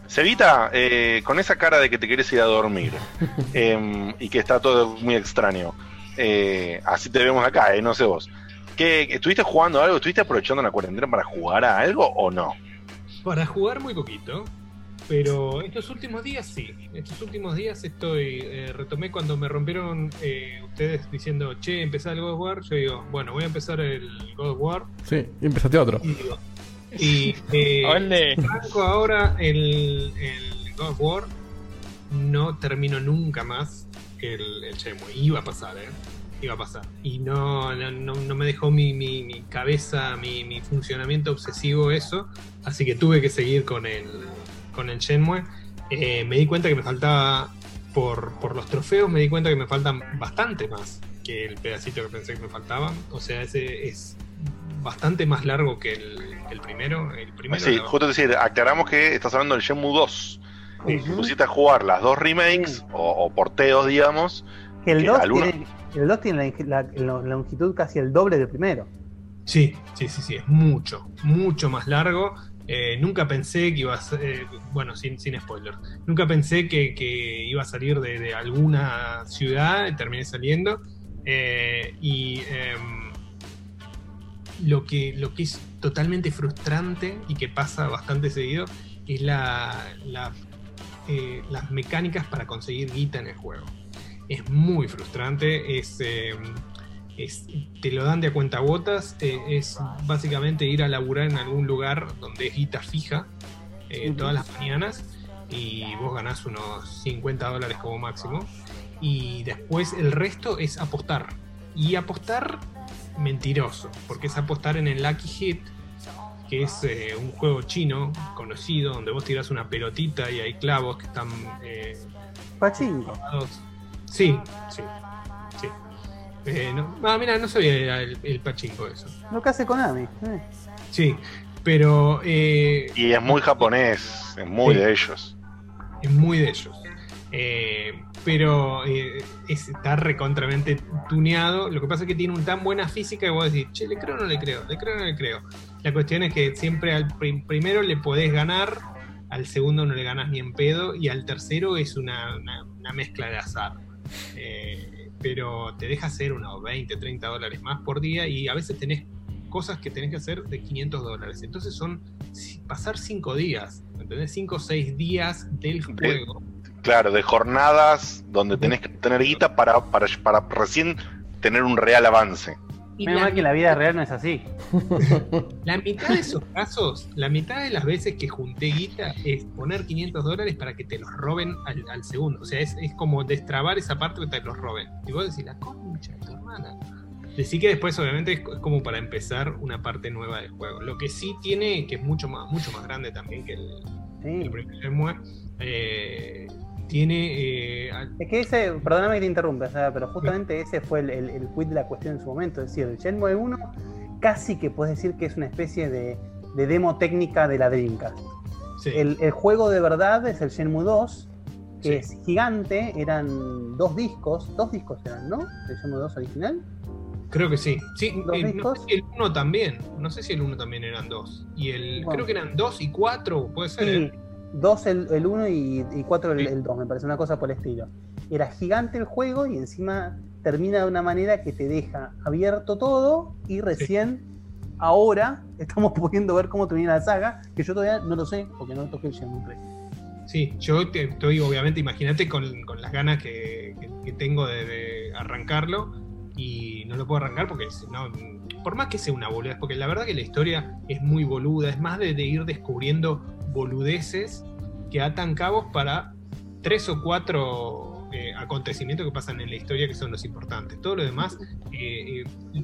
Cevita, eh, con esa cara de que te quieres ir a dormir em, y que está todo muy extraño, eh, así te vemos acá, eh, no sé vos. ¿Qué, ¿Estuviste jugando algo? ¿Estuviste aprovechando la cuarentena para jugar a algo o no? Para jugar muy poquito, pero estos últimos días sí. Estos últimos días estoy. eh, retomé cuando me rompieron eh, ustedes diciendo, che, empezar el God of War. Yo digo, bueno, voy a empezar el God of War. Sí, y empezaste otro. Y eh, Ole. arranco ahora el, el God of War. No termino nunca más el, el Shenmue. Iba a pasar, ¿eh? Iba a pasar. Y no, no, no- no me dejó mi, mi- mi cabeza, mi, mi funcionamiento obsesivo eso. Así que tuve que seguir con el, con el Shenmue. Eh, me di cuenta que me faltaba, por, por los trofeos, me di cuenta que me faltan bastante más que el pedacito que pensé que me faltaba. O sea, ese es bastante más largo que el, el primero. El primero Sí, justo decir, aclaramos que estás hablando del Shenmue 2. Y pusiste a jugar las dos remakes o, o porteos, digamos. Que el que 2 al uno- tiene, el 2 tiene la, la- la longitud casi el doble del primero. Sí, sí, sí, sí, es mucho, mucho más largo. Eh, nunca pensé que iba a ser, eh, bueno, sin, sin spoiler, nunca pensé que, que iba a salir de, alguna ciudad, terminé saliendo. Eh, y em, lo, que, lo que es totalmente frustrante y que pasa bastante seguido es la, la, las mecánicas para conseguir guita en el juego. Es muy frustrante, es... es- te lo dan de a cuentagotas, eh, es básicamente ir a laburar en algún lugar donde es guita fija eh, todas las mañanas y vos ganás unos 50 dólares como máximo y después el resto es apostar y apostar mentiroso porque es apostar en el Lucky Hit que es eh, un juego chino conocido donde vos tirás una pelotita y hay clavos que están eh, Pachinko. Sí, sí. Eh, no, ah, mira, no sabía el, el pachinko eso. Lo que hace Konami. eh. Sí, pero eh, Y es muy japonés, es muy de ellos. es muy de ellos. Eh, pero eh, es- está recontramente tuneado. Lo que pasa es que tiene un tan buena física que vos decís, che, ¿le creo o no le creo? ¿Le creo o no le creo? La cuestión es que siempre al prim- primero le podés ganar, al segundo no le ganas ni en pedo, y al tercero es una, una- una mezcla de azar. Eh, pero te deja hacer unos 20, 30 dólares más por día y a veces tenés cosas que tenés que hacer de 500 dólares. Entonces son pasar 5 días, ¿entendés? 5 o 6 días del juego. Claro, de jornadas donde tenés que tener guita para, para, para recién tener un real avance. Y Menos la mal que la vida real no es así. La mitad de esos casos, la mitad de las veces que junté guita es poner 500 dólares para que te los roben al, al segundo. O sea, es, es como destrabar esa parte que te los roben. Y vos decís, la concha de tu hermana. Decí que después, obviamente, es, como para empezar una parte nueva del juego. Lo que sí tiene, que es mucho más, mucho más grande también que el, el primer eh, tiene. eh, Es que ese, perdóname que te interrumpa, o sea, pero justamente ese fue el, el, el quid de la cuestión en su momento. Es decir, el Shenmue 1 casi que puedes decir que es una especie de, de demo técnica de la Dreamcast. El, el juego de verdad es el Shenmue 2, que es gigante, eran dos discos, dos discos eran, ¿no? El Shenmue 2 original. Creo que sí. Sí, ¿Dos eh, no sé si el 1 también. No sé si el 1 también eran dos. Y el. Bueno. Creo que eran dos y cuatro, puede ser. Sí, ¿eh? Dos el, el 1 y, y 4 el, el 2, me parece una cosa por el estilo. Era gigante el juego y encima termina de una manera que te deja abierto todo y recién ahora estamos pudiendo ver cómo termina la saga, que yo todavía no lo sé porque no toqué el 3. Sí, yo te- estoy obviamente, imagínate con, con las ganas que, que- que tengo de, de arrancarlo y no lo puedo arrancar porque no, por más que sea una boludez, porque la verdad que la historia es muy boluda, es más de, de ir descubriendo boludeces que atan cabos para tres o cuatro eh, acontecimientos que pasan en la historia que son los importantes. Todo lo demás, eh, eh,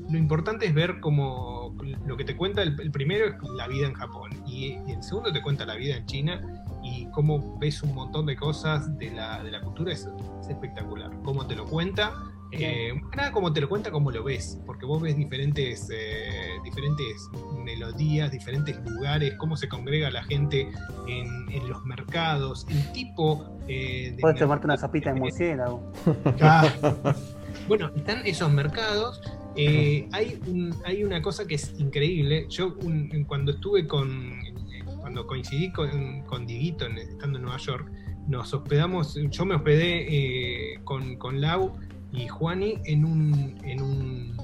lo importante es ver cómo lo que te cuenta el, el primero es la vida en Japón y, y el segundo te cuenta la vida en China y cómo ves un montón de cosas de la, de la cultura es, es espectacular. Cómo te lo cuenta, eh, más que nada como te lo cuenta, como lo ves, porque vos ves diferentes, eh, diferentes melodías, diferentes lugares, cómo se congrega la gente en, en los mercados, el tipo eh, de Puedes tomarte una sopita de murciélago. Ah. Bueno, están esos mercados. eh, hay, un- hay una cosa que es increíble. Yo un- cuando estuve con, cuando coincidí con, con Dieguito en- estando en Nueva York, nos hospedamos, yo me hospedé eh, con, con Lau y Juani en un, en un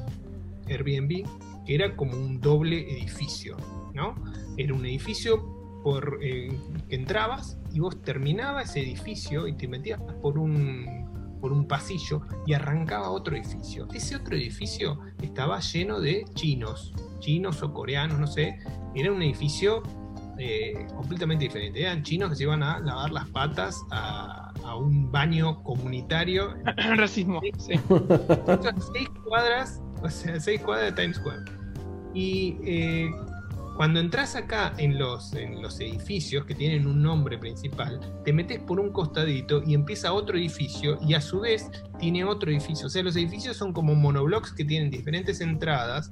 Airbnb que era como un doble edificio, ¿no? Era un edificio por eh, que entrabas y vos terminabas ese edificio y te metías por un por un pasillo y arrancaba otro edificio. Ese otro edificio estaba lleno de chinos, chinos o coreanos, no sé. Era un edificio eh, completamente diferente. Eran chinos que se iban a lavar las patas a, a un baño comunitario. Racismo, sí. Seis cuadras, o sea, seis cuadras de Times Square. Y eh, cuando entras acá en los, en los edificios que tienen un nombre principal, te metes por un costadito y empieza otro edificio y a su vez tiene otro edificio. O sea, los edificios son como monoblocks que tienen diferentes entradas.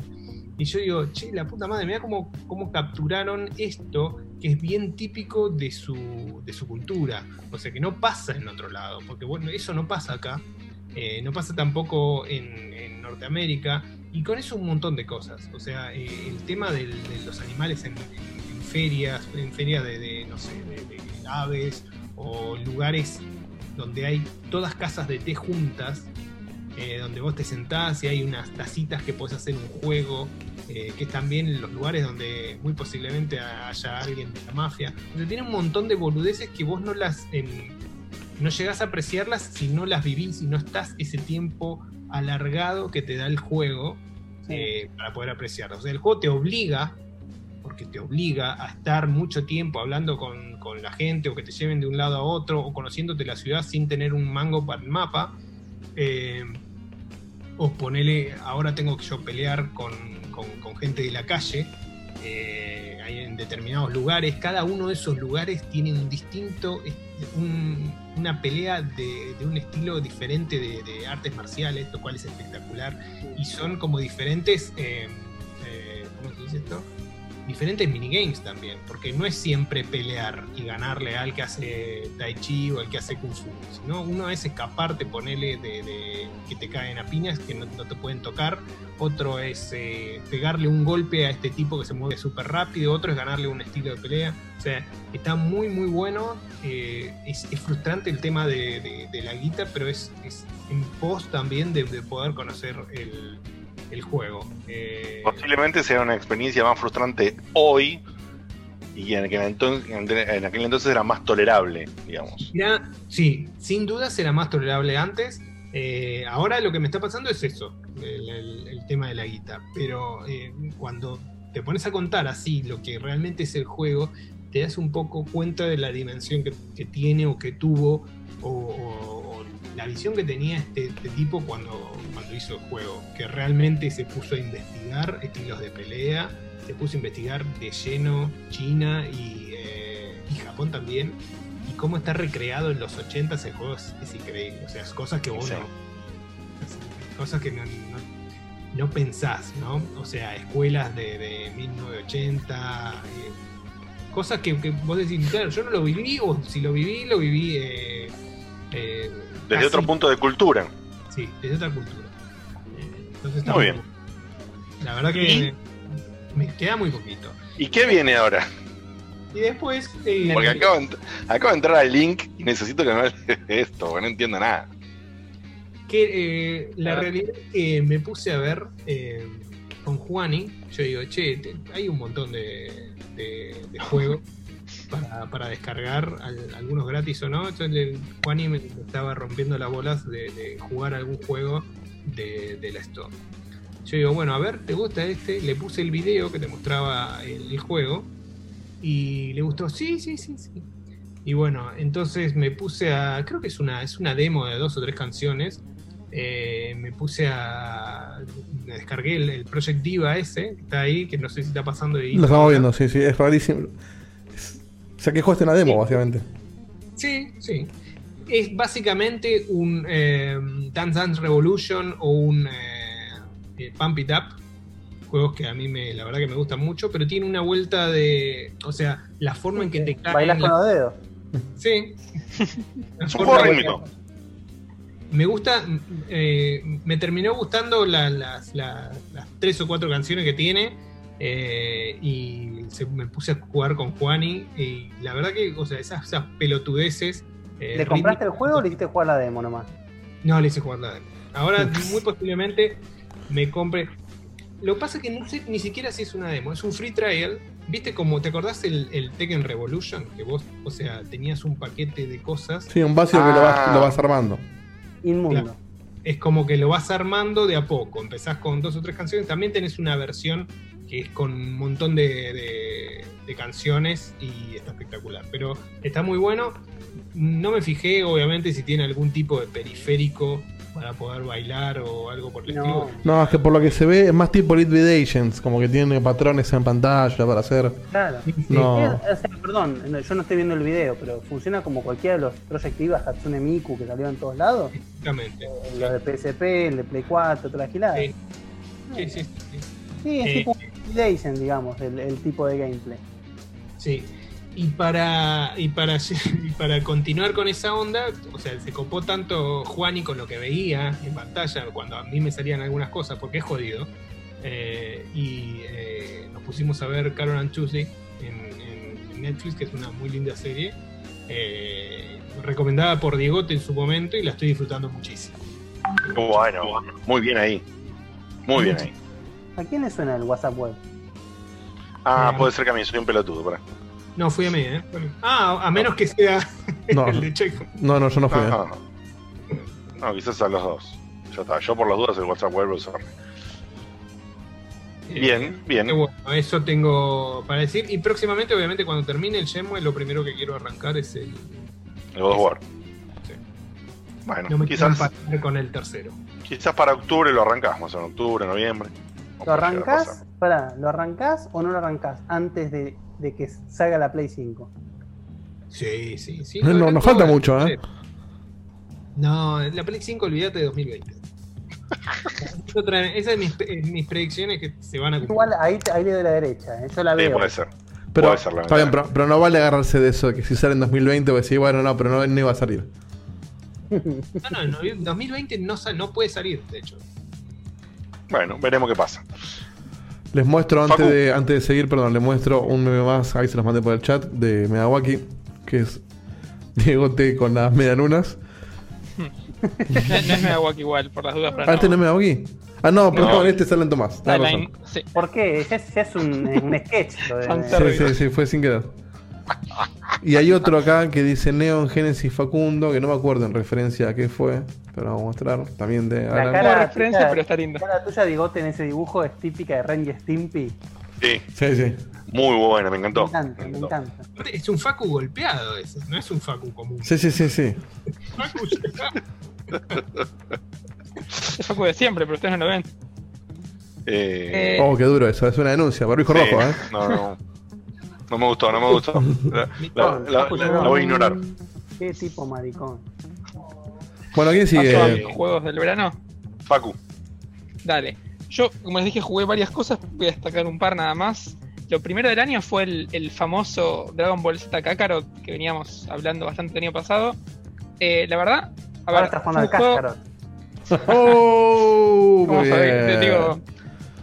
Y yo digo, che, la puta madre, mira cómo, cómo capturaron esto que es bien típico de su, de su cultura. O sea, que no pasa en otro lado, porque bueno, eso no pasa acá. Eh, no pasa tampoco en, Norteamérica. Y con eso un montón de cosas. O sea, eh, el tema de los animales en, ferias, en ferias de, no sé, de, aves o lugares donde hay todas casas de té juntas, eh, donde vos te sentás y hay unas tacitas que podés hacer un juego, eh, que es también los lugares donde muy posiblemente haya alguien de la mafia. Donde tiene un montón de boludeces que vos no las... em, no llegás a apreciarlas si no las vivís, si no estás ese tiempo alargado que te da el juego eh, para poder apreciarlas. O sea, el juego te obliga, porque te obliga a estar mucho tiempo hablando con, con la gente o que te lleven de un lado a otro o conociéndote la ciudad sin tener un mango para el mapa. Eh, o ponele, ahora tengo que yo pelear con, con- con gente de la calle, eh, hay en determinados lugares, cada uno de esos lugares tiene un distinto, eh, un- una pelea de, un estilo diferente de, de artes marciales, lo cual es espectacular, y son como diferentes, eh, eh, ¿cómo se dice esto? Diferentes minigames también, porque no es siempre pelear y ganarle al que hace Tai Chi o al que hace Kung Fu, sino uno es escaparte, ponerle de, de que te caen a piñas, que no, te pueden tocar, otro es eh, pegarle un golpe a este tipo que se mueve súper rápido, otro es ganarle un estilo de pelea, o sea, está muy muy bueno, eh, es, frustrante el tema de, la guita, pero es, es en pos también de poder conocer el, el juego. Eh, Posiblemente sea una experiencia más frustrante hoy y en aquel entonces, en aquel entonces era más tolerable, digamos. Era- sí, sin duda será más tolerable antes. Eh, ahora lo que me está pasando es eso, el, el- el tema de la guita. Pero eh, cuando te pones a contar así lo que realmente es el juego, te das un poco cuenta de la dimensión que, que tiene o que tuvo o la visión que tenía este, este tipo cuando, cuando hizo el juego, que realmente se puso a investigar estilos de pelea, se puso a investigar de lleno China y, eh, y Japón también, y cómo está recreado en los 80 ese juego es, es increíble, o sea, es cosas que vos Sí. no, cosas que no, no- no pensás, ¿no? O sea, escuelas de, de 1980, eh, cosas que, que vos decís, claro, yo no lo viví, o si lo viví, lo viví eh, eh, Desde otro punto de cultura. Sí, desde otra cultura. Entonces está Muy bien. La verdad que me queda muy poquito. ¿Y qué viene ahora? Y después. eh, Porque acabo acabo de entrar al link y necesito que me hables de esto, porque no entiendo nada. que eh, la Ah. realidad es que me puse a ver eh, con Juani. Yo digo, che, te- hay un montón de, de- de juegos para, para descargar, al- algunos gratis o no. Entonces Juani me, estaba rompiendo las bolas de, de jugar algún juego de, de la Store. Yo digo, bueno, a ver, ¿te gusta este? Le puse el video que te mostraba el, el juego y le gustó, sí, sí, sí, sí. Y bueno, entonces me puse a, creo que es una, es una demo de dos o tres canciones. Eh, me puse a, me descargué el, el Project Diva ese, que está ahí, que no sé si está pasando de Lo estamos viendo, sí, sí, es rarísimo. O sea que jugaste una demo, básicamente. Sí, sí. Es básicamente un eh, Dance Dance Revolution o un eh, eh, Pump It Up. Juegos que a mí me, la verdad que me gustan mucho, pero tiene una vuelta de. O sea, la forma en que te caen. Bailas con los dedos. Sí. Es un juego rítmico. Me gusta, eh, me terminó gustando la- las, la- las tres o cuatro canciones que tiene eh, y se- me puse a jugar con Juani y la verdad que, o sea, esas, esas pelotudeces. eh, ¿Le compraste el juego o le hiciste jugar la demo nomás? No, le hice jugar la demo. Ahora muy posiblemente me compre. Lo que pasa es que no sé ni siquiera si es una demo, es un free trial. ¿Viste como te acordás el, el Tekken Revolution? Que vos, o sea, tenías un paquete de cosas. Sí, un básico que lo vas, lo vas armando. Inmundo. Claro. Es como que lo vas armando de a poco. Empezás con dos o tres canciones. También tenés una versión que es con un montón de, de- de canciones y está espectacular. Pero está muy bueno. No me fijé, obviamente, si tiene algún tipo de periférico para poder bailar o algo por el estilo. No, es que por lo que se ve es más tipo Agents, como que tiene patrones en pantalla para hacer. Claro. No. O sea, perdón, no, yo no estoy viendo el video, pero funciona como cualquiera de los proyectivas Hatsune Miku que salieron en todos lados. Exactamente. Eh, Los de PSP, el de Play 4, toda la gilada. Sí, sí, sí. Sí, es Eh, tipo Agent, digamos, el, el tipo de gameplay. Sí. Y para, y, para, y para continuar con esa onda, o sea, se copó tanto Juani con lo que veía en pantalla, cuando a mí me salían algunas cosas, porque es jodido. eh, y eh, nos pusimos a ver Carol and Tuesday en, en Netflix, que es una muy linda serie. eh, recomendada por Diegote en su momento y la estoy disfrutando muchísimo. Bueno, muy bien ahí. Muy bien ahí. ¿A quién le suena el WhatsApp web? Ah, Eh, puede ser que a mí soy un pelotudo, pará. No, fui a mí, ¿eh? Ah, a menos que sea No, el de Checkpoint. no, no, yo no fui. No, eh. no. No, quizás a los dos. Ya está. Yo por las dudas el WhatsApp web lo usaré. Bien, bien. Eh, bueno, eso tengo para decir. Y próximamente, obviamente, cuando termine el Shenmue, lo primero que quiero arrancar es el. El God of War. Sí. Bueno, No me quizás, con el tercero. quizás para octubre lo arrancamos, en octubre, noviembre. ¿Lo arrancás? Pará, ¿lo arrancás o no lo arrancás antes de, de que salga la Play 5? Sí, sí, sí. No, no, nos falta mucho, ¿eh? No, la Play 5, olvídate de 2020. Otra- Esas son mis, mis predicciones que se van a cumplir. Igual ahí, ahí le doy la derecha, ¿eh? yo la Sí, veo. puede ser. Pero, Puede ser, la está bien, pero, pero no vale agarrarse de eso, que si sale en 2020, pues sí, bueno, no, pero no, no iba a salir. No, no, en novie- 2020 no, no puede salir, de hecho. Bueno, veremos qué pasa. Les muestro antes Facu. de, antes de seguir, perdón, les muestro un meme más, ahí se los mandé por el chat, de Medawaki, que es Diego T con las medialunas. No, no es Megawaki igual, por las dudas. para Ah, este no es Medawaki. Ah, no, perdón, este es Alan Tomás. Ah, sí. ¿Por qué? Ya es, ya es un, un sketch. Lo de, Sí, sí, sí, fue sin querer. Y hay otro acá que dice Neon Genesis Facundo, que no me acuerdo en referencia a qué fue, pero vamos a mostrar. También de La Alan. cara, referencia, tuya- pero está linda. La cara tuya, Digote, en ese dibujo es típica de Ren y Stimpy. Sí, Sí, sí. muy buena, me Me encantó. encanta, me encanta. Es un Facu golpeado ese, no es un Facu común. Sí, sí, sí, sí. Facu Es Facu de siempre, pero ustedes no lo ven. Eh, Oh, qué duro eso, es una denuncia. Barbijo sí, rojo, ¿eh? No, no. No me gustó, no me gustó. La, la- la- la- la voy a ignorar. Qué tipo maricón. Bueno, ¿quién ¿Paso a sigue? juegos del verano? Facu. Dale. Yo, como les dije, jugué varias cosas. Voy a destacar un par nada más. Lo primero del año fue el, el famoso Dragon Ball Z Kakarot, que veníamos hablando bastante el año pasado. Eh, la verdad, a Ahora ver, estás fue jugando al juego- Cascarot. ¡Oh! Vamos Muy a ver, te bien. digo,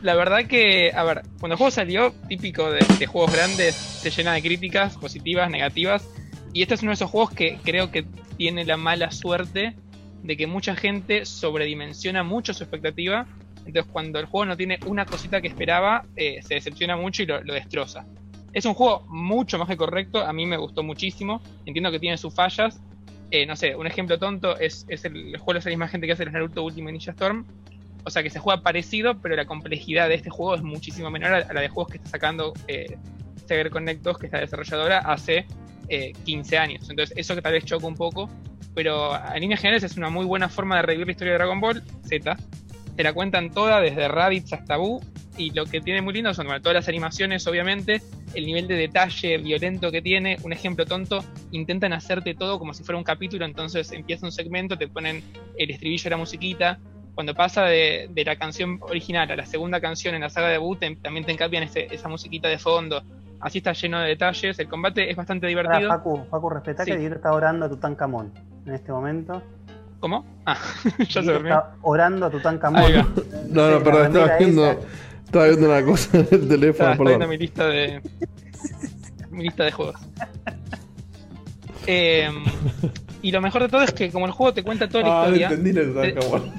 la verdad que, a ver, cuando el juego salió, típico de, juegos grandes, se llena de críticas positivas, negativas. Y este es uno de esos juegos que creo que tiene la mala suerte de que mucha gente sobredimensiona mucho su expectativa. Entonces, cuando el juego no tiene una cosita que esperaba, eh, se decepciona mucho y lo, destroza. Es un juego mucho más que correcto, a mí me gustó muchísimo. Entiendo que tiene sus fallas. Eh, no sé, un ejemplo tonto es, es el, juego de esa misma gente que hace el Naruto Ultimate Ninja Storm. O sea que se juega parecido, pero la complejidad de este juego es muchísimo menor a, la de juegos que está sacando eh, Cyber Connectos, que esta desarrolladora, hace eh, 15 años. Entonces, eso que tal vez choca un poco, pero en líneas generales es una muy buena forma de revivir la historia de Dragon Ball Z. Te la cuentan toda, desde Raditz hasta Buu, y lo que tiene muy lindo son todas las animaciones, obviamente, el nivel de detalle violento que tiene. Un ejemplo tonto, intentan hacerte todo como si fuera un capítulo, entonces empieza un segmento, te ponen el estribillo de la musiquita. Cuando pasa de, de la canción original a la segunda canción en la saga de Buu, te- también te cambian ese- esa musiquita de fondo. Así está lleno de detalles. El combate es bastante divertido. Facu, Facu, respetá Sí. que Diego está orando a Tutankamón en este momento. ¿Cómo? Ah, ya se durmió. está orando a Tutankamón. No, no, perdón, estaba viendo, estaba viendo una cosa en el teléfono, está viendo perdón. mi lista de. mi lista de juegos. Eh, y lo mejor de todo es que, como el juego te cuenta toda la Ah, historia. entendí estaba te-.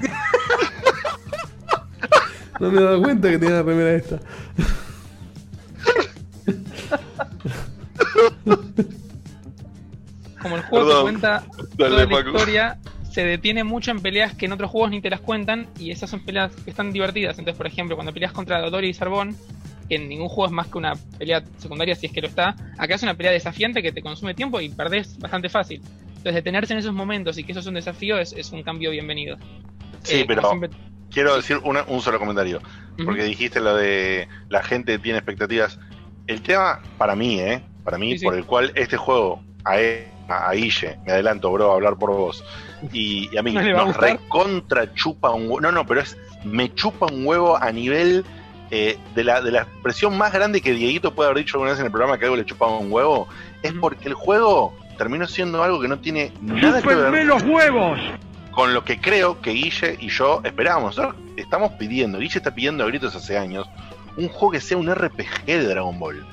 No me he dado cuenta que tenía la remera esta. como el juego Perdón. te cuenta Dale, toda la Paco. historia, se detiene mucho en peleas que en otros juegos ni te las cuentan, y esas son peleas que están divertidas. Entonces, por ejemplo, cuando peleas contra Dodori y Sarbón, que en ningún juego es más que una pelea secundaria, si es que lo está, acá es una pelea desafiante que te consume tiempo y perdés bastante fácil. Entonces, detenerse en esos momentos y que eso es un desafío es, es un cambio bienvenido. Sí, Eh, pero siempre- quiero decir una- un solo comentario. Porque dijiste lo de la gente tiene expectativas. El tema, para mí, ¿eh? Para mí, Sí, sí. por el cual este juego, a, E- a, a Ille, me adelanto, bro, a hablar por vos. Y, y a mí, ¿No nos recontra chupa un huevo. No, no, pero es. Me chupa un huevo a nivel eh, de, la, de la expresión más grande que Dieguito puede haber dicho alguna vez en el programa que algo le chupaba un huevo. Es porque el juego terminó siendo algo que no tiene nada que ver los huevos! Con lo que creo que Guille y yo esperábamos. Nosotros estamos pidiendo, Guille está pidiendo a gritos hace años, un juego que sea un RPG de Dragon Ball.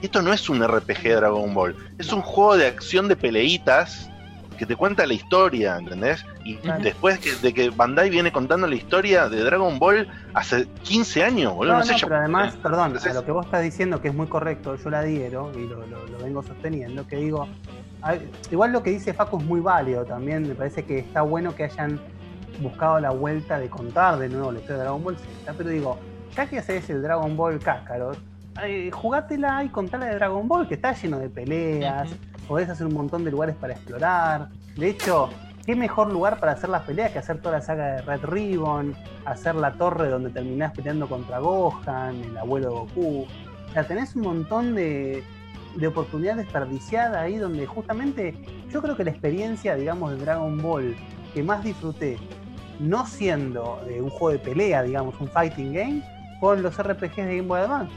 Esto no es un RPG de Dragon Ball, es un juego de acción de peleitas que te cuenta la historia, ¿entendés? Y después que- de que Bandai viene contando la historia de Dragon Ball hace 15 años, boludo, No, no, no, pero además, perdón, a lo que vos estás diciendo que es muy correcto, yo la adhiero y lo, lo- lo vengo sosteniendo, que digo, igual lo que dice Facu es muy válido también, me parece que está bueno que hayan buscado la vuelta de contar de nuevo la historia de Dragon Ball Z, pero digo, ya que haces el Dragon Ball Kakarot, eh, jugátela y contala de Dragon Ball, que está lleno de peleas, podés hacer un montón de lugares para explorar. De hecho, qué mejor lugar para hacer las peleas que hacer toda la saga de Red Ribbon, hacer la torre donde terminás peleando contra Gohan, el abuelo de Goku. O sea, tenés un montón de, de oportunidad desperdiciada ahí donde justamente yo creo que la experiencia, digamos, de Dragon Ball que más disfruté no siendo eh, un juego de pelea, digamos, un fighting game, con los RPGs de Game Boy Advance.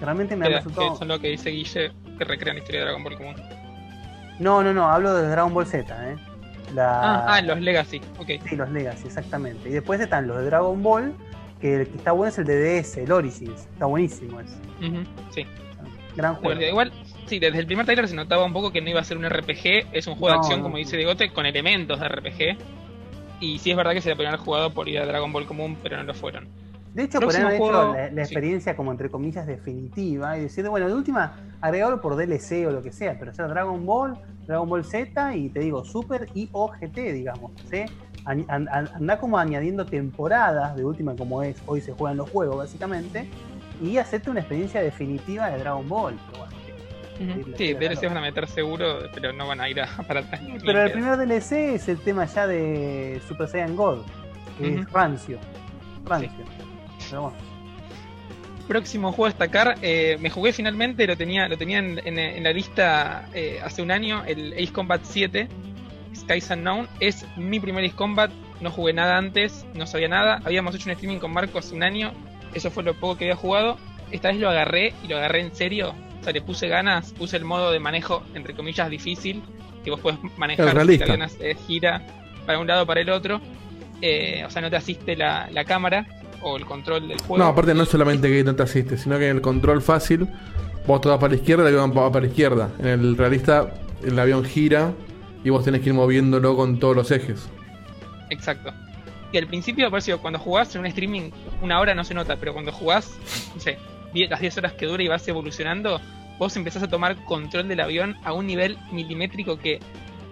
Realmente me ha resultado. que son lo que dice Guille, que recrean la historia de Dragon Ball común. No, no, no, hablo de Dragon Ball Z, ¿eh? La... Ah, ah, los Legacy, ok. Sí, los Legacy, exactamente. Y después están los de Dragon Ball, que el que está bueno es el de DS, el Origins. Está buenísimo ese. Sí. Gran juego. Igual, sí, desde el primer trailer se notaba un poco que no iba a ser un RPG, es un juego de acción, no. como dice Digote, con elementos de RPG. Y sí es verdad que se podrían haber jugado por ir a Dragon Ball común, pero no lo fueron. De hecho, por haber hecho la, sí. experiencia como entre comillas definitiva y decir, bueno, de última, agregarlo por DLC o lo que sea, pero hacer Dragon Ball, Dragon Ball Z y te digo, Super y OGT, digamos, ¿sí? Añ- an- an- Anda como añadiendo temporadas, de última como es, hoy se juegan los juegos básicamente, y hacerte una experiencia definitiva de Dragon Ball. Sí, DLC van a meter seguro, pero no van a ir a, para atrás. pero el primer DLC es el tema ya de Super Saiyan God, que es rancio. Rancio. Pero bueno. Próximo juego a destacar, eh, me jugué finalmente, lo tenía, lo tenía en, en- en la lista eh, hace un año, el Ace Combat 7, Skies Unknown. Es mi primer Ace Combat, no jugué nada antes, no sabía nada. Habíamos hecho un streaming con Marco hace un año, eso fue lo poco que había jugado. Esta vez lo agarré y lo agarré en serio. O sea, le puse ganas, puse el modo de manejo, entre comillas, difícil, que vos podés manejar El avión eh, gira para un lado o para el otro. Eh, o sea, no te asiste la, la cámara o el control del juego. No, aparte no es solamente que no te asiste, sino que en el control fácil, vos te vas para la izquierda, el avión va para la izquierda. En el realista, el avión gira y vos tenés que ir moviéndolo con todos los ejes. Exacto. Y al principio, por eso, cuando jugás en un streaming, una hora no se nota, pero cuando jugás, no sé, las 10 horas que dura y vas evolucionando, vos empezás a tomar control del avión a un nivel milimétrico que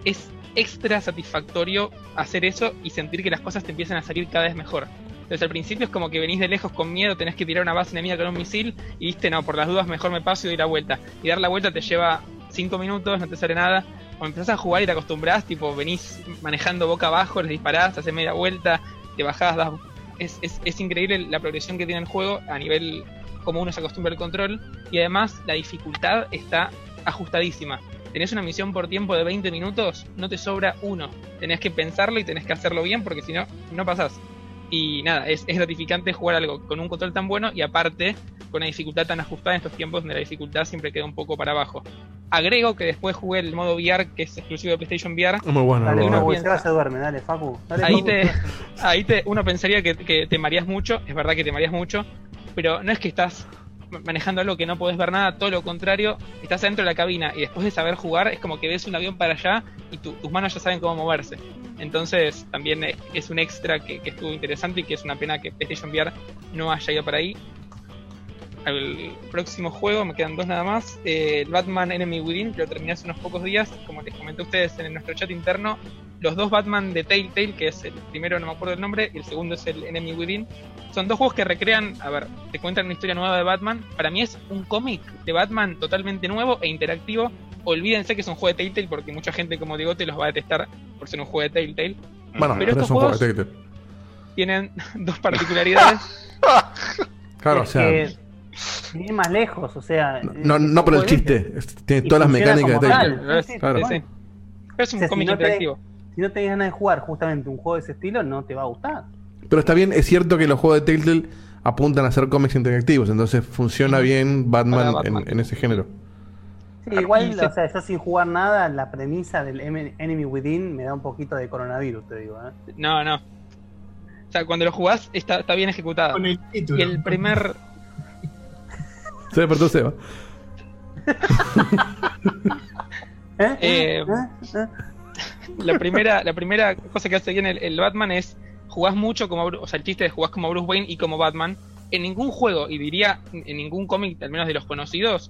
es extra satisfactorio hacer eso y sentir que las cosas te empiezan a salir cada vez mejor. Entonces al principio es como que venís de lejos con miedo, tenés que tirar una base enemiga con un misil y viste, no, por las dudas mejor me paso y doy la vuelta. Y dar la vuelta te lleva 5 minutos, no te sale nada. Cuando empezás a jugar y te acostumbrás, tipo, venís manejando boca abajo, les disparás, haces media vuelta, te bajás, das... Es, es, es increíble la progresión que tiene el juego a nivel como uno se acostumbra al control. Y además la dificultad está ajustadísima. Tenés una misión por tiempo de 20 minutos, no te sobra uno. Tenés que pensarlo y tenés que hacerlo bien porque si no, no pasás. Y nada, es, es gratificante jugar algo con un control tan bueno y aparte con una dificultad tan ajustada en estos tiempos donde la dificultad siempre queda un poco para abajo. Agrego que después jugué el modo VR que es exclusivo de PlayStation VR. Es muy bueno, Dale, uno, bueno. se va, se duerme, dale, Facu. Dale, Ahí Facu. te, ahí te, uno pensaría que, que te mareas mucho, es verdad que te mareas mucho, pero no es que estás manejando algo que no podés ver nada, todo lo contrario, estás dentro de la cabina y después de saber jugar es como que ves un avión para allá y tu- tus manos ya saben cómo moverse. Entonces también es, es un extra que, estuvo interesante y que es una pena que PlayStation VR no haya ido para ahí. El próximo juego, me quedan dos nada más, eh, Batman Enemy Within, lo terminé hace unos pocos días, como les comenté a ustedes en nuestro chat interno, los dos Batman de Telltale, que es el primero, no me acuerdo el nombre, y el segundo es el Enemy Within. Son dos juegos que recrean, a ver, te cuentan una historia nueva de Batman. Para mí es un cómic de Batman totalmente nuevo e interactivo. Olvídense que es un juego de Telltale porque mucha gente como Digote los va a detestar por ser un juego de Telltale. Bueno, pero, estos es un juego juegos de Telltale. tienen dos particularidades. Claro, o sea, sin ir más lejos, o sea. no, no por el chiste, tiene todas las mecánicas de Telltale. Sí, sí, Claro. sí. Pero es un O sea, cómic si no te- interactivo. Si no tenés ganas de jugar justamente un juego de ese estilo, no te va a gustar. Pero está bien, es cierto que los juegos de Telltale apuntan a ser cómics interactivos, entonces funciona bien Batman. En, en ese género. Sí, igual, o sea, yo sin jugar nada, la premisa del Enemy Within me da un poquito de coronavirus, te digo. ¿eh? No, no. O sea, cuando lo jugás está, está bien ejecutado. Con el título. Y el primer, Se despertó Seba. Eh, la primera la primera cosa que hace bien el, el Batman es jugás mucho como o sea el chiste es jugás como Bruce Wayne y como Batman en ningún juego y diría en ningún cómic al menos de los conocidos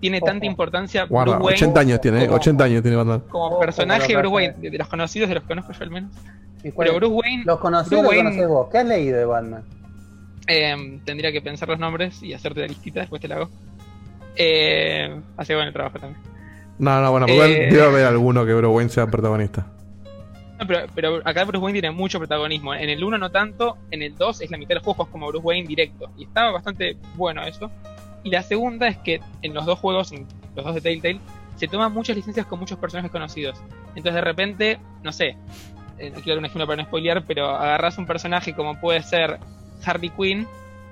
tiene tanta importancia Guarda, Bruce Wayne 80 años tiene, 80 años tiene Batman. como personaje como Bruce Wayne de, de los conocidos de los que conozco yo al menos ¿Y cuál pero? Bruce Wayne Los conocidos Bruce Wayne- vos. ¿Qué has leído de Batman? eh, tendría que pensar los nombres y hacerte la listita después te la hago eh, hace bueno el trabajo también No, no, bueno, Eh. debe haber alguno que Bruce Wayne sea protagonista. Pero, pero acá Bruce Wayne tiene mucho protagonismo. En el 1 no tanto, en el 2 es la mitad de los juegos como Bruce Wayne directo. Y estaba bastante bueno eso. Y la segunda es que en los dos juegos, los dos de Telltale, se toman muchas licencias con muchos personajes conocidos. Entonces de repente, no sé, eh, quiero dar un ejemplo para no spoilear, pero agarras un personaje como puede ser Harley Quinn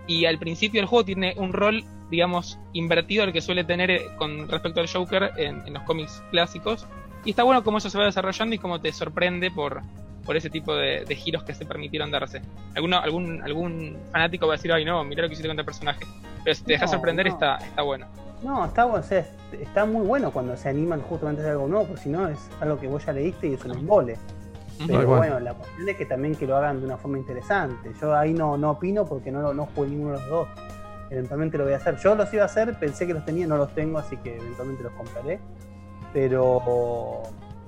y al principio del juego tiene un rol, digamos, invertido al que suele tener eh, con respecto al Joker en los cómics clásicos. Y está bueno cómo eso se va desarrollando y cómo te sorprende por, por ese tipo de, de giros que se permitieron darse. Alguno, algún, algún fanático va a decir, ay no, mira lo que hiciste con este personaje. Pero si te dejas No, sorprender no. está, está bueno. No, está, o sea, es- está muy bueno cuando se animan justamente a hacer algo nuevo, porque si no es algo que vos ya leíste y es un embole. Pero bueno, la cuestión es que también que lo hagan de una forma interesante. Yo ahí no, no opino porque no, no jugué ninguno de los dos. Eventualmente lo voy a hacer. Yo los iba a hacer, pensé que los tenía, no los tengo, así que eventualmente los compraré. Pero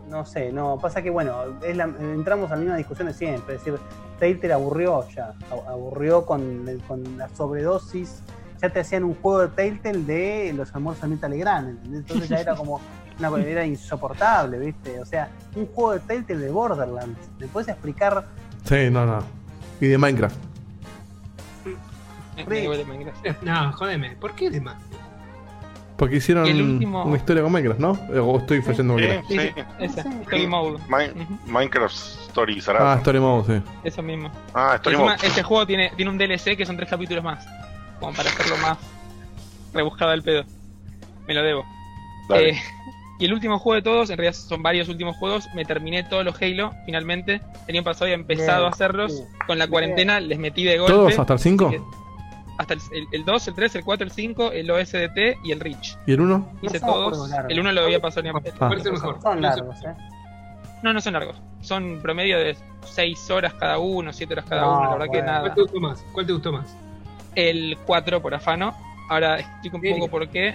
no sé, no, pasa que bueno, es la- entramos a la misma discusión de siempre, es decir, Telltale aburrió ya, a- aburrió con, el- con la sobredosis, ya te hacían un juego de Telltale de los almuerzos de Legrand, ¿entendés? entonces ya era como una era insoportable, ¿viste? O sea, un juego de Telltale de Borderlands, ¿me puedes explicar? Sí, no, no. Y de Minecraft. Minecraft. No, jodeme, ¿por qué de más? Porque hicieron último- una historia con Minecraft, ¿no? O estoy fallando Sí. Sí, sí. sí, esa, Story Mode. Mi- Minecraft Story será. Ah, Story Mode, sí. Eso mismo. Ah, Story Encima, Mode. este juego tiene, tiene un DLC que son tres capítulos más. Como para hacerlo más rebuscado al pedo. Me lo debo. Dale. Eh, y el último juego de todos, en realidad son varios últimos juegos, me terminé todos los Halo, finalmente. El año pasado había empezado Bien. a hacerlos. Uh, Con la bien. cuarentena les metí de golpe. ¿Todos hasta el 5? Que Hasta el, el, el 2, el 3, el 4, el 5, el OSDT y el Reach. ¿Y el 1? Hice juegos todos. El 1 lo había pasado ni a- Ah. ¿Cuál es el mejor? Son No largos, ¿eh? No, no son largos. Son promedio de 6 horas cada uno, 7 horas cada No, uno. La verdad que bueno. nada. ¿Cuál te gustó más? ¿Cuál te gustó más? el 4 por afano. Ahora explico un poco por qué.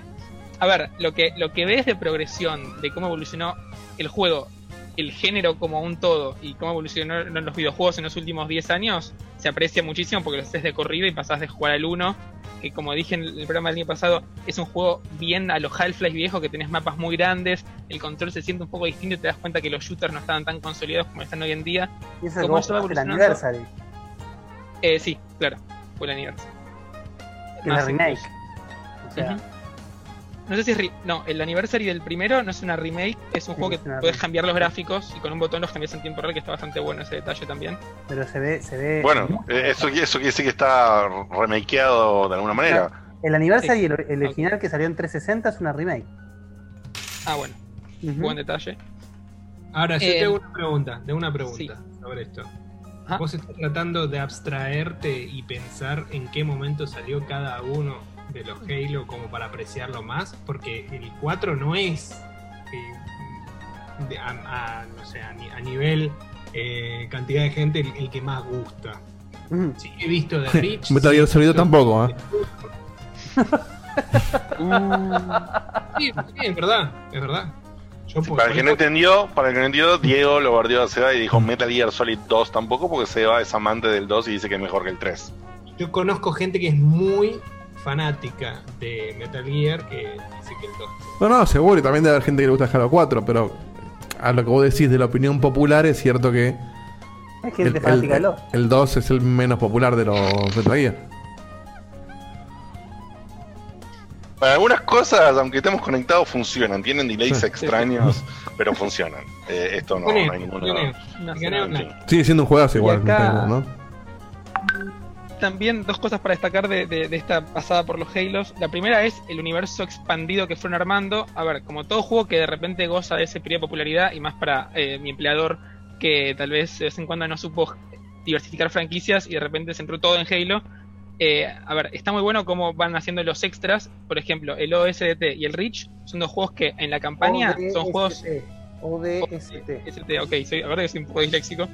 A ver, lo que, lo que ves de progresión, de cómo evolucionó el juego, el género como un todo y cómo evolucionó en los videojuegos en los últimos 10 años, se aprecia muchísimo porque lo haces de corrido y pasás de jugar al 1, que como dije en el programa del año pasado, es un juego bien a los Half-Life viejo, que tenés mapas muy grandes, el control se siente un poco distinto y te das cuenta que los shooters no estaban tan consolidados como están hoy en día. Y eso es ¿Cómo jugaste el? Anniversary, Eh, sí, claro, fue el aniversario. que es remake. O sea. No sé si es. re- No, el aniversario del primero no es una remake, es un Sí, juego que puedes cambiar los gráficos y con un botón los cambias en tiempo real, que está bastante bueno ese detalle también. pero se ve, se ve. Bueno, eh, eso, eso quiere decir que está remakeado de alguna manera. El Anniversary, Sí. el, el original que salió en 360 es una remake. Ah, bueno, buen detalle. Ahora, yo Eh, te hago una pregunta, te hago una pregunta sí. sobre esto. Vos estás tratando de abstraerte y pensar en qué momento salió cada uno de los Halo como para apreciarlo más, porque el 4 no es eh, de- a, a- no sé, a, a nivel eh, cantidad de gente el, el que más gusta. Ujú. Sí, he visto de Rich. Metal sí, Gear he Solid visto- tampoco, ¿eh? Sí, sí, es verdad, es verdad. Yo por- Para el que no entendió, para el que no entendió, Diego lo guardió a Seba y dijo Metal Gear Solid 2 tampoco, porque Seba es amante del 2 y dice que es mejor que el 3. Yo conozco gente que es muy fanática de Metal Gear que dice que el 2 No, no, seguro. Y también debe haber gente que le gusta Halo 4. Pero a lo que vos decís de la opinión popular, es cierto que. Es gente fanática de los. el 2 es el menos popular de los Metal Gear. Para algunas cosas, aunque estemos conectados, funcionan. Tienen delays extraños, pero funcionan. Eh, esto no, no hay ninguna. Sigue siendo un juegazo igual, acá- ¿no? También dos cosas para destacar de, de- de esta pasada por los Halos. La primera es el universo expandido que fueron armando. A ver, como todo juego que de repente goza de ese periodo de popularidad, y más para eh, mi empleador que tal vez de vez en cuando no supo diversificar franquicias y de repente se entró todo en Halo. Eh, a ver, está muy bueno cómo van haciendo los extras. Por ejemplo, el OSDT y el Reach son dos juegos que en la campaña son juegos ODST. ST, ok, soy, la verdad que soy un poco disléxico.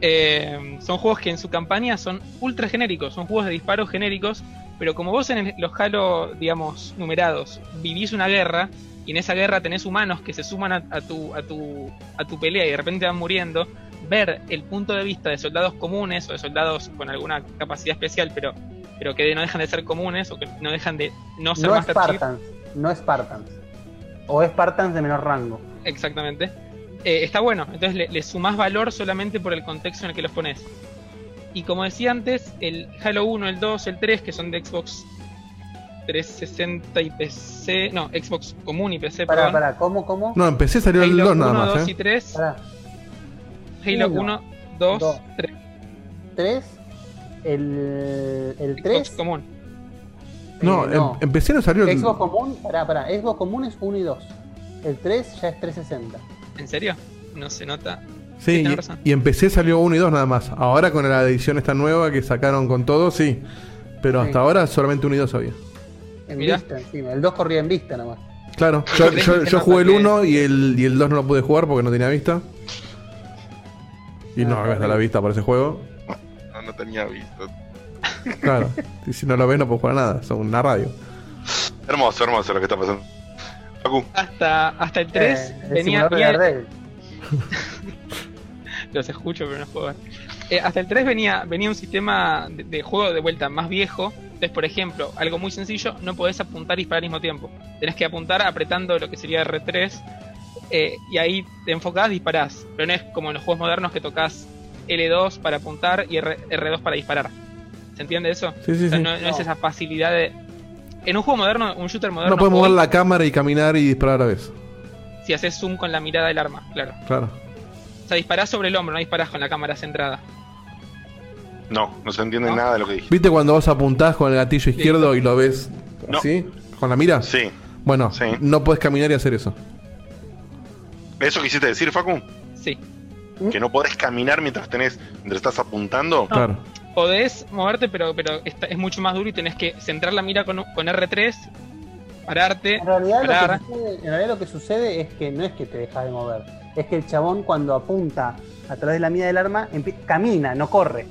Eh, son juegos que en su campaña son ultra genéricos, son juegos de disparos genéricos, pero como vos en el- los Halo, digamos, numerados, vivís una guerra y en esa guerra tenés humanos que se suman a, a tu, a, tu, a tu pelea y de repente van muriendo, ver el punto de vista de soldados comunes o de soldados con alguna capacidad especial, pero, pero que no dejan de ser comunes o que no dejan de no ser No. Spartans, no Spartans. O Spartans de menor rango. Exactamente. Eh, está bueno, entonces le, le sumás valor solamente por el contexto en el que los pones. Y como decía antes, el Halo 1, el 2, el 3, que son de Xbox 360 y PC, no, Xbox común y PC, Para, perdón. para, ¿cómo, cómo? No, en PC salió el Halo 2 nada 1, más, 2 ¿eh? y 3. Pará. Halo Uno, 1, 2, dos. 3. 3, el, el 3. común. No, Eh, no. em- en PC no salió el. Xbox común, pará, pará, Xbox común es 1 y 2. El 3 ya es 360. ¿En serio? No se nota. Sí, y, y en PC salió 1 y 2 nada más. Ahora con la edición esta nueva que sacaron con todo, sí. Pero Sí. hasta ahora solamente 1 y 2 había. En Mirá. vista encima. El 2 corría en vista nomás. Claro, Sí, yo, jugué el que- 1 y el, y el 2 no lo pude jugar porque no tenía vista. Y no Ah, me da la vista para ese juego. No, no tenía visto. Claro. y si no lo ves no puedes jugar nada, son una radio. Hermoso, hermoso lo que está pasando. Hasta, hasta el 3 Eh, el venía. de venía- los escucho, pero no juego. Eh, hasta el 3 venía, venía un sistema de, de juego de vuelta más viejo. Entonces, por ejemplo, algo muy sencillo, no podés apuntar y disparar al mismo tiempo. Tenés que apuntar apretando lo que sería R3 eh, y ahí te enfocás, disparás. Pero no es como en los juegos modernos que tocas L2 para apuntar y R, 2 para disparar. ¿Se entiende eso? Sí, sí, O sea, sí. No, no es esa facilidad de... En un juego moderno, un shooter moderno, No puedes mover hoy, la cámara y caminar y disparar a la vez. si haces zoom con la mirada del arma, claro. Claro. O sea, disparás sobre el hombro, no disparás con la cámara centrada. No, no se entiende nada de lo que dije. ¿Viste cuando vos apuntás con el gatillo izquierdo y lo ves No. así? ¿Con la mira? Sí. Bueno, Sí. no puedes caminar y hacer eso. ¿Eso quisiste decir, Facu? Sí. Que no podés caminar mientras tenés, mientras estás apuntando. Claro. Podés moverte, pero, pero está- es mucho más duro y tenés que centrar la mira con, con R3, pararte, En realidad, parar. lo que sucede, en realidad lo que sucede es que no es que te dejas de mover. Es que el chabón cuando apunta a través de la mira del arma, camina, no corre.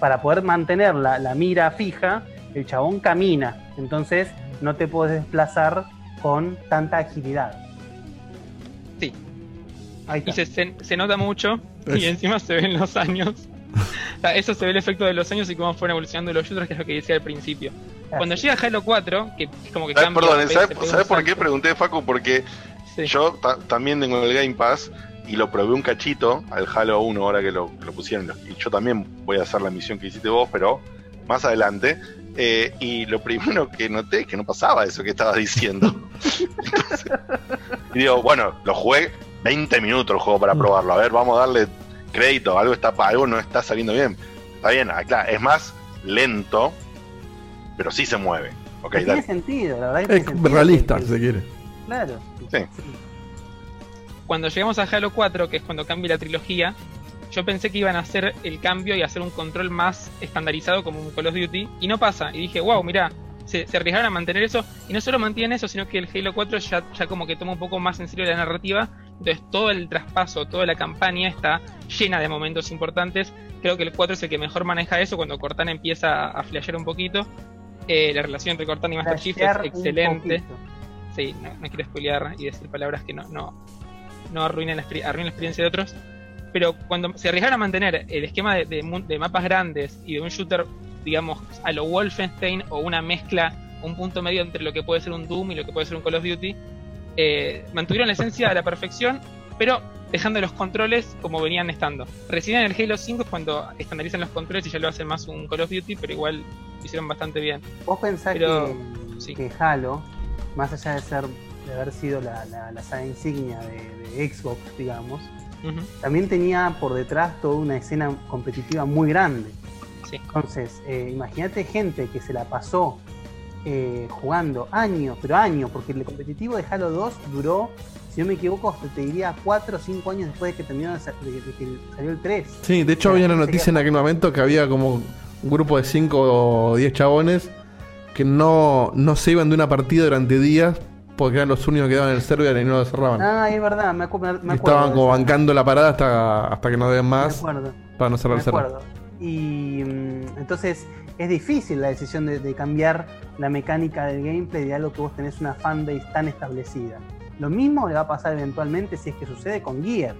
Para poder mantener la, la mira fija, el chabón camina. Entonces no te puedes desplazar con tanta agilidad. Sí. Ahí está. Y se, se- se nota mucho Es- y encima se ven los años. O sea, eso se ve el efecto de los años y cómo fueron evolucionando los shooters, que es lo que decía al principio. Cuando llega Halo 4, que es como que ¿Sabes, cambia. perdón, ¿sabes, se pega un ¿sabes por qué pregunté, Facu? Porque yo ta- también tengo el Game Pass y lo probé un cachito al Halo 1 ahora que lo, que lo pusieron. Y yo también voy a hacer la misión que hiciste vos, pero más adelante. Eh, y lo primero que noté es que no pasaba eso que estabas diciendo. Entonces, y digo, bueno, lo jugué 20 minutos el juego para probarlo. A ver, vamos a darle crédito. Algo, está, algo no está saliendo bien. Está bien, ah, claro, es más lento, pero sí se mueve. Ok, Pero dale. tiene sentido, la verdad que Es tiene realista, si se quiere. Claro. Sí. Cuando llegamos a Halo 4, que es cuando cambia la trilogía, yo pensé que iban a hacer el cambio y hacer un control más estandarizado como un Call of Duty, y no pasa. Y dije, wow, mira, se, se arriesgaron a mantener eso, y no solo mantienen eso, sino que el Halo 4 ya, ya como que toma un poco más en serio la narrativa, entonces todo el traspaso, toda la campaña está llena de momentos importantes. Creo que el 4 es el que mejor maneja eso cuando Cortana empieza a flashear un poquito. Eh, la relación entre Cortana y Master Chief es excelente. Sí, no, no quiero spoilear y decir palabras que no, no, no arruinen la, arruinen la experiencia de otros. Pero cuando se arriesgaron a mantener el esquema de, de de mapas grandes y de un shooter, digamos, a lo Wolfenstein o una mezcla, un punto medio entre lo que puede ser un Doom y lo que puede ser un Call of Duty, eh, mantuvieron la esencia a la perfección, pero dejando los controles como venían estando. Recién en el Halo 5 es cuando estandarizan los controles y ya lo hacen más un Call of Duty, pero igual lo hicieron bastante bien. Vos pensás Pero, que, que Halo, más allá de ser de haber sido la, la, la saga insignia de, de Xbox, digamos, también tenía por detrás toda una escena competitiva muy grande. Sí. Entonces, eh, imagínate gente que se la pasó eh, jugando años, pero años, porque el competitivo de Halo 2 duró, si no me equivoco, hasta te diría 4 o 5 años después de que terminó de, sa- de- de que salió el 3. Sí, de hecho O sea, había una noticia en aquel momento que había como un grupo de 5 o 10 chabones que no, no se iban de una partida durante días porque eran los únicos que quedaban en el server y no lo cerraban. Ah, es verdad, me, acu- me acuerdo. estaban como bancando la parada hasta, hasta que no den Me más acuerdo. para no cerrar Me el server. acuerdo. Y mm, entonces es difícil la decisión de, de cambiar la mecánica del gameplay de algo que vos tenés una fanbase tan establecida. Lo mismo le va a pasar eventualmente si es que sucede con Gears.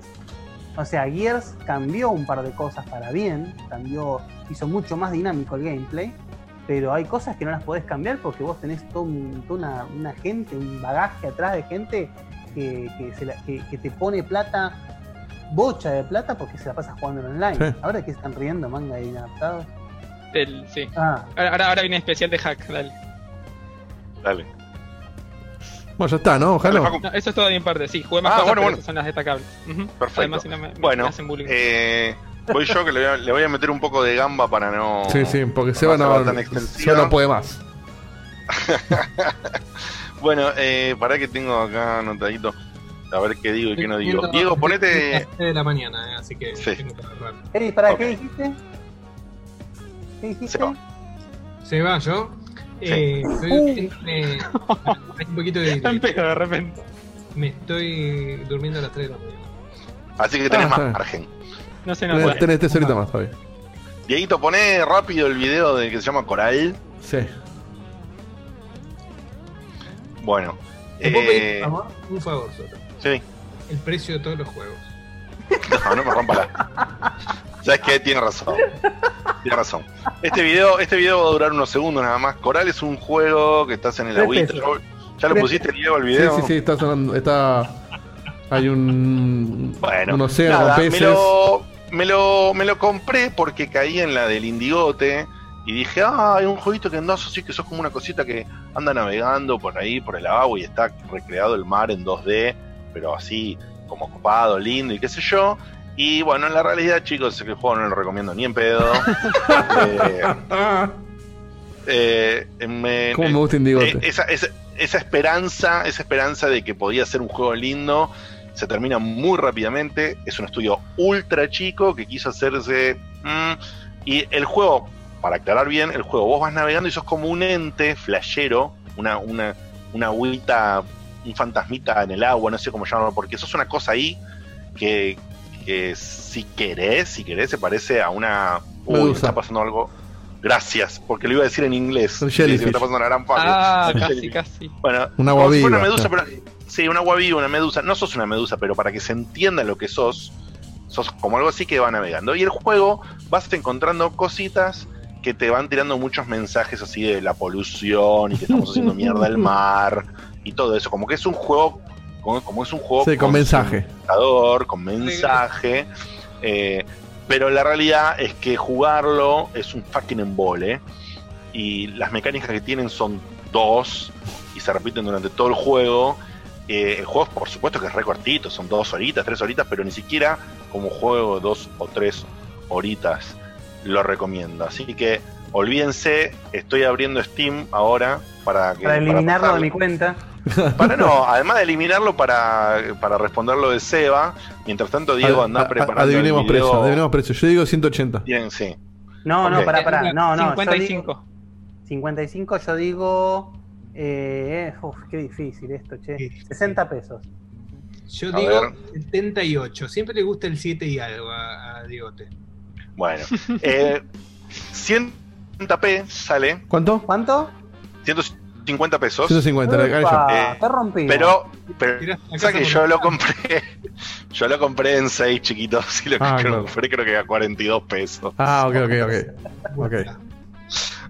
O sea, Gears cambió un par de cosas para bien, cambió, hizo mucho más dinámico el gameplay, pero hay cosas que no las podés cambiar porque vos tenés un- toda una, una gente, un bagaje atrás de gente que, que se la- que- que te pone plata, bocha de plata porque se la pasa jugando en online. Sí. Ahora que están riendo, manga de inadaptados. Del- sí. Ah. Ahora, ahora, viene especial de hack, dale. Dale. Bueno, ya está, ¿no? Ojalá. No, eso es todo de mi parte, sí. Jugué más Ah, cosas, bueno, son las destacables. Perfecto. Además, si no me, me Bueno, hacen bullying. eh, voy yo que le voy, a, le voy a meter un poco de gamba para no. Sí, sí, porque hacerla tan Seba extensiva. no puede más. Bueno, eh, para que tengo acá anotadito. A ver qué digo y qué no digo. Diego, ponete. 3 de la mañana, eh, así que Sí. tengo que. Eri, ¿para qué dijiste? ¿Qué dijiste? Se va. ¿Se va yo? Sí. Eh, estoy- hay un poquito de Tan de repente. Me estoy durmiendo a las 3 de la mañana. Así que tenés Ah, más margen. No Tenés, nota. tenés tres horitas más todavía. Dieguito, poné rápido el video de que se llama Coral. Sí. Bueno. ¿Te puedo pedir, Eh, favor, un favor solo? sí. El precio de todos los juegos. No, no me rompa la. ¿Sabes qué? Tiene razón. Tiene razón. Este video, este video va a durar unos segundos nada más. Coral es un juego que estás en el agüita. ¿Ya lo pusiste, Diego, el Sí, video? sí, sí, está sonando. Está. Hay un. Bueno, un océano nada, me, lo, me, lo, me lo compré porque caí en la del Indigote y dije, ah, hay un jueguito que andás así que sos como una cosita que anda navegando por ahí, por el agua y está recreado el mar en 2D, pero así como copado, lindo y qué sé yo. Y bueno, en la realidad, chicos, el juego no lo recomiendo ni en pedo. Eh, eh, me- ¿Cómo me gusta Indigote? eh, esa, esa, esa esperanza, esa esperanza de que podía ser un juego lindo, se termina muy rápidamente. Es un estudio ultra chico que quiso hacerse. mm, y el juego, para aclarar bien, el juego, vos vas navegando y sos como un ente flashero, una, una, una agüita, un fantasmita en el agua, no sé cómo llamarlo, porque sos una cosa ahí que, que si querés, si querés, se parece a una. Uy, está pasando algo. Gracias, porque lo iba a decir en inglés. Sí, me está pasando una gran parte. Ah, casi, casi. Bueno, Una agua fuera una viva, medusa, claro. pero. Sí, una agua viva, una medusa. No sos una medusa, pero para que se entienda lo que sos, sos como algo así que va navegando. Y el juego vas encontrando cositas que te van tirando muchos mensajes así de la polución y que estamos haciendo mierda al mar y todo eso. Como que es un juego. Como, como es un juego Sí, con mensaje. con mensaje. eh, pero la realidad es que jugarlo es un fucking embole. Y las mecánicas que tienen son dos y se repiten durante todo el juego. Eh, el juego, por supuesto, que es re cortito, son dos horitas, tres horitas, pero ni siquiera como juego de dos o tres horitas lo recomiendo. Así que olvídense, estoy abriendo Steam ahora para que. Para eliminarlo de mi cuenta. para no, además de eliminarlo para, para responder lo de Seba, mientras tanto Diego anda a- preparando adivinemos el video. precio, adivinemos precio. Yo digo 180. Bien, sí. No, no, Ok. pará, pará. No, no. yo 55. digo- 55, yo digo. Eh, uf, qué difícil esto, che. 60 pesos. Yo A digo ver. 78. Siempre le gusta el 7 y algo a, a Diegote. Bueno, eh, 100p sale. ¿Cuánto? ¿Cuánto? 150 pesos. 150, la cara Upa, Eh, está rompido. Pero, pero la que yo la lo compré. Yo lo compré en 6 chiquitos y lo, Ah, que lo claro. compré creo que a 42 pesos. Ah, ok, ok, ok. Ok.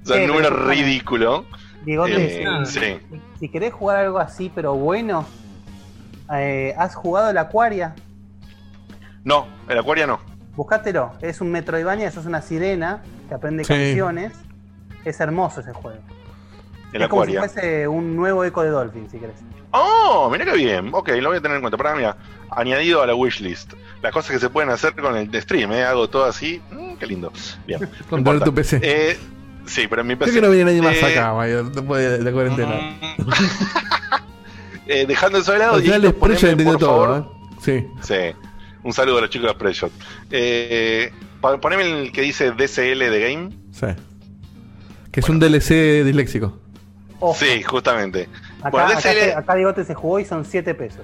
O sea, un número pero- ridículo. Diego, Eh, si, sí. si querés jugar algo así, pero bueno, eh, ¿has jugado el Aquaria? No, el Acuaria no. Buscátelo. Es un Metroidvania, eso es una sirena que aprende Sí. canciones. Es hermoso ese juego. El es como si fuese un nuevo eco de Dolphin, si querés. Oh, mira qué bien. Ok, lo voy a tener en cuenta. Para mira, añadido a la wishlist. Las cosas que se pueden hacer con el stream, ¿eh? Hago todo así. Mm, qué lindo. Bien. no Con importa. tu PC. Eh, sí, pero en mi PC. Creo que no viene nadie más Eh, acá, Mayo, después de la cuarentena. eh, dejando eso de lado, poneme, entendió por todo, favor. ¿eh? Sí. Sí. Un saludo a los chicos de Spreadshot. Eh, poneme el que dice DCL de Game. Sí. Que es un DLC disléxico. Ojo. Sí, justamente. Acá, Bueno, acá, DCL, acá Digote se jugó y son 7 pesos.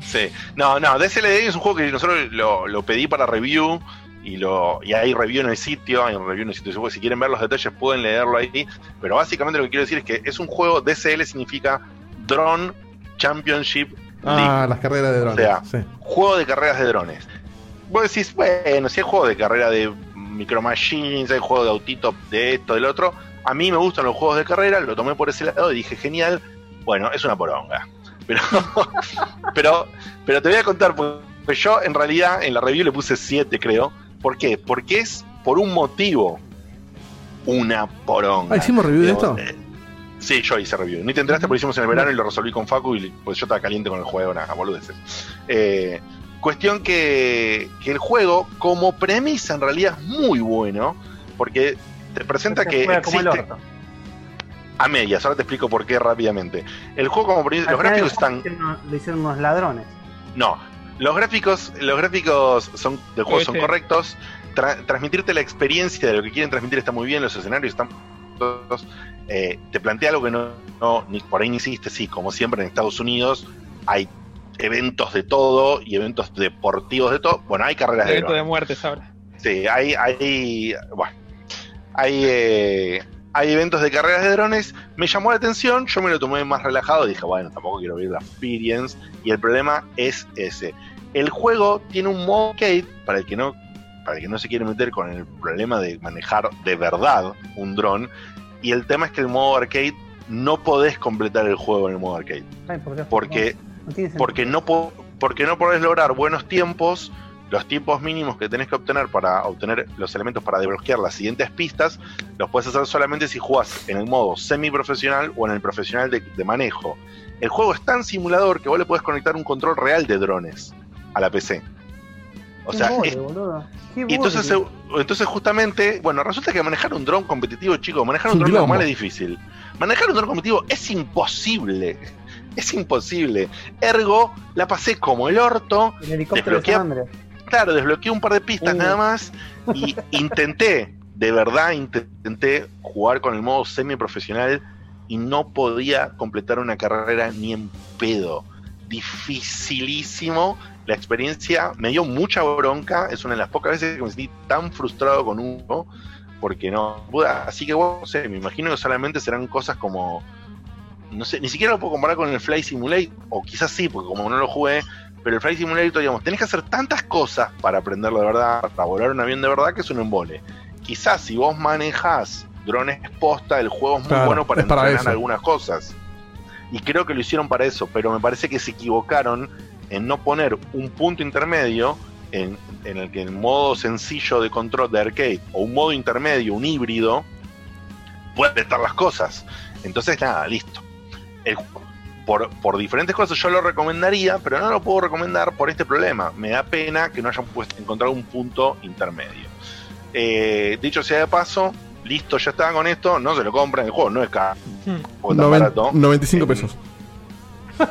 Sí, no, no, Game es un juego que nosotros lo, lo pedí para review y lo y hay review en el sitio, hay un review en el sitio, si quieren ver los detalles pueden leerlo ahí, pero básicamente lo que quiero decir es que es un juego, DSL significa Drone Championship League, Ah, las carreras de o drones. sea, sí. juego de carreras de drones. Vos decís, bueno, si hay juego de carrera de Micro Machines, hay juego de autito de esto, del otro, a mí me gustan los juegos de carrera, lo tomé por ese lado y dije, genial, bueno, es una poronga. Pero, pero, pero te voy a contar, porque yo en realidad en la review le puse 7, creo. ¿Por qué? Porque es por un motivo una poronga. Ah, ¿hicimos review de esto? eh, Sí, yo hice review. Ni te enteraste porque hicimos en el verano y lo resolví con Facu y pues yo estaba caliente con el juego, nada, boludeces. Eh, cuestión que, que el juego, como premisa, en realidad es muy bueno, porque te presenta Se que existe orto. a medias. Ahora te explico por qué rápidamente. El juego, como los gráficos están. hicieron- unos ladrones. No, los gráficos, los gráficos son, del juego son Oye. correctos. Tra- transmitirte la experiencia de lo que quieren transmitir está muy bien. Los escenarios están. todos, eh, te plantea algo que no, no ni por ahí ni hiciste. Sí, como siempre en Estados Unidos hay eventos de todo y eventos deportivos de todo. Bueno, hay carreras de Evento de muertes ahora. Sí, hay, hay, bueno, hay, eh, hay eventos de carreras de drones. Me llamó la atención, yo me lo tomé más relajado. Dije, bueno, tampoco quiero vivir la experience. Y el problema es ese. El juego tiene un modo arcade para el que no, para el que no se quiere meter con el problema de manejar de verdad un dron. Y el tema es que el modo arcade no podés completar el juego en el modo arcade. Ay, por Dios, Porque no porque no, po- porque no podés lograr buenos tiempos, los tiempos mínimos que tenés que obtener para obtener los elementos para desbloquear las siguientes pistas, los puedes hacer solamente si jugás en el modo semi-profesional o en el profesional de, de manejo. El juego es tan simulador que vos le podés conectar un control real de drones a la PC. O Qué sea, borde, es- boludo. Qué y entonces, justamente, bueno, resulta que manejar un dron competitivo, chicos, manejar un dron normal es difícil. Manejar un dron competitivo es imposible. Es imposible. Ergo, la pasé como el orto. El helicóptero de desbloqueé- San Andreas. Claro, desbloqueé un par de pistas Uh. nada más y intenté, de verdad intenté jugar con el modo semi-profesional y no podía completar una carrera ni en pedo. Dificilísimo. La experiencia me dio mucha bronca. Es una de las pocas veces que me sentí tan frustrado con uno porque no pude. Así que bueno, no sé, me imagino que solamente serán cosas como. No sé, ni siquiera lo puedo comparar con el Fly Simulator, o quizás sí, porque como no lo jugué, pero el Flight Simulator, digamos, tenés que hacer tantas cosas para aprenderlo de verdad, para volar un avión de verdad, que es un embole. Quizás si vos manejás drones posta, el juego es muy Claro, bueno para para entrenar eso. algunas cosas. Y creo que lo hicieron para eso, pero me parece que se equivocaron en no poner un punto intermedio en, en el que el modo sencillo de control de arcade o un modo intermedio, un híbrido, puede estar las cosas. Entonces, nada, listo. El juego por, por diferentes cosas yo lo recomendaría, pero no lo puedo recomendar por este problema. Me da pena que no hayan puesto, encontrado un punto intermedio. Eh, dicho sea de paso, listo, ya está con esto, no se lo compren, el juego no es caro, Noven- barato. 95 pesos.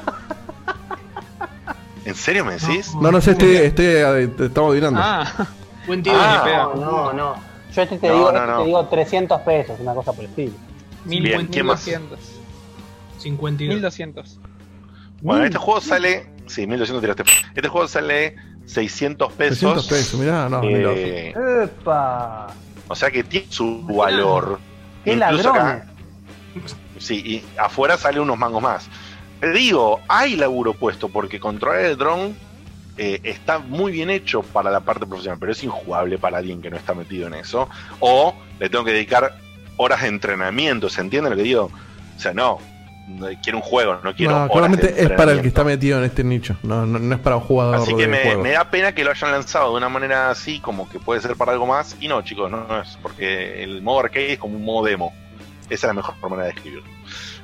¿En serio me decís? No, no sé, este, este, te estamos adivinando. Ah, Buen Ah, no, no, no. Yo este te, No, digo, no, este no. te digo 300 pesos, una cosa por el estilo. Bien, ¿qué más? 1200. 52. 1200. Bueno, Mm. este juego sale. Sí, 1200 tiraste. Este juego sale 600 pesos. 600 pesos, mirá, no, mirá. Eh, ¡Epa! o sea que tiene su valor. ¡Qué Incluso acá- Sí, y afuera sale unos mangos más. Te digo, hay laburo puesto porque controlar el dron eh, está muy bien hecho para la parte profesional, pero es injugable para alguien que no está metido en eso. O le tengo que dedicar horas de entrenamiento, ¿se entiende lo que digo? O sea, no quiero un juego, no quiero No, claramente es para el que está metido en este nicho. No, no, no es para un jugador Así que me, da pena que lo hayan lanzado de una manera así, como que puede ser para algo más. Y no, chicos, no, no es, porque el modo arcade es como un modo demo. Esa es la mejor manera de escribirlo.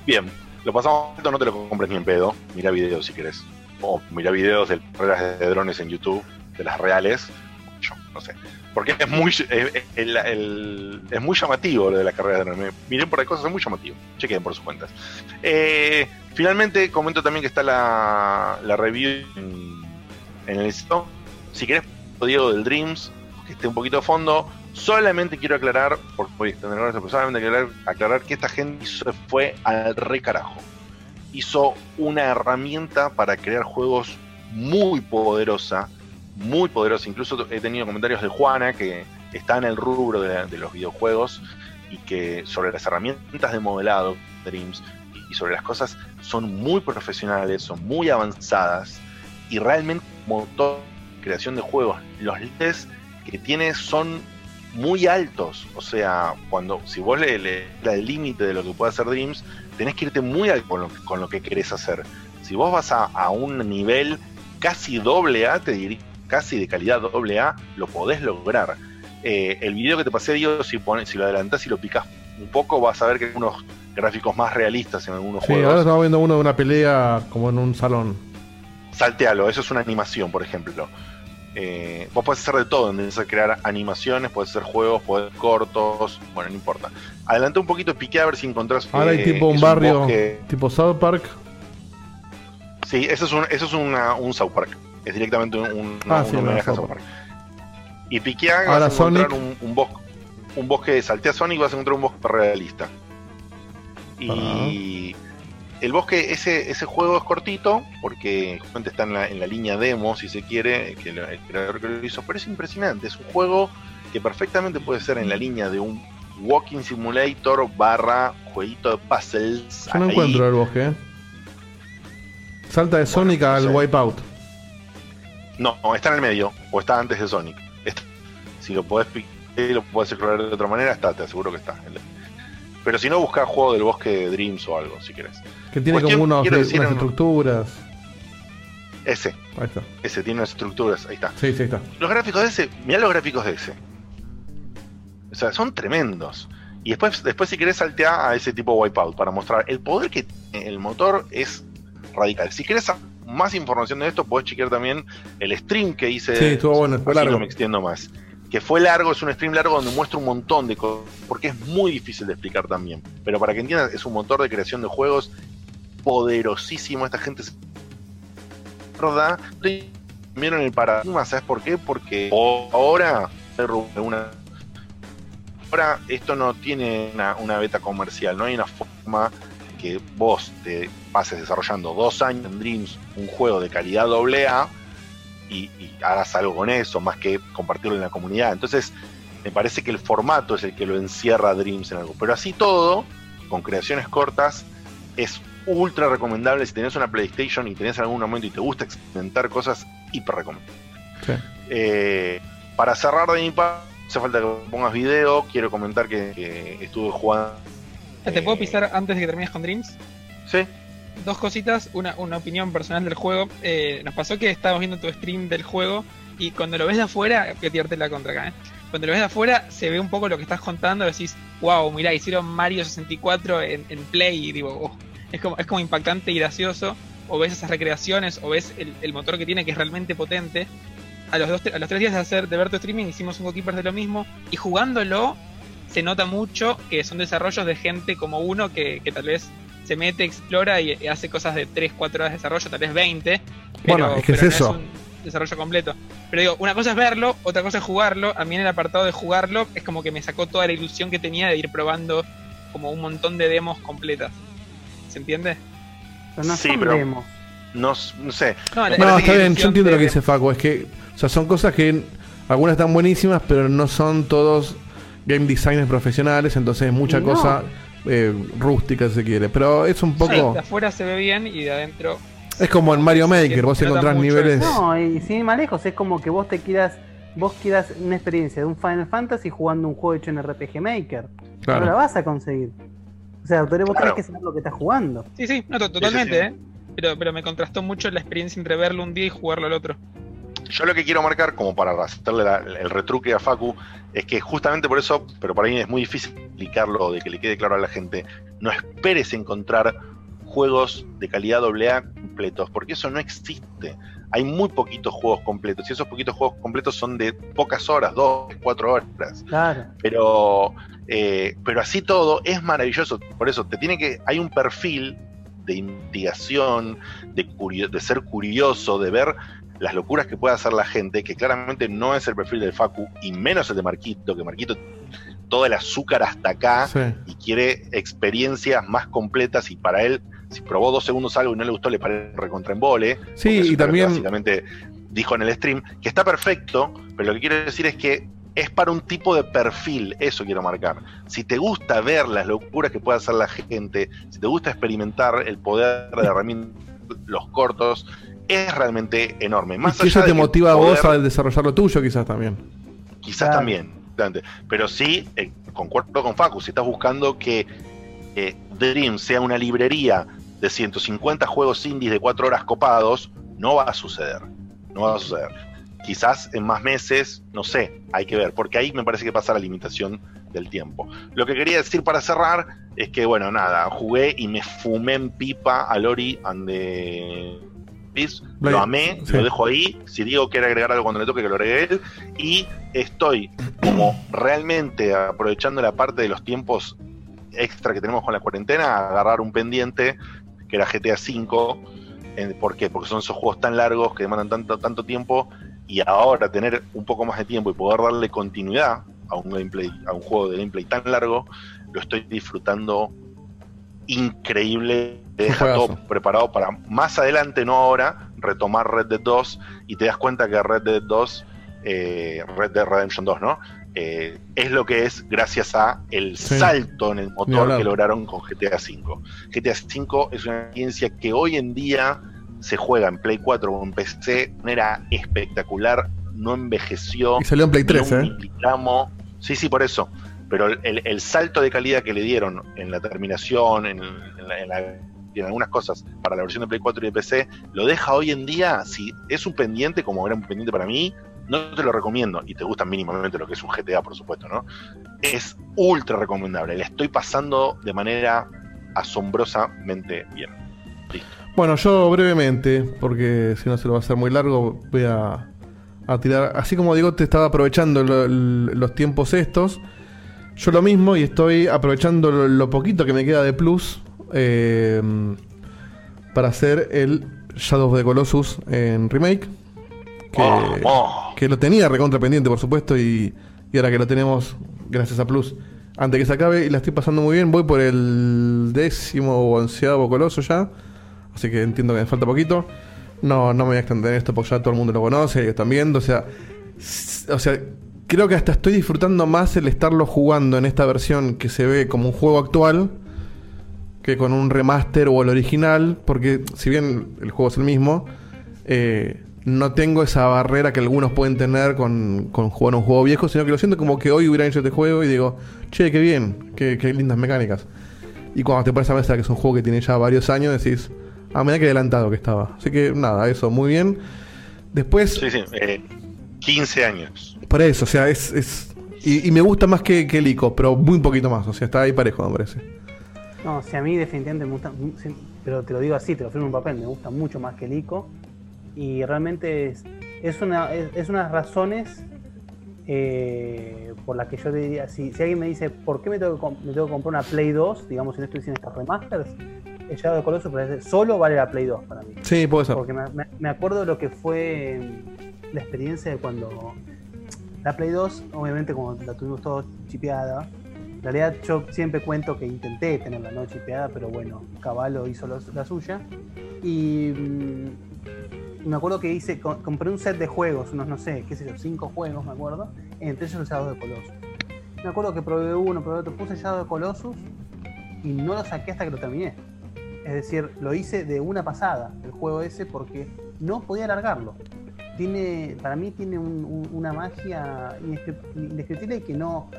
Bien, lo pasamos no te lo compres ni en pedo. Mira videos si querés. O mira videos de carreras de drones en YouTube, de las reales. Yo, no sé. Porque es muy, eh, el- es muy llamativo lo de la carrera de drones. Miren por ahí cosas, es muy llamativo. Chequen por sus cuentas. Eh, finalmente, comento también que está la, la review en, en el sitio. Si querés, Diego del Dreams, que esté un poquito a fondo. Solamente quiero aclarar, porque voy a extender con esto, pero solamente aclarar, aclarar que esta gente hizo- fue al re carajo. Hizo una herramienta para crear juegos muy poderosa, muy poderosa. Incluso he tenido comentarios de Juana, que está en el rubro de, los videojuegos, y que sobre las herramientas de modelado, Dreams, y sobre las cosas son muy profesionales, son muy avanzadas, y realmente motor creación de juegos, los límites que tiene son muy altos. O sea, cuando si vos le, le el límite de lo que puede hacer Dreams, tenés que irte muy alto con lo, con lo que querés hacer. Si vos vas a, a un nivel casi doble A, te diría, casi de calidad doble A, lo podés lograr. Eh, el video que te pasé, Diego, si, lo adelantás y lo picás un poco, vas a ver que hay unos gráficos más realistas en algunos Sí, ahora juegos. estamos viendo uno de una pelea como en un salón. Saltealo, eso es una animación, por ejemplo. Eh, vos podés hacer de todo, podés crear animaciones, podés hacer juegos, podés cortos, bueno, no importa. Adelante un poquito, piqué a ver si encontrás. Ahora hay tipo un barrio, tipo South Park. Sí, eso es un, eso es una- un South Park. Es directamente un, Ah, un sí, homenaje a South Park. Y piquea vas a encontrar un, un bosque, un bosque, saltea Sonic vas a encontrar un bosque realista. Y el bosque, ese, ese juego es cortito, porque justamente está en la, en la línea demo, si se quiere, que el creador que lo hizo, pero es impresionante, es un juego que perfectamente puede ser en la línea de un Walking Simulator barra jueguito de puzzles. Yo no ahí. encuentro el bosque. ¿eh? Salta de Sonic al Wipeout. No, está en el medio, o está antes de Sonic. Está- si lo podés picar y lo podés explorar de otra manera, está, te aseguro que está. Pero si no, busca juego del bosque de Dreams o algo, si querés. Que tiene Cuestión, como unos, unas decir, en- estructuras. Ese, Ahí está. ese tiene unas estructuras, ahí está. Sí, sí, está. Los gráficos de ese, mirá los gráficos de ese. O sea, son tremendos. Y después, después si querés saltear a ese tipo Wipeout para mostrar el poder que tiene el motor es radical. Si querés más información de esto, podés chequear también el stream que hice. Sí, estuvo bueno, fue largo. No me extiendo más. Que fue largo, es un stream largo donde muestra un montón de cosas, porque es muy difícil de explicar también. Pero para que entiendan, es un motor de creación de juegos poderosísimo. Esta gente se vieron el paradigma, ¿sabes por qué? Porque ahora una ahora esto no tiene una, una beta comercial, no hay una forma que vos te pases desarrollando dos años en Dreams un juego de calidad AA y, y hagas algo con eso, más que compartirlo en la comunidad. Entonces, me parece que el formato es el que lo encierra a Dreams en algo. Pero así todo, con creaciones cortas, es ultra recomendable. Si tenés una PlayStation y tenés algún momento y te gusta experimentar cosas, hiper recomendable. Sí. Eh, para cerrar de mi parte, hace falta que pongas video. Quiero comentar que, que estuve jugando. ¿Te puedo pisar antes de que termines con Dreams? Sí. Dos cositas, una, una opinión personal del juego. Eh, nos pasó que estábamos viendo tu stream del juego y cuando lo ves de afuera, a tirarte la contra acá, ¿eh? Cuando lo ves de afuera se ve un poco lo que estás contando, decís, wow, mirá, hicieron Mario 64 en, en Play y digo, oh, es, como, es como impactante y gracioso. O ves esas recreaciones, o ves el, el motor que tiene que es realmente potente. A los, dos, a los tres días de, hacer, de ver tu streaming hicimos un Goalkeepers de lo mismo y jugándolo se nota mucho que son desarrollos de gente como uno que, que tal vez se mete, explora y, y hace cosas de 3, 4 horas de desarrollo, tal vez 20. Bueno, pero- es que es pero no eso. un desarrollo completo. Pero digo, una cosa es verlo, otra cosa es jugarlo. A mí en el apartado de jugarlo es como que me sacó toda la ilusión que tenía de ir probando como un montón de demos completas. ¿Se entiende? Pero no Sí, son pero- demos. No, no sé. No, la- No, está bien, yo entiendo lo que dice Facu. Es que, o sea, son cosas que algunas están buenísimas, pero no son todos game designers profesionales, entonces es mucha No. cosa eh, rústica si se quiere. Pero es un Sí, poco. de afuera se ve bien y de adentro. Es como en Mario Maker, vos encontrás niveles. No, y sin ir más lejos, es como que vos te quieras, vos quieras una experiencia de un Final Fantasy jugando un juego hecho en RPG Maker. Claro. No la vas a conseguir. O sea, pero vos Claro. tenés que saber lo que estás jugando. Sí, sí, no, to- totalmente, sí. ¿eh? Pero, pero me contrastó mucho la experiencia entre verlo un día y jugarlo al otro. Yo lo que quiero marcar, como para hacerle la- el retruque a Facu, es que justamente por eso, pero para mí es muy difícil explicarlo, de que le quede claro a la gente, no esperes encontrar juegos de calidad AA completos, porque eso no existe. Hay muy poquitos juegos completos, y esos poquitos juegos completos son de pocas horas, dos, cuatro horas. Claro. Pero, eh, pero así todo es maravilloso. Por eso te tiene que. Hay un perfil de investigación, de, curio- de ser curioso, de ver las locuras que puede hacer la gente, que claramente no es el perfil del Facu, y menos el de Marquito, que Marquito todo el azúcar hasta acá Sí. y quiere experiencias más completas y para él, si probó dos segundos algo y no le gustó, le parece recontra embole. Sí, y también- Básicamente dijo en el stream que está perfecto, pero lo que quiero decir es que es para un tipo de perfil, eso quiero marcar. Si te gusta ver las locuras que puede hacer la gente, si te gusta experimentar el poder de herramientas, los cortos, es realmente enorme. Más y eso te motiva a vos poder- a desarrollar lo tuyo, quizás también. Quizás Claro. también, pero sí, eh, concuerdo con Facu, si estás buscando que eh, Dream sea una librería de 150 juegos indies de 4 horas copados, no va a suceder. No va a suceder. Quizás en más meses, no sé, hay que ver, porque ahí me parece que pasa la limitación del tiempo. Lo que quería decir para cerrar es que, bueno, nada, jugué y me fumé en pipa a Lori and the Lo amé, Sí. lo dejo ahí. Si digo quiere agregar algo cuando le toque, que lo agregue él. Y estoy como realmente aprovechando la parte de los tiempos extra que tenemos con la cuarentena, a agarrar un pendiente que era GTA V. ¿Por qué? Porque son esos juegos tan largos que demandan tanto, tanto tiempo y ahora tener un poco más de tiempo y poder darle continuidad a un gameplay, a un juego de gameplay tan largo, lo estoy disfrutando increíble. Te deja todo preparado para más adelante, no ahora, retomar Red Dead 2 y te das cuenta que Red Dead 2, eh, Red Dead Redemption 2, ¿no? Eh, es lo que es gracias a el Sí. salto en el motor que lograron con GTA V. GTA V es una experiencia que hoy en día se juega en Play 4 o en PC de manera espectacular, no envejeció. Y salió en Play ni 3, un ¿eh? Sí, sí, por eso. Pero el, el salto de calidad que le dieron en la terminación, en, en la- algunas cosas para la versión de Play 4 y de PC, lo deja hoy en día, si es un pendiente, como era un pendiente para mí, no te lo recomiendo, y te gusta mínimamente lo que es un GTA, por supuesto, ¿no? Es ultra recomendable, le estoy pasando de manera asombrosamente bien. Bueno, yo brevemente, porque si no se lo va a hacer muy largo, voy a, a tirar. Así como digo, te estaba aprovechando los tiempos estos. Yo lo mismo y estoy aprovechando lo, lo poquito que me queda de plus eh, para hacer el Shadow of the Colossus en remake. Que, que lo tenía recontra pendiente, por supuesto, y, y ahora que lo tenemos, gracias a Plus, antes que se acabe, y la estoy pasando muy bien. Voy por el décimo o onceavo coloso ya. Así que entiendo que me falta poquito. No, no me voy a extender en esto porque ya todo el mundo lo conoce lo están viendo. O sea, o sea, creo que hasta estoy disfrutando más el estarlo jugando en esta versión que se ve como un juego actual que con un remaster o el original. Porque si bien el juego es el mismo, eh, no tengo esa barrera que algunos pueden tener con, con jugar un juego viejo, sino que lo siento como que hoy hubiera hecho este juego y digo, che, qué bien, qué, qué lindas mecánicas. Y cuando te pones a pensar que es un juego que tiene ya varios años, decís, ah, mira qué adelantado que estaba. Así que nada, eso, muy bien. Después, Sí, sí, eh, 15 años. por eso, o sea, es. es y, y me gusta más que, que el ICO, pero muy poquito más, o sea, está ahí parejo, me parece. No, si a mí definitivamente me gusta, pero te lo digo así, te lo firmo en un papel, me gusta mucho más que el ICO. Y realmente es, es una es, es unas razones eh, por las que yo diría, si, si alguien me dice, ¿por qué me tengo, que me tengo que comprar una Play 2? Digamos, si no estoy haciendo estos remasters, el Shadow of the Colossus parece- solo vale la Play 2 para mí. Sí, puede ser. Porque me, me- me acuerdo de lo que fue la experiencia de cuando la Play 2, obviamente como la tuvimos todos chipeada, en realidad yo siempre cuento que intenté tenerla no chipeada, pero bueno, Caballo hizo la suya. Y mm, me acuerdo que hice, co- compré un set de juegos, unos no sé, qué sé yo, cinco juegos me acuerdo, entre ellos el Shadow de Colossus. Me acuerdo que probé uno, probé otro, puse Shadow de Colossus y no lo saqué hasta que lo terminé. Es decir, lo hice de una pasada el juego ese porque no podía alargarlo. Tiene, para mí tiene un- un- una magia indescri- indescriptible y que no,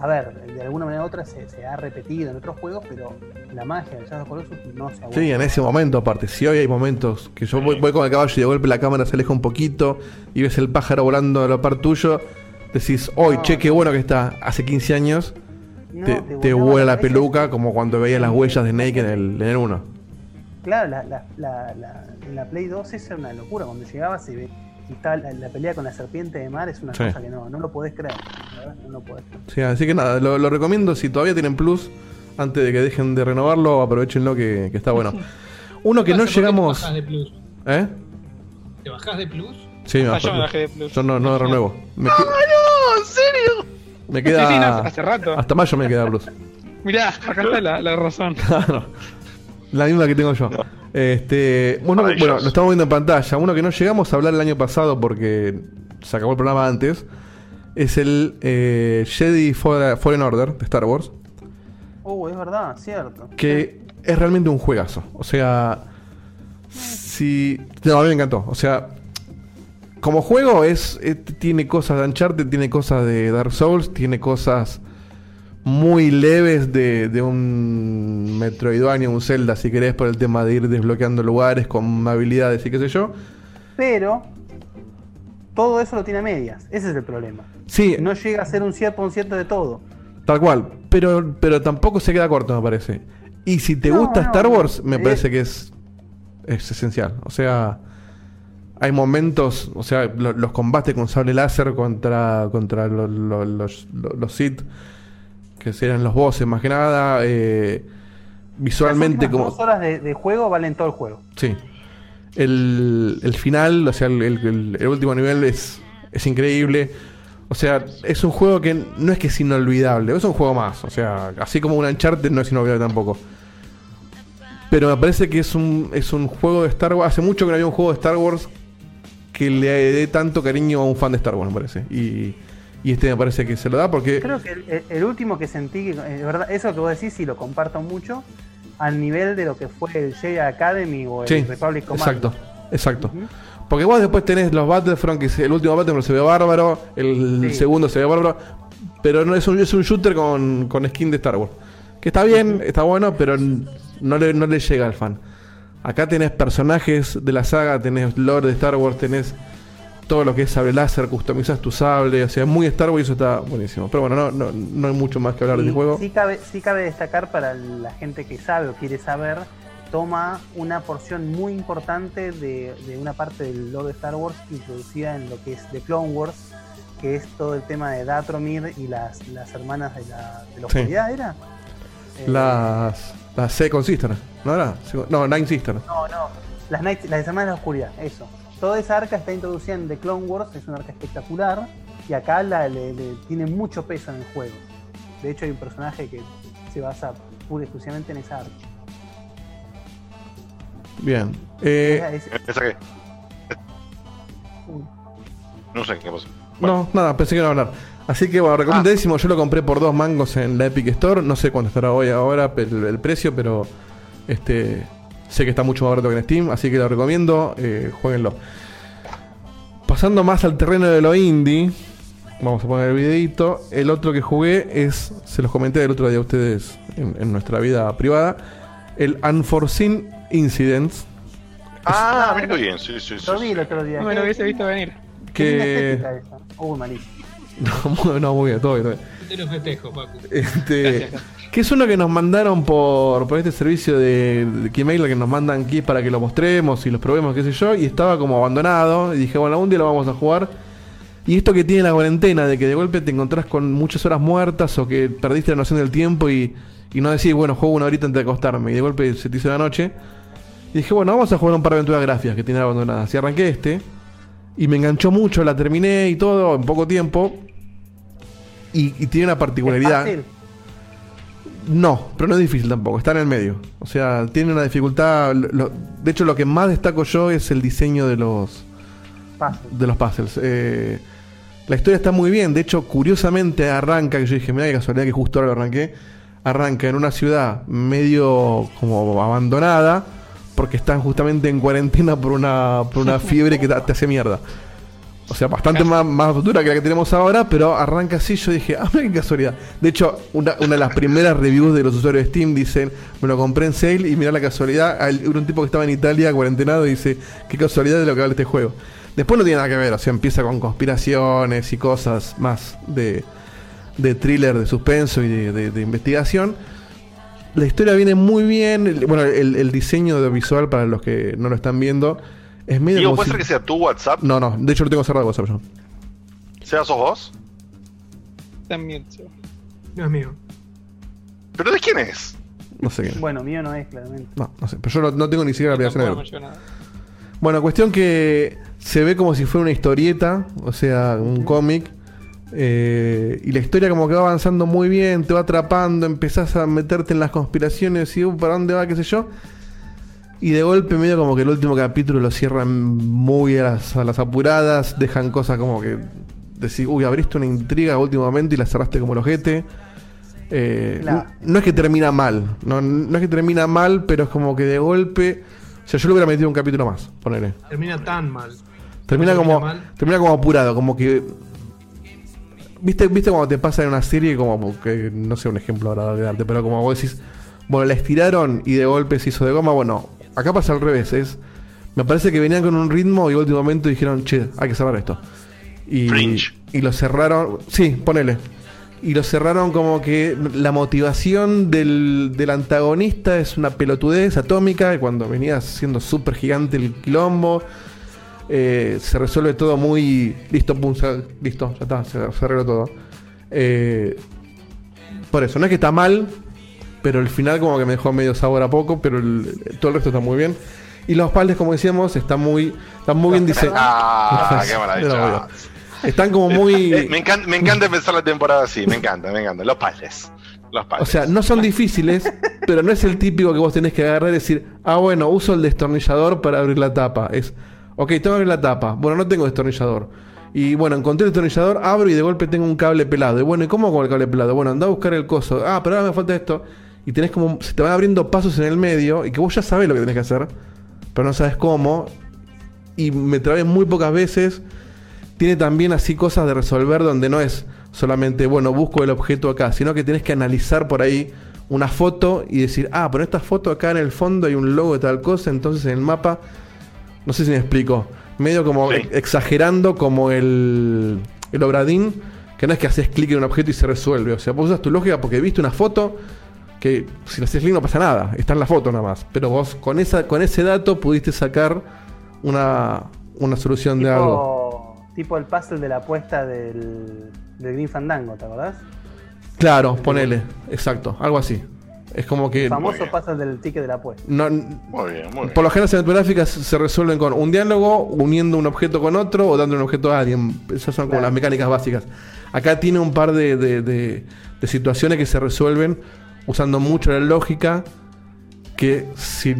a ver, de alguna manera u otra se, se ha repetido en otros juegos, pero la magia del Shadow of Colossus no se ha vuelto. Sí, en ese momento, aparte, si hoy hay momentos que yo voy, voy con el caballo y de golpe la cámara se aleja un poquito y ves el pájaro volando a la par tuyo, decís, hoy, che, qué bueno que está. Hace 15 años No, te, te te volaba vuela la peluca como cuando veías las huellas de Snake en el, en el 1. Claro, la, la, la, la- en la Play 2 esa era una locura. Cuando llegaba se ve y la, la pelea con la serpiente de mar es una Sí. cosa que no, no lo podés creer. la verdad, no lo podés creer. Sí, así que nada, lo, lo recomiendo. Si todavía tienen plus, antes de que dejen de renovarlo, aprovechenlo que, que está bueno. Uno que no ¿Por qué te llegamos. bajás de plus? ¿Eh? ¿Te bajás de plus? Sí, me Ah, yo me bajé de plus. Yo no, no renuevo. Me, ¡Ah, que- no! ¿En serio? me queda. Sí, sí, no, hace rato. Hasta mayo me queda plus. Mirá, acá está la, la razón. Claro. La misma que tengo yo. Este, bueno, bueno, lo estamos viendo en pantalla. Uno que no llegamos a hablar el año pasado porque se acabó el programa antes. Es el eh, Jedi Fallen Order de Star Wars. Oh, es verdad, cierto. Que es realmente un juegazo. O sea, si. No, a mí me encantó. O sea, como juego es, eh, tiene cosas de Uncharted, tiene cosas de Dark Souls, tiene cosas muy leves de, de un Metroidvania, un Zelda, si querés, por el tema de ir desbloqueando lugares con habilidades y qué sé yo. Pero todo eso lo tiene a medias. Ese es el problema. Sí. No llega a ser un 100% de todo. Tal cual. Pero, pero tampoco se queda corto, me parece. Y si te No, gusta no, Star. Wars, me Eh. parece que es, es esencial. O sea, hay momentos, o sea, lo- los combates con sable láser contra, contra lo- lo- los, lo- los Sith, que serán los bosses más que nada. eh, visualmente, Las como. dos horas de, de juego valen todo el juego. Sí. El, el final, o sea, el, el- el último nivel es, es increíble. O sea, es un juego que no es que es inolvidable, es un juego más. O sea, así como un Uncharted no es inolvidable tampoco. Pero me parece que es un, es un juego de Star Wars. Hace mucho que no había un juego de Star Wars que le dé tanto cariño a un fan de Star Wars, me parece. Y, y este me parece que se lo da porque. Creo que el, último que sentí, que, eh, de verdad, eso que vos decís, sí lo comparto mucho, al nivel de lo que fue el Jedi Academy o el Sí, Republic Commando. exacto, exacto. Porque vos después tenés los Battlefront, que es- el último Battlefront se ve bárbaro, el Sí. segundo se ve bárbaro, pero no es un, es un shooter con, con skin de Star Wars. Que está bien, está bueno, pero no le, no le llega al fan. Acá tenés personajes de la saga, tenés lore de Star Wars, tenés todo lo que es sable láser, customizas tu sable, o sea, muy Star Wars y eso está buenísimo. Pero bueno, no, no, no hay mucho más que hablar de Y este juego. Sí cabe, sí cabe destacar para la gente que sabe o quiere saber, toma una porción muy importante de, de una parte del lore de Star Wars introducida en lo que es The Clone Wars, que es todo el tema de Datromir y las, las hermanas de la, de la Sí. oscuridad, ¿era? Eh, Las, las Second Sister, ¿no era? No, Nine Sister. No, no. Las, Knights- las hermanas de la oscuridad, eso. Toda esa arca está introducida en The Clone Wars, es una arca espectacular. Y acá la, le- le- tiene mucho peso en el juego. De hecho, hay un personaje que se basa pura y exclusivamente en esa arca. Bien. Eh, Es- ¿Esa qué? No sé qué pasó. No, nada, pensé que iba a hablar. Así que bueno, recomendadísimo. Yo lo compré por dos mangos en la Epic Store. No sé cuánto estará hoy ahora el, el precio, pero este sé que está mucho más barato que en Steam. Así que lo recomiendo. Eh, jueguenlo. Pasando más al terreno de lo indie. Vamos a poner el videito. El otro que jugué es, se los comenté el otro día a ustedes en, en nuestra vida privada, el Unforeseen Incidents. Ah, mira bien, sí, sí, sí. Lo vi el otro día. No me lo hubiese visto venir. Que... Uy, malísimo. No, muy bien, todo bien. todo bien. Te lo festejo, Paco. Este, que es uno que nos mandaron por, por este servicio de, de Keymailer que nos mandan keys para que lo mostremos y los probemos, qué sé yo, y estaba como abandonado. Y dije, bueno, algún día lo vamos a jugar. Y esto que tiene la cuarentena, de que de golpe te encontrás con muchas horas muertas o que perdiste la noción del tiempo y, y no decís, bueno, juego una horita antes de acostarme, y de golpe se te hizo la noche. Y dije, bueno, vamos a jugar un par de aventuras gráficas que tiene abandonadas. Y arranqué este. Y me enganchó mucho, la terminé y todo en poco tiempo. Y, y tiene una particularidad. Fácil. No, pero no es difícil tampoco, está en el medio. O sea, tiene una dificultad. lo- de hecho, lo que más destaco yo es el diseño de los, Puzzle. de los puzzles. Eh, la historia está muy bien. De hecho, curiosamente arranca, que yo dije, mira qué casualidad que justo ahora lo arranqué. Arranca en una ciudad medio como abandonada, porque están justamente en cuarentena por una, por una fiebre que te hace mierda. O sea, bastante más, más dura que la que tenemos ahora, pero arranca así. Yo dije, ah, qué casualidad. De hecho, una, una de las primeras reviews de los usuarios de Steam dicen, me lo compré en sale y mirá la casualidad. Un tipo que estaba en Italia cuarentenado y dice, qué casualidad de lo que habla este juego. Después no tiene nada que ver, o sea, empieza con conspiraciones y cosas más de, de thriller, de suspenso y de, de- investigación. La historia viene muy bien. Bueno, el, el diseño de visual, para los que no lo están viendo, es medio. Digo, ¿puede si- ser que sea tu WhatsApp? No, no, de hecho lo tengo cerrado WhatsApp yo. ¿Sea sos vos? También, sí. No es mío. ¿Pero de quién es? No sé qué. Bueno, mío no es, claramente. No, no sé. Pero yo no, no tengo ni siquiera la aplicación nada. Bueno, cuestión que se ve como si fuera una historieta, o sea, un cómic. eh, y la historia como que va avanzando muy bien, te va atrapando, empezás a meterte en las conspiraciones y uh, para dónde va, qué sé yo. Y de golpe medio como que el último capítulo lo cierran muy a las, a las apuradas, dejan cosas como que decís, uy, abriste una intriga últimamente y la cerraste como el ojete. Eh, Claro. No es que termina mal, no, no es que termina mal, pero es como que de golpe... O sea, yo le hubiera metido un capítulo más, ponele. Termina tan mal. Termina como, termina como apurado, como que. ¿Viste, ¿Viste cuando te pasa en una serie? Como que no sé un ejemplo ahora de darte, pero como vos decís, bueno, la estiraron y de golpe se hizo de goma. Bueno, acá pasa al revés. es Me parece que venían con un ritmo y último momento dijeron, che, hay que cerrar esto. Y, y lo cerraron. Sí, ponele. y lo cerraron como que la motivación del, del antagonista es una pelotudez atómica, y cuando venía siendo súper gigante el quilombo, eh, se resuelve todo muy... Listo, pum, se- listo, ya está, se, se arregló todo. Eh, por eso, no es que está mal, pero el final como que me dejó medio sabor a poco, pero el- todo el resto está muy bien. Y los pales, como decíamos, están muy, están muy bien diseñados. Ah, qué maravilla. Están como muy... Eh, me, encanta, me encanta empezar la temporada así, me encanta, me encanta. Los pales. Los O pales. sea, no son difíciles, pero no es el típico que vos tenés que agarrar y decir, ah, bueno, uso el destornillador para abrir la tapa. Es, ok, tengo que abrir la tapa. Bueno, no tengo destornillador. Y bueno, encontré el destornillador, abro y de golpe tengo un cable pelado. Y bueno, ¿y cómo con el cable pelado? Bueno, anda a buscar el coso. Ah, pero ahora me falta esto. Y tenés como, se te van abriendo pasos en el medio y que vos ya sabés lo que tenés que hacer, pero no sabes cómo. Y me trabé muy pocas veces. Tiene también así cosas de resolver donde no es solamente, bueno, busco el objeto acá, sino que tienes que analizar por ahí una foto y decir, ah, pero en esta foto acá en el fondo hay un logo de tal cosa, entonces en el mapa, no sé si me explico, medio como ex- exagerando como el, el obradín, que no es que haces clic en un objeto y se resuelve, o sea, vos usas tu lógica porque viste una foto que si le haces clic no pasa nada, está en la foto nada más, pero vos con, esa, con ese dato pudiste sacar una, una solución de algo. Tipo, el puzzle de la apuesta del, del Green Fandango, ¿te acordás? Claro, ponele, exacto, algo así. Es como que. El famoso puzzle del ticket de la apuesta. No, Muy bien, muy bien. por lo general, las cinematográficas se resuelven con un diálogo, uniendo un objeto con otro o dando un objeto a alguien. Esas son como las mecánicas básicas. Acá tiene un par de, de- de- de situaciones que se resuelven usando mucho la lógica. Que si,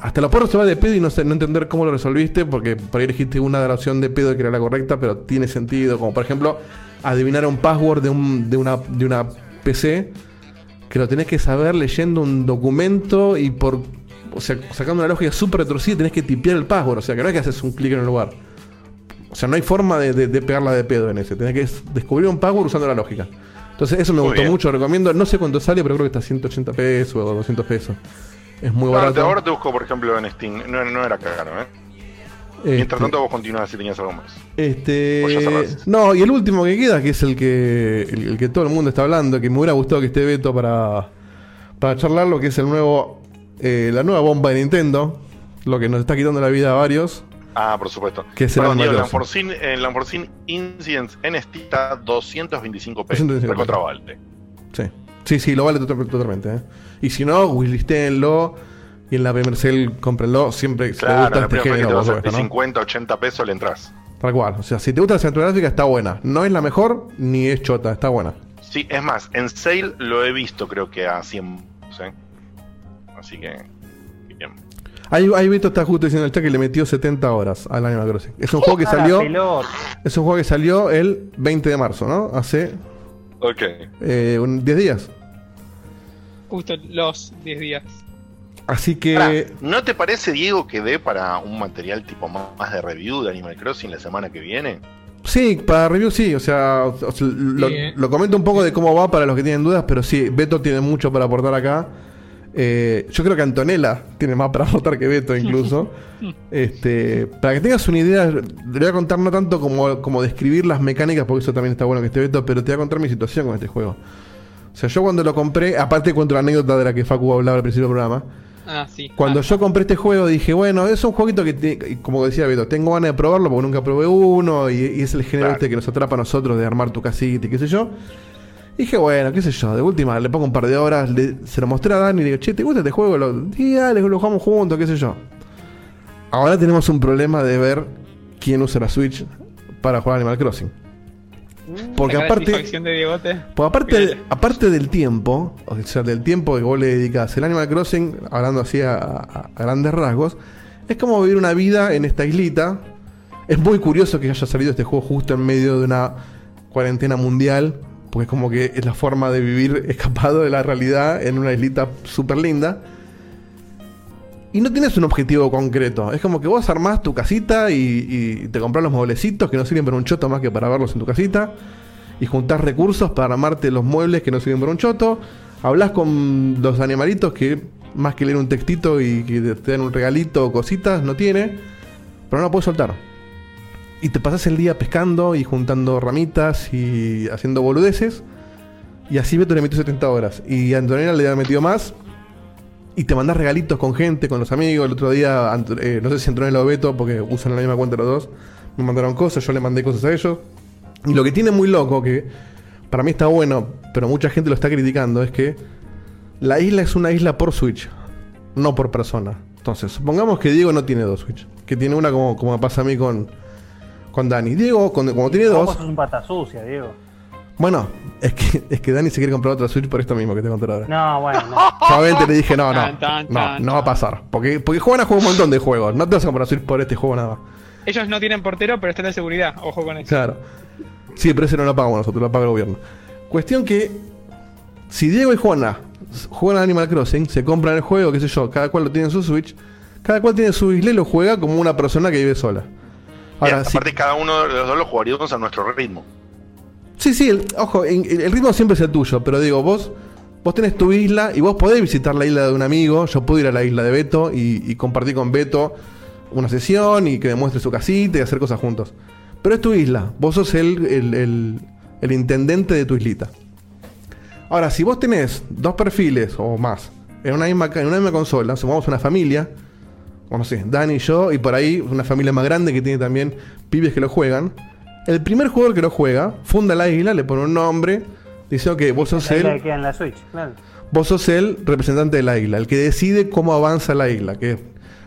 hasta los porros se va de pedo y no, sé, no entender cómo lo resolviste, porque por ahí elegiste una opción de pedo que era la correcta, pero tiene sentido. Como por ejemplo, adivinar un password de, un, de, una, de una PC que lo tenés que saber leyendo un documento y por. O sea, sacando una lógica súper retorcida, tenés que tipear el password. O sea, que no es que haces un clic en un lugar. O sea, no hay forma de, de- pegarla de pedo en ese. Tenés que es- descubrir un password usando la lógica. Entonces, eso me Muy gustó bien. mucho. Recomiendo. No sé cuánto sale, pero creo que está 180 pesos o 200 pesos. Es muy Ahora barato. ahora te busco, por ejemplo, en Steam. No, no era caro, ¿eh? Este- Mientras tanto, vos continuás si tenías algo más. Este. No, y el último que queda, que es el que, el, el que todo el mundo está hablando, que me hubiera gustado que esté Beto para, para charlarlo, que es el nuevo. eh, la nueva bomba de Nintendo. Lo que nos está quitando la vida a varios. Ah, por supuesto. Que es el Crossing. Lamborghini, el Lamborghini Incidents en está 225 pesos. 225 Recontra vale. Sí. Sí, sí, lo vale total- totalmente. ¿eh? Y si no, wishlistenlo. Y en la Pemercel, cómprenlo. Siempre si te Claro, gusta la este primera vez que género, te de ¿no? 50, 80 pesos le entras. Tal cual. O sea, si te gusta la cinematográfica, está buena. No es la mejor, ni es chota, está buena. Sí, es más, en sale lo he visto, creo que a 100. ¿sí? Así que. Bien. Ahí, ahí Beto está justo diciendo en el chat que le metió 70 horas al Animal Crossing. Es un juego que Ah, salió. Es un juego que salió el 20 de marzo, ¿no? Hace Ok. eh, un 10 días. Justo los 10 días. Así que. Pará, ¿No te parece, Diego, que dé para un material tipo más, más de review de Animal Crossing la semana que viene? Sí, para review sí, o sea, o- o sea, lo, eh. lo comento un poco de cómo va para los que tienen dudas, pero sí, Beto tiene mucho para aportar acá. Eh, yo creo que Antonella tiene más para aportar que Beto incluso. este, para que tengas una idea, le voy a contar no tanto como, como describir las mecánicas, porque eso también está bueno que esté Beto, pero te voy a contar mi situación con este juego. O sea, yo cuando lo compré, aparte cuento la anécdota de la que Facu hablaba al principio del programa. Ah, sí. Cuando yo compré este juego dije, bueno, es un jueguito que, te- como decía Beto, tengo ganas de probarlo porque nunca probé uno y, y es el género este que nos atrapa a nosotros de armar tu casita y qué sé yo. Dije, bueno, qué sé yo, de última le pongo un par de horas, le- se lo mostré a Dani y le digo, che, ¿te gusta este juego? Lo, sí, dale, lo jugamos juntos, qué sé yo. Ahora tenemos un problema de ver quién usa la Switch para jugar Animal Crossing. Porque aparte... de. Pues aparte, aparte del tiempo, o sea, del tiempo que vos le dedicás, el Animal Crossing, hablando así a, a- a grandes rasgos, es como vivir una vida en esta islita. Es muy curioso que haya salido este juego justo en medio de una cuarentena mundial, porque es como que es la forma de vivir escapado de la realidad en una islita súper linda. Y no tienes un objetivo concreto. Es como que vos armás tu casita y, y te compras los mueblecitos que no sirven para un choto más que para verlos en tu casita. Y juntás recursos para armarte los muebles que no sirven para un choto. Hablas con los animalitos que más que leer un textito y que te den un regalito o cositas, no tiene. Pero no lo puedes soltar. Y te pasas el día pescando y juntando ramitas y haciendo boludeces. Y así Beto le metió 70 horas. Y Antonella le había metido más. Y te mandás regalitos con gente, con los amigos. El otro día, eh, no sé si Antonella o Beto, porque usan la misma cuenta los dos, me mandaron cosas, yo le mandé cosas a ellos. Y lo que tiene muy loco, que para mí está bueno, pero mucha gente lo está criticando, es que la isla es una isla por Switch, no por persona. Entonces, supongamos que Diego no tiene dos Switch, que tiene una como, como pasa a mí con, con Dani. Diego, con- como tiene Vos dos, sos un pata sucia, Diego. bueno, es que, es que Dani se quiere comprar otra Switch por esto mismo que te conté ahora. No, bueno, no. Solamente le dije, no, no, Tan, tan, no, tan, no va a pasar. Porque, porque juegan a jugar un montón de juegos. No te vas a comprar Switch por este juego nada más. Ellos no tienen portero, pero están de seguridad. Ojo con eso. Claro. Sí, pero ese no lo pagamos nosotros, lo paga el gobierno. Cuestión que si Diego y Juana juegan a Animal Crossing, se compran el juego, qué sé yo, cada cual lo tiene en su Switch, cada cual tiene su isla y lo juega como una persona que vive sola. Ahora, sí, aparte, cada uno de los dos lo jugaríamos a nuestro ritmo. sí, sí, el- ojo, el ritmo siempre es el tuyo, pero digo, vos vos tenés tu isla y vos podés visitar la isla de un amigo, yo puedo ir a la isla de Beto y, y compartir con Beto una sesión y que me muestre su casita y hacer cosas juntos. Pero es tu isla, vos sos el, el- el- el intendente de tu islita. Ahora, si vos tenés dos perfiles o más en una misma, en una misma consola, sumamos una familia, o no sé, Dani y yo, y por ahí una familia más grande que tiene también pibes que lo juegan, el primer jugador que lo juega funda la isla, le pone un nombre, dice que vos sos que el, queda en la Switch, claro. vos sos el representante de la isla, el que decide cómo avanza la isla, que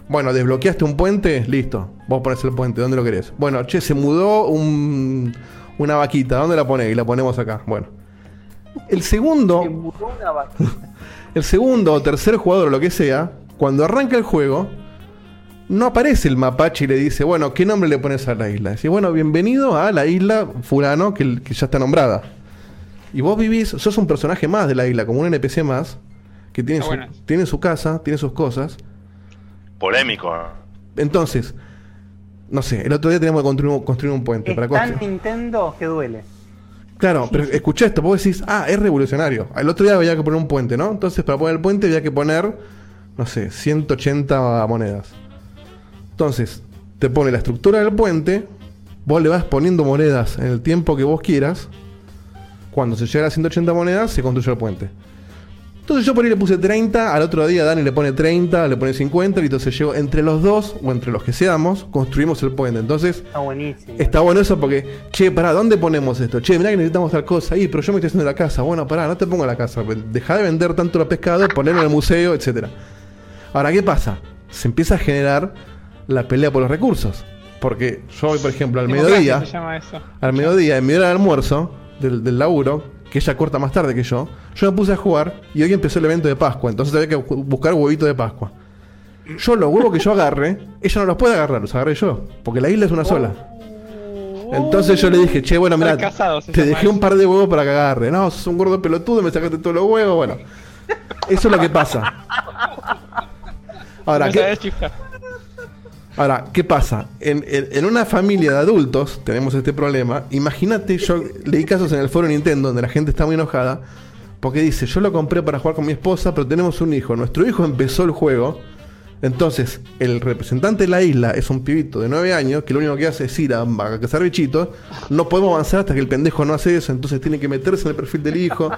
bueno, desbloqueaste un puente, listo, vos pones el puente, ¿dónde lo querés? Bueno, che, se mudó un- una vaquita, ¿dónde la ponés? Y la ponemos acá, bueno. El segundo, el segundo o tercer jugador o lo que sea, cuando arranca el juego, no aparece el mapache y le dice, bueno, ¿qué nombre le pones a la isla? Dice, bueno, bienvenido a la isla fulano que, que ya está nombrada. Y vos vivís, sos un personaje más de la isla, como un NPC más, que tiene, Está su, tiene su casa, tiene sus cosas. Polémico. Entonces, no sé, el otro día teníamos que construir, un- construir un puente. Es para tan Nintendo que duele. Claro, pero escuché esto, vos decís, ah, es revolucionario. El otro día había que poner un puente, ¿no? Entonces, para poner el puente había que poner, no sé, 180 monedas. Entonces, te pone la estructura del puente, vos le vas poniendo monedas en el tiempo que vos quieras. Cuando se llega a las 180 monedas, se construye el puente. Entonces yo por ahí le puse 30, al otro día Dani le pone 30, le pone 50, y entonces llegó entre los dos, o entre los que seamos, construimos el puente. Entonces, Está buenísimo. Está bueno eso porque, che, pará, ¿dónde ponemos esto? Che, mirá que necesitamos tal cosa ahí, pero yo me estoy haciendo la casa. Bueno, pará, no te pongo la casa. Deja de vender tanto los pescados, ponerlo en el museo, etcétera. Ahora, ¿qué pasa? Se empieza a generar la pelea por los recursos. Porque yo voy, por ejemplo, al mediodía, se llama eso. al mediodía, en mi hora de almuerzo, del, del laburo, que ella corta más tarde que yo, yo me puse a jugar y hoy empezó el evento de Pascua, entonces había que bu- buscar huevitos de Pascua. Yo los huevos que yo agarre, ella no los puede agarrar, los agarré yo, porque la isla es una sola. Entonces yo le dije, che, bueno, mira, se te llama dejé eso. un par de huevos para que agarre. No, sos un gordo pelotudo, me sacaste todos los huevos, bueno. Eso es lo que pasa. Ahora, No ¿qué, sabés chiflar. Ahora, ¿qué pasa? En, en- en una familia de adultos tenemos este problema. Imagínate, yo leí casos en el foro Nintendo donde la gente está muy enojada porque dice, yo lo compré para jugar con mi esposa, pero tenemos un hijo. Nuestro hijo empezó el juego. Entonces, el representante de la isla es un pibito de 9 años que lo único que hace es ir a, a cazar bichitos. No podemos avanzar hasta que el pendejo no hace eso, entonces tiene que meterse en el perfil del hijo.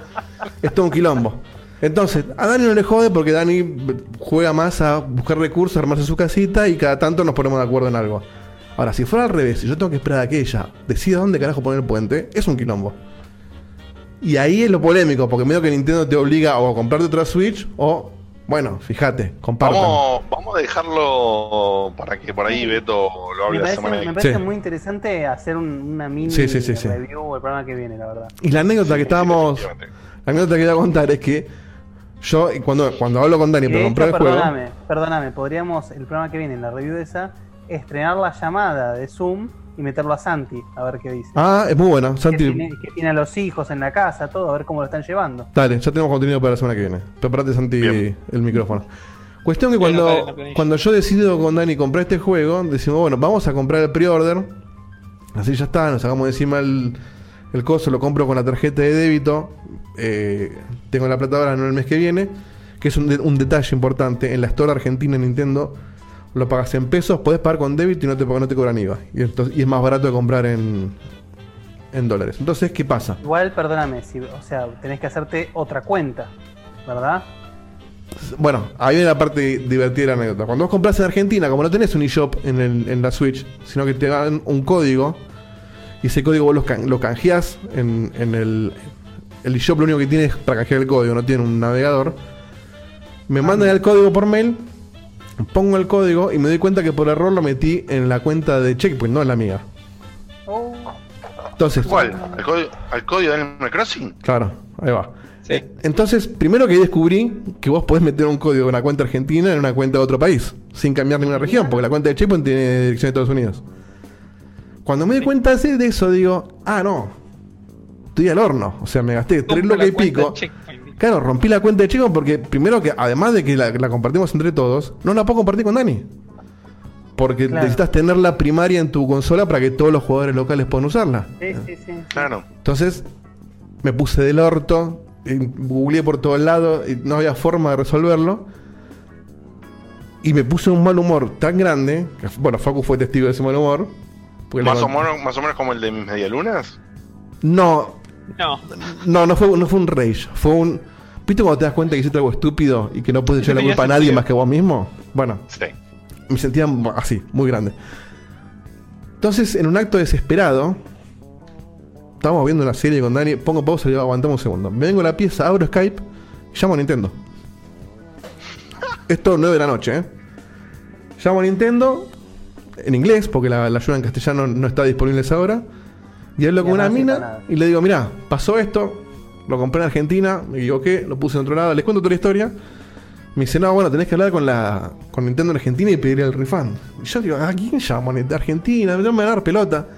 es todo un quilombo. Entonces, a Dani no le jode porque Dani juega más a buscar recursos, armarse su casita y cada tanto nos ponemos de acuerdo en algo. Ahora, si fuera al revés, y yo tengo que esperar a que ella decida dónde carajo poner el puente, es un quilombo. Y ahí es lo polémico, porque medio que Nintendo te obliga o a comprarte otra Switch o, bueno, fíjate, compartan. Vamos, vamos a dejarlo para que por ahí Beto lo hable Me la parece, semana que me parece Sí. muy interesante hacer un- una mini Sí, sí, sí, sí. review el programa que viene, la verdad. Y la anécdota que estábamos. La anécdota que quería contar es que yo, cuando, cuando hablo con Dani para comprar el juego. perdóname, perdóname, podríamos, el programa que viene, en la review de esa, estrenar la llamada de Zoom y meterlo a Santi, a ver qué dice. Ah, es muy buena. que, Santi, tiene, que tiene a los hijos en la casa, todo, a ver cómo lo están llevando. dale, ya tenemos contenido para la semana que viene. Preparate, Santi, el micrófono. Cuestión que cuando, cuando yo decido con Dani comprar este juego, decimos, bueno, vamos a comprar el pre-order. Así ya está, nos sacamos encima el, el coso, lo compro con la tarjeta de débito. eh, tengo la plata ahora, no el mes que viene. Que es un, de- un detalle importante. En la Store Argentina Nintendo lo pagas en pesos, podés pagar con débito y no te, no te cobran IVA. Y, entonces- y es más barato de comprar en, en dólares. Entonces, ¿qué pasa? Igual, perdóname, si, o sea, tenés que hacerte otra cuenta, ¿verdad? Bueno, ahí viene la parte divertida de la anécdota. Cuando vos compras en Argentina, como no tenés un eShop en, el- en la Switch, sino que te dan un código, y ese código vos lo, can- lo canjeás en, en el, el eShop, lo único que tiene es para canjear el código, no tiene un navegador. Me mandan el código por mail, pongo el código y me doy cuenta que por error lo metí en la cuenta de Checkpoint, no en la mía. Entonces, ¿Cuál? ¿Al código, al código de Animal Crossing? Claro, ahí va. Eh, Entonces, primero que descubrí que vos podés meter un código de una cuenta argentina en una cuenta de otro país, sin cambiar ninguna región, porque la cuenta de Checkpoint tiene dirección de Estados Unidos. Cuando me di cuenta de de eso, digo, ah, no, estoy al horno. O sea, me gasté tres locas y pico. Claro, rompí la cuenta de Checkpoint porque, primero que, además de que la, la compartimos entre todos, no la puedo compartir con Dani. Porque Claro. necesitas tener la primaria en tu consola para que todos los jugadores locales puedan usarla. Sí, sí, sí. Claro. Entonces me puse del orto, y googleé por todos lados y no había forma de resolverlo. Y me puse un mal humor tan grande, que, bueno, Facu fue testigo de ese mal humor. Más o, menos, más o menos como el de mis medialunas. No, No. no, no fue, no fue un rage, fue un... ¿Viste cuando te das cuenta que hiciste algo estúpido y que no puedes echar la culpa a nadie sentido. más que a vos mismo? Bueno, Sí. me sentía así, muy grande. Entonces, en un acto desesperado, estábamos viendo una serie con Dani, pongo pausa y aguantamos un segundo. Me vengo a la pieza, abro Skype y llamo a Nintendo. Esto 9 de la noche, ¿eh? Llamo a Nintendo en inglés, porque la, la ayuda en castellano no está disponible a esa hora. Y hablo Y con una mina y le digo, mira, pasó esto, lo compré en Argentina, me equivoqué, lo puse en otro lado, les cuento toda la historia. Me dice, no, bueno, tenés que hablar con la con Nintendo en Argentina y pedir el refund. Y yo digo, ¿a quién llamo? ¿A Argentina? No me van a dar pelota.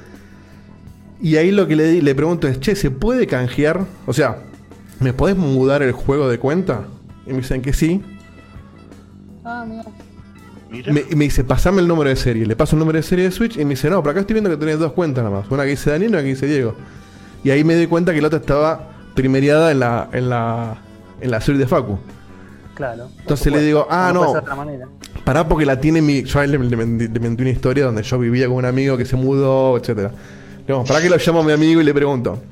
Y ahí lo que le, le pregunto es, che, ¿se puede canjear? O sea, ¿me podés mudar el juego de cuenta? Y me dicen que sí. Ah, mira. Me, me dice, pasame el número de serie. Le paso el número de serie de Switch y me dice, no, pero acá estoy viendo que tenés dos cuentas nada más. Una que dice Daniel y una que dice Diego. Y ahí me doy cuenta que la otra estaba primeriada en la, en la, en la serie de Facu. Claro. por Entonces le digo, ah, no. ser de otra manera. Pará porque la tiene mi. Yo a él le, le mentí- le mentí una historia donde yo vivía con un amigo que se mudó, etcétera. Digamos, ¿para qué lo llamo a mi amigo y le pregunto?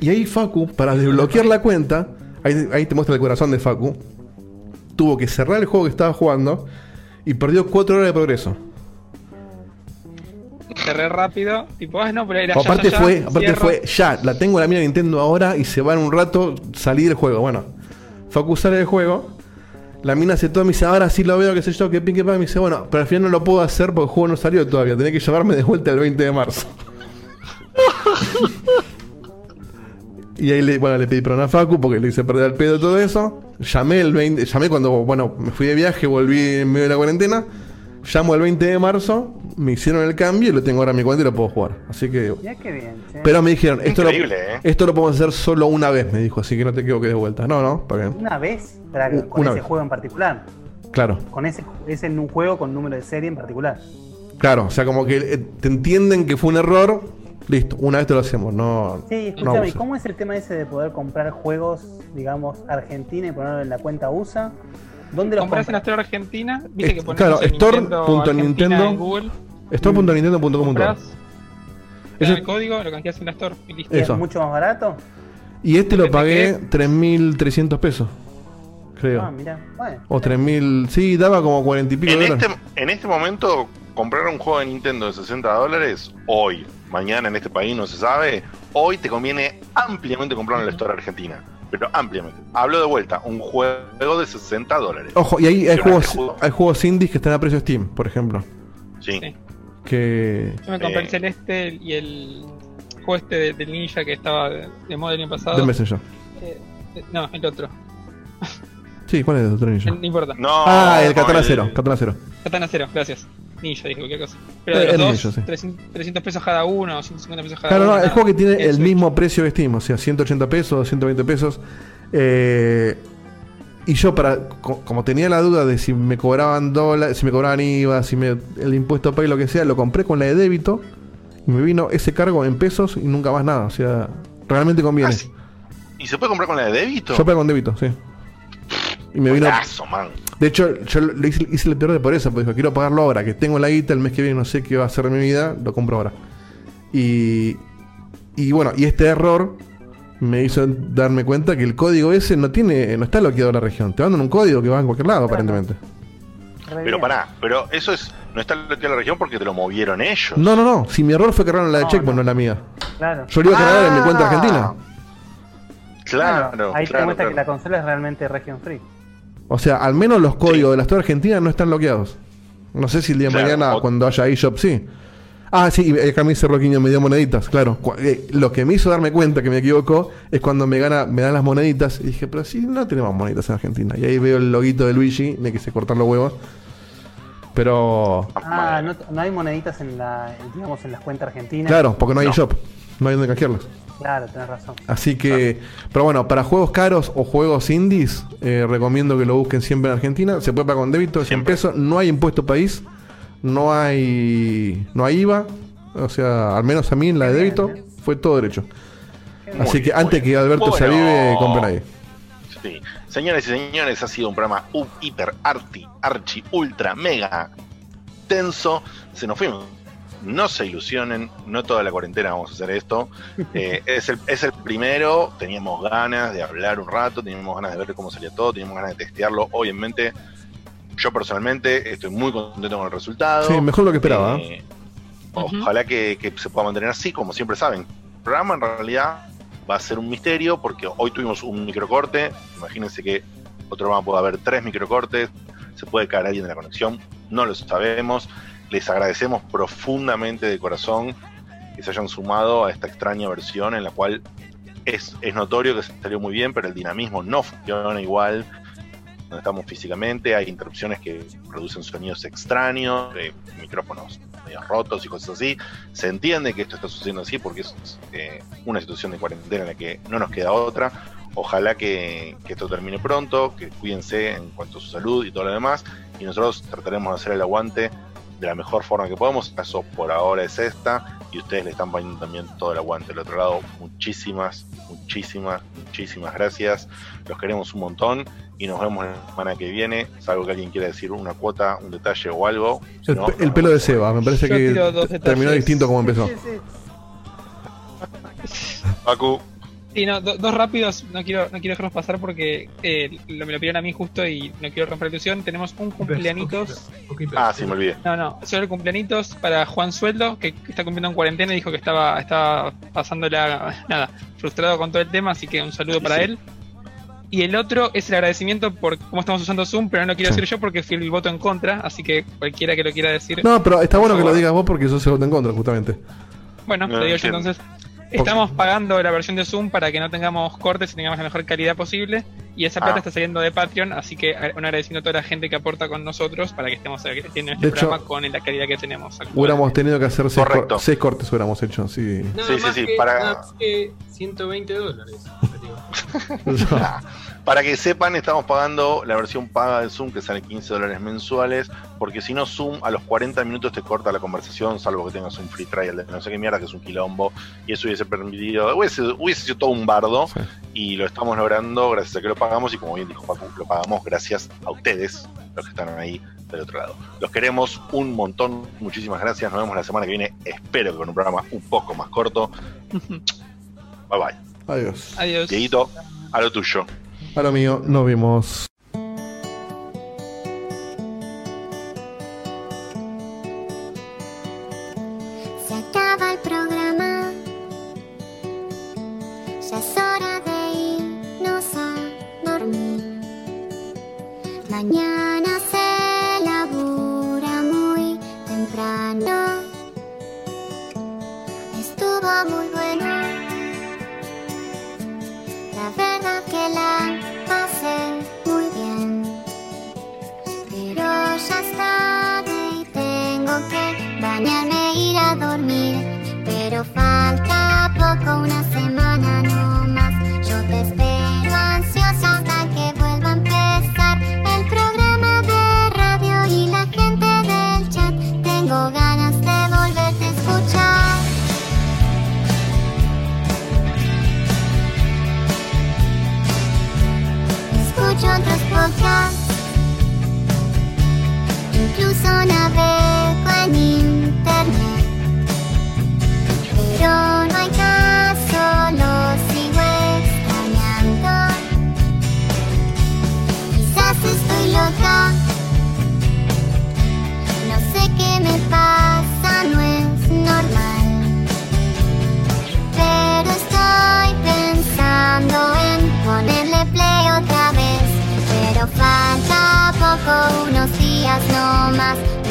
Y ahí Facu, para desbloquear la cuenta, ahí, ahí te muestra el corazón de Facu, tuvo que cerrar el juego que estaba jugando y perdió 4 horas de progreso. Cerré rápido. Tipo, ah, no, pero era ya, aparte ya, ya, fue, aparte cierro. fue, ya, la tengo la mía Nintendo ahora y se va en un rato salir del juego. Bueno, Facu sale del juego. La mina hace todo, me dice, ahora sí lo veo, qué sé yo, que pin, que pan. Me dice, bueno, pero al final no lo puedo hacer porque el juego no salió todavía. Tenés que llevarme de vuelta el 20 de marzo. y ahí le, bueno, le pedí perdón a Facu porque le hice perder el pedo todo eso. Llamé el 20, llamé cuando, bueno, me fui de viaje, volví en medio de la cuarentena. Llamo el 20 de marzo, me hicieron el cambio y lo tengo ahora en mi cuenta y lo puedo jugar. Así que Ya qué bien. che. pero me dijeron, esto lo, Increíble, ¿eh? esto lo podemos hacer solo una vez, me dijo, así que no te equivoques de vuelta. No, no, para qué. Una vez, para- con una ese vez. juego en particular. Claro, Con ese, ese en un juego con número de serie en particular. claro, o sea, como que eh, te entienden que fue un error, listo, una vez te lo hacemos, no. Sí, no escúchame, abuses. ¿cómo es el tema ese de poder comprar juegos, digamos, Argentina y ponerlo en la cuenta USA? ¿Dónde los Compras en la? Store Argentina, viste Es- que pones claro, no store.nintendo. Eso- dan el código, lo canjeas en la Store y listo. ¿Y Eso. ¿Es mucho más barato? Y este lo ¿Te pagué 3.300 pesos, creo. Ah, mira, bueno. O 3.000, sí, daba como 40 y pico En de este, dólares. en este momento, comprar un juego de Nintendo de 60 dólares, hoy, mañana en este país no se sabe, hoy te conviene ampliamente comprarlo en la Store Argentina. Pero ampliamente. Hablo de vuelta, un juego de 60 dólares. Ojo, y ahí hay juegos, juego- hay juegos indies que están a precio Steam, por ejemplo. Sí. Sí. Que. Yo me compré Eh. el celeste y el juego este de- del ninja que estaba de, de moda el año pasado. Del Messenger. Eh, eh, no, el otro. Sí, ¿cuál es el otro ninja? No importa. No, ah, el Katana Cero, Katana Cero. Katana cero, gracias. Ninja, dije cualquier cosa. Pero Eh, de los el dos, ninja, sí. 300, 300 pesos cada uno, 150 pesos cada Claro, uno. no, el juego que tiene el mismo precio que Steam, o sea, 180 pesos, 120 pesos. Eh, y yo, para co- como tenía la duda de si me cobraban dólares, si me cobraban IVA, si me, el impuesto pay, lo que sea, lo compré con la de débito y me vino ese cargo en pesos y nunca más nada. O sea, realmente conviene. Ah, sí. ¿Y se puede comprar con la de débito? Yo pago con débito, sí. Y me vino. Golazo, man. De hecho, yo lo hice, hice el peor de por eso, porque dijo, quiero pagarlo ahora, que tengo la guita, el mes que viene no sé qué va a hacer de mi vida, lo compro ahora. Y, y bueno, y este error me hizo darme cuenta que el código ese no tiene, no está bloqueado en la región. Te mandan un código que va en cualquier lado, aparentemente. Pero pará, pero eso es no está bloqueado en la región porque te lo movieron ellos. No, no, no. Si mi error fue cargar en la de Checkpoint, no. en la mía. Claro. Yo lo iba a cargar en mi cuenta Ah. argentina. Claro, Ahí te claro, muestra claro. que la consola es realmente region free. O sea, al menos los códigos de la Store Argentina no están bloqueados. No sé si el día de Claro, mañana, o- cuando haya eShop, sí. Ah, sí, y acá me dice Roquiño, me dio moneditas, claro. Eh, lo que me hizo darme cuenta que me equivocó es cuando me gana, me dan las moneditas. Y dije, pero si no tenemos moneditas en Argentina. Y ahí veo el loguito de Luigi, me quise cortar los huevos. Pero. Ah, no, no hay moneditas en la, digamos, en las cuentas argentinas. Claro, porque no hay eShop. No hay donde canjearlas. Claro, tenés razón. Así que, pero bueno, para juegos caros o juegos indies, eh, recomiendo que lo busquen siempre en Argentina. Se puede pagar con débito, 100 pesos. No hay impuesto país, no hay, no hay IVA. O sea, al menos a mí en la de débito fue todo derecho. Así que antes que Alberto se avive, compren ahí. Sí. Señores y señores, ha sido un programa hiper, arti, archi, ultra, mega tenso. Se nos fuimos. No se ilusionen, no toda la cuarentena vamos a hacer esto. Eh, es, el, es el primero, teníamos ganas de hablar un rato, teníamos ganas de ver cómo salía todo, teníamos ganas de testearlo. Obviamente, yo personalmente estoy muy contento con el resultado. Sí, mejor lo que esperaba. Eh, Ojalá que, que se pueda mantener así, como siempre saben. El programa en realidad va a ser un misterio porque hoy tuvimos un microcorte. Imagínense que otro programa puede haber tres microcortes. Se puede caer alguien de la conexión. No lo sabemos. Les agradecemos profundamente de corazón que se hayan sumado a esta extraña versión en la cual es, es notorio que salió muy bien, pero el dinamismo no funciona igual donde estamos físicamente, hay interrupciones que producen sonidos extraños, micrófonos medio rotos y cosas así. Se entiende que esto está sucediendo así porque es eh, una situación de cuarentena en la que no nos queda otra. Ojalá que, que esto termine pronto, que cuídense en cuanto a su salud y todo lo demás. Y nosotros trataremos de hacer el aguante de la mejor forma que podemos. Eso por ahora es esta. Y ustedes le están poniendo también todo el aguante del otro lado. Muchísimas, muchísimas, muchísimas gracias. Los queremos un montón. Y nos vemos la semana que viene. Salvo que alguien quiera decir una cuota, un detalle o algo. El, no, el pelo de Seba, me parece Yo que terminó distinto como empezó. Pacu. Sí, no, do- dos rápidos, no quiero, no quiero dejarlos pasar porque eh, lo, me lo pidieron a mí justo y no quiero romper la ilusión. Tenemos un cumpleañitos. Ah, sí, me olvidé. No, no, solo el cumpleañitos para Juan Sueldo, que, que está cumpliendo en cuarentena y dijo que estaba, estaba pasándola, nada, frustrado con todo el tema, así que un saludo para Sí. él. Y el otro es el agradecimiento por cómo estamos usando Zoom, pero no lo quiero Sí. decir yo porque fui el voto en contra, así que cualquiera que lo quiera decir. No, pero está bueno que lo digas vos porque eso se vota en contra, justamente. Bueno, No, lo digo yo entonces. Estamos pagando la versión de Zoom para que no tengamos cortes y tengamos la mejor calidad posible. Y esa plata Ah. está saliendo de Patreon, así que un agradecimiento a toda la gente que aporta con nosotros para que estemos haciendo este De hecho, programa con la calidad que tenemos. actualmente. Hubiéramos tenido que hacer seis, Correcto. cor- seis cortes, hubiéramos hecho, sí. Nada Sí, sí, más sí, que, para- nada más que 120 dólares. Para que sepan, estamos pagando la versión paga de Zoom que sale 15 dólares mensuales, porque si no Zoom a los 40 minutos te corta la conversación, salvo que tengas un free trial de no sé qué mierda, que es un quilombo, y eso hubiese permitido, hubiese, hubiese sido todo un bardo, y lo estamos logrando gracias a que lo pagamos, y como bien dijo Paco, lo pagamos gracias a ustedes, los que están ahí del otro lado. Los queremos un montón, muchísimas gracias, nos vemos la semana que viene, espero que con un programa un poco más corto. Bye bye. Adiós. Adiós. Dieguito, a lo tuyo. A lo mío, nos vemos. Se acaba el programa. Ya es hora de irnos a dormir. Mañana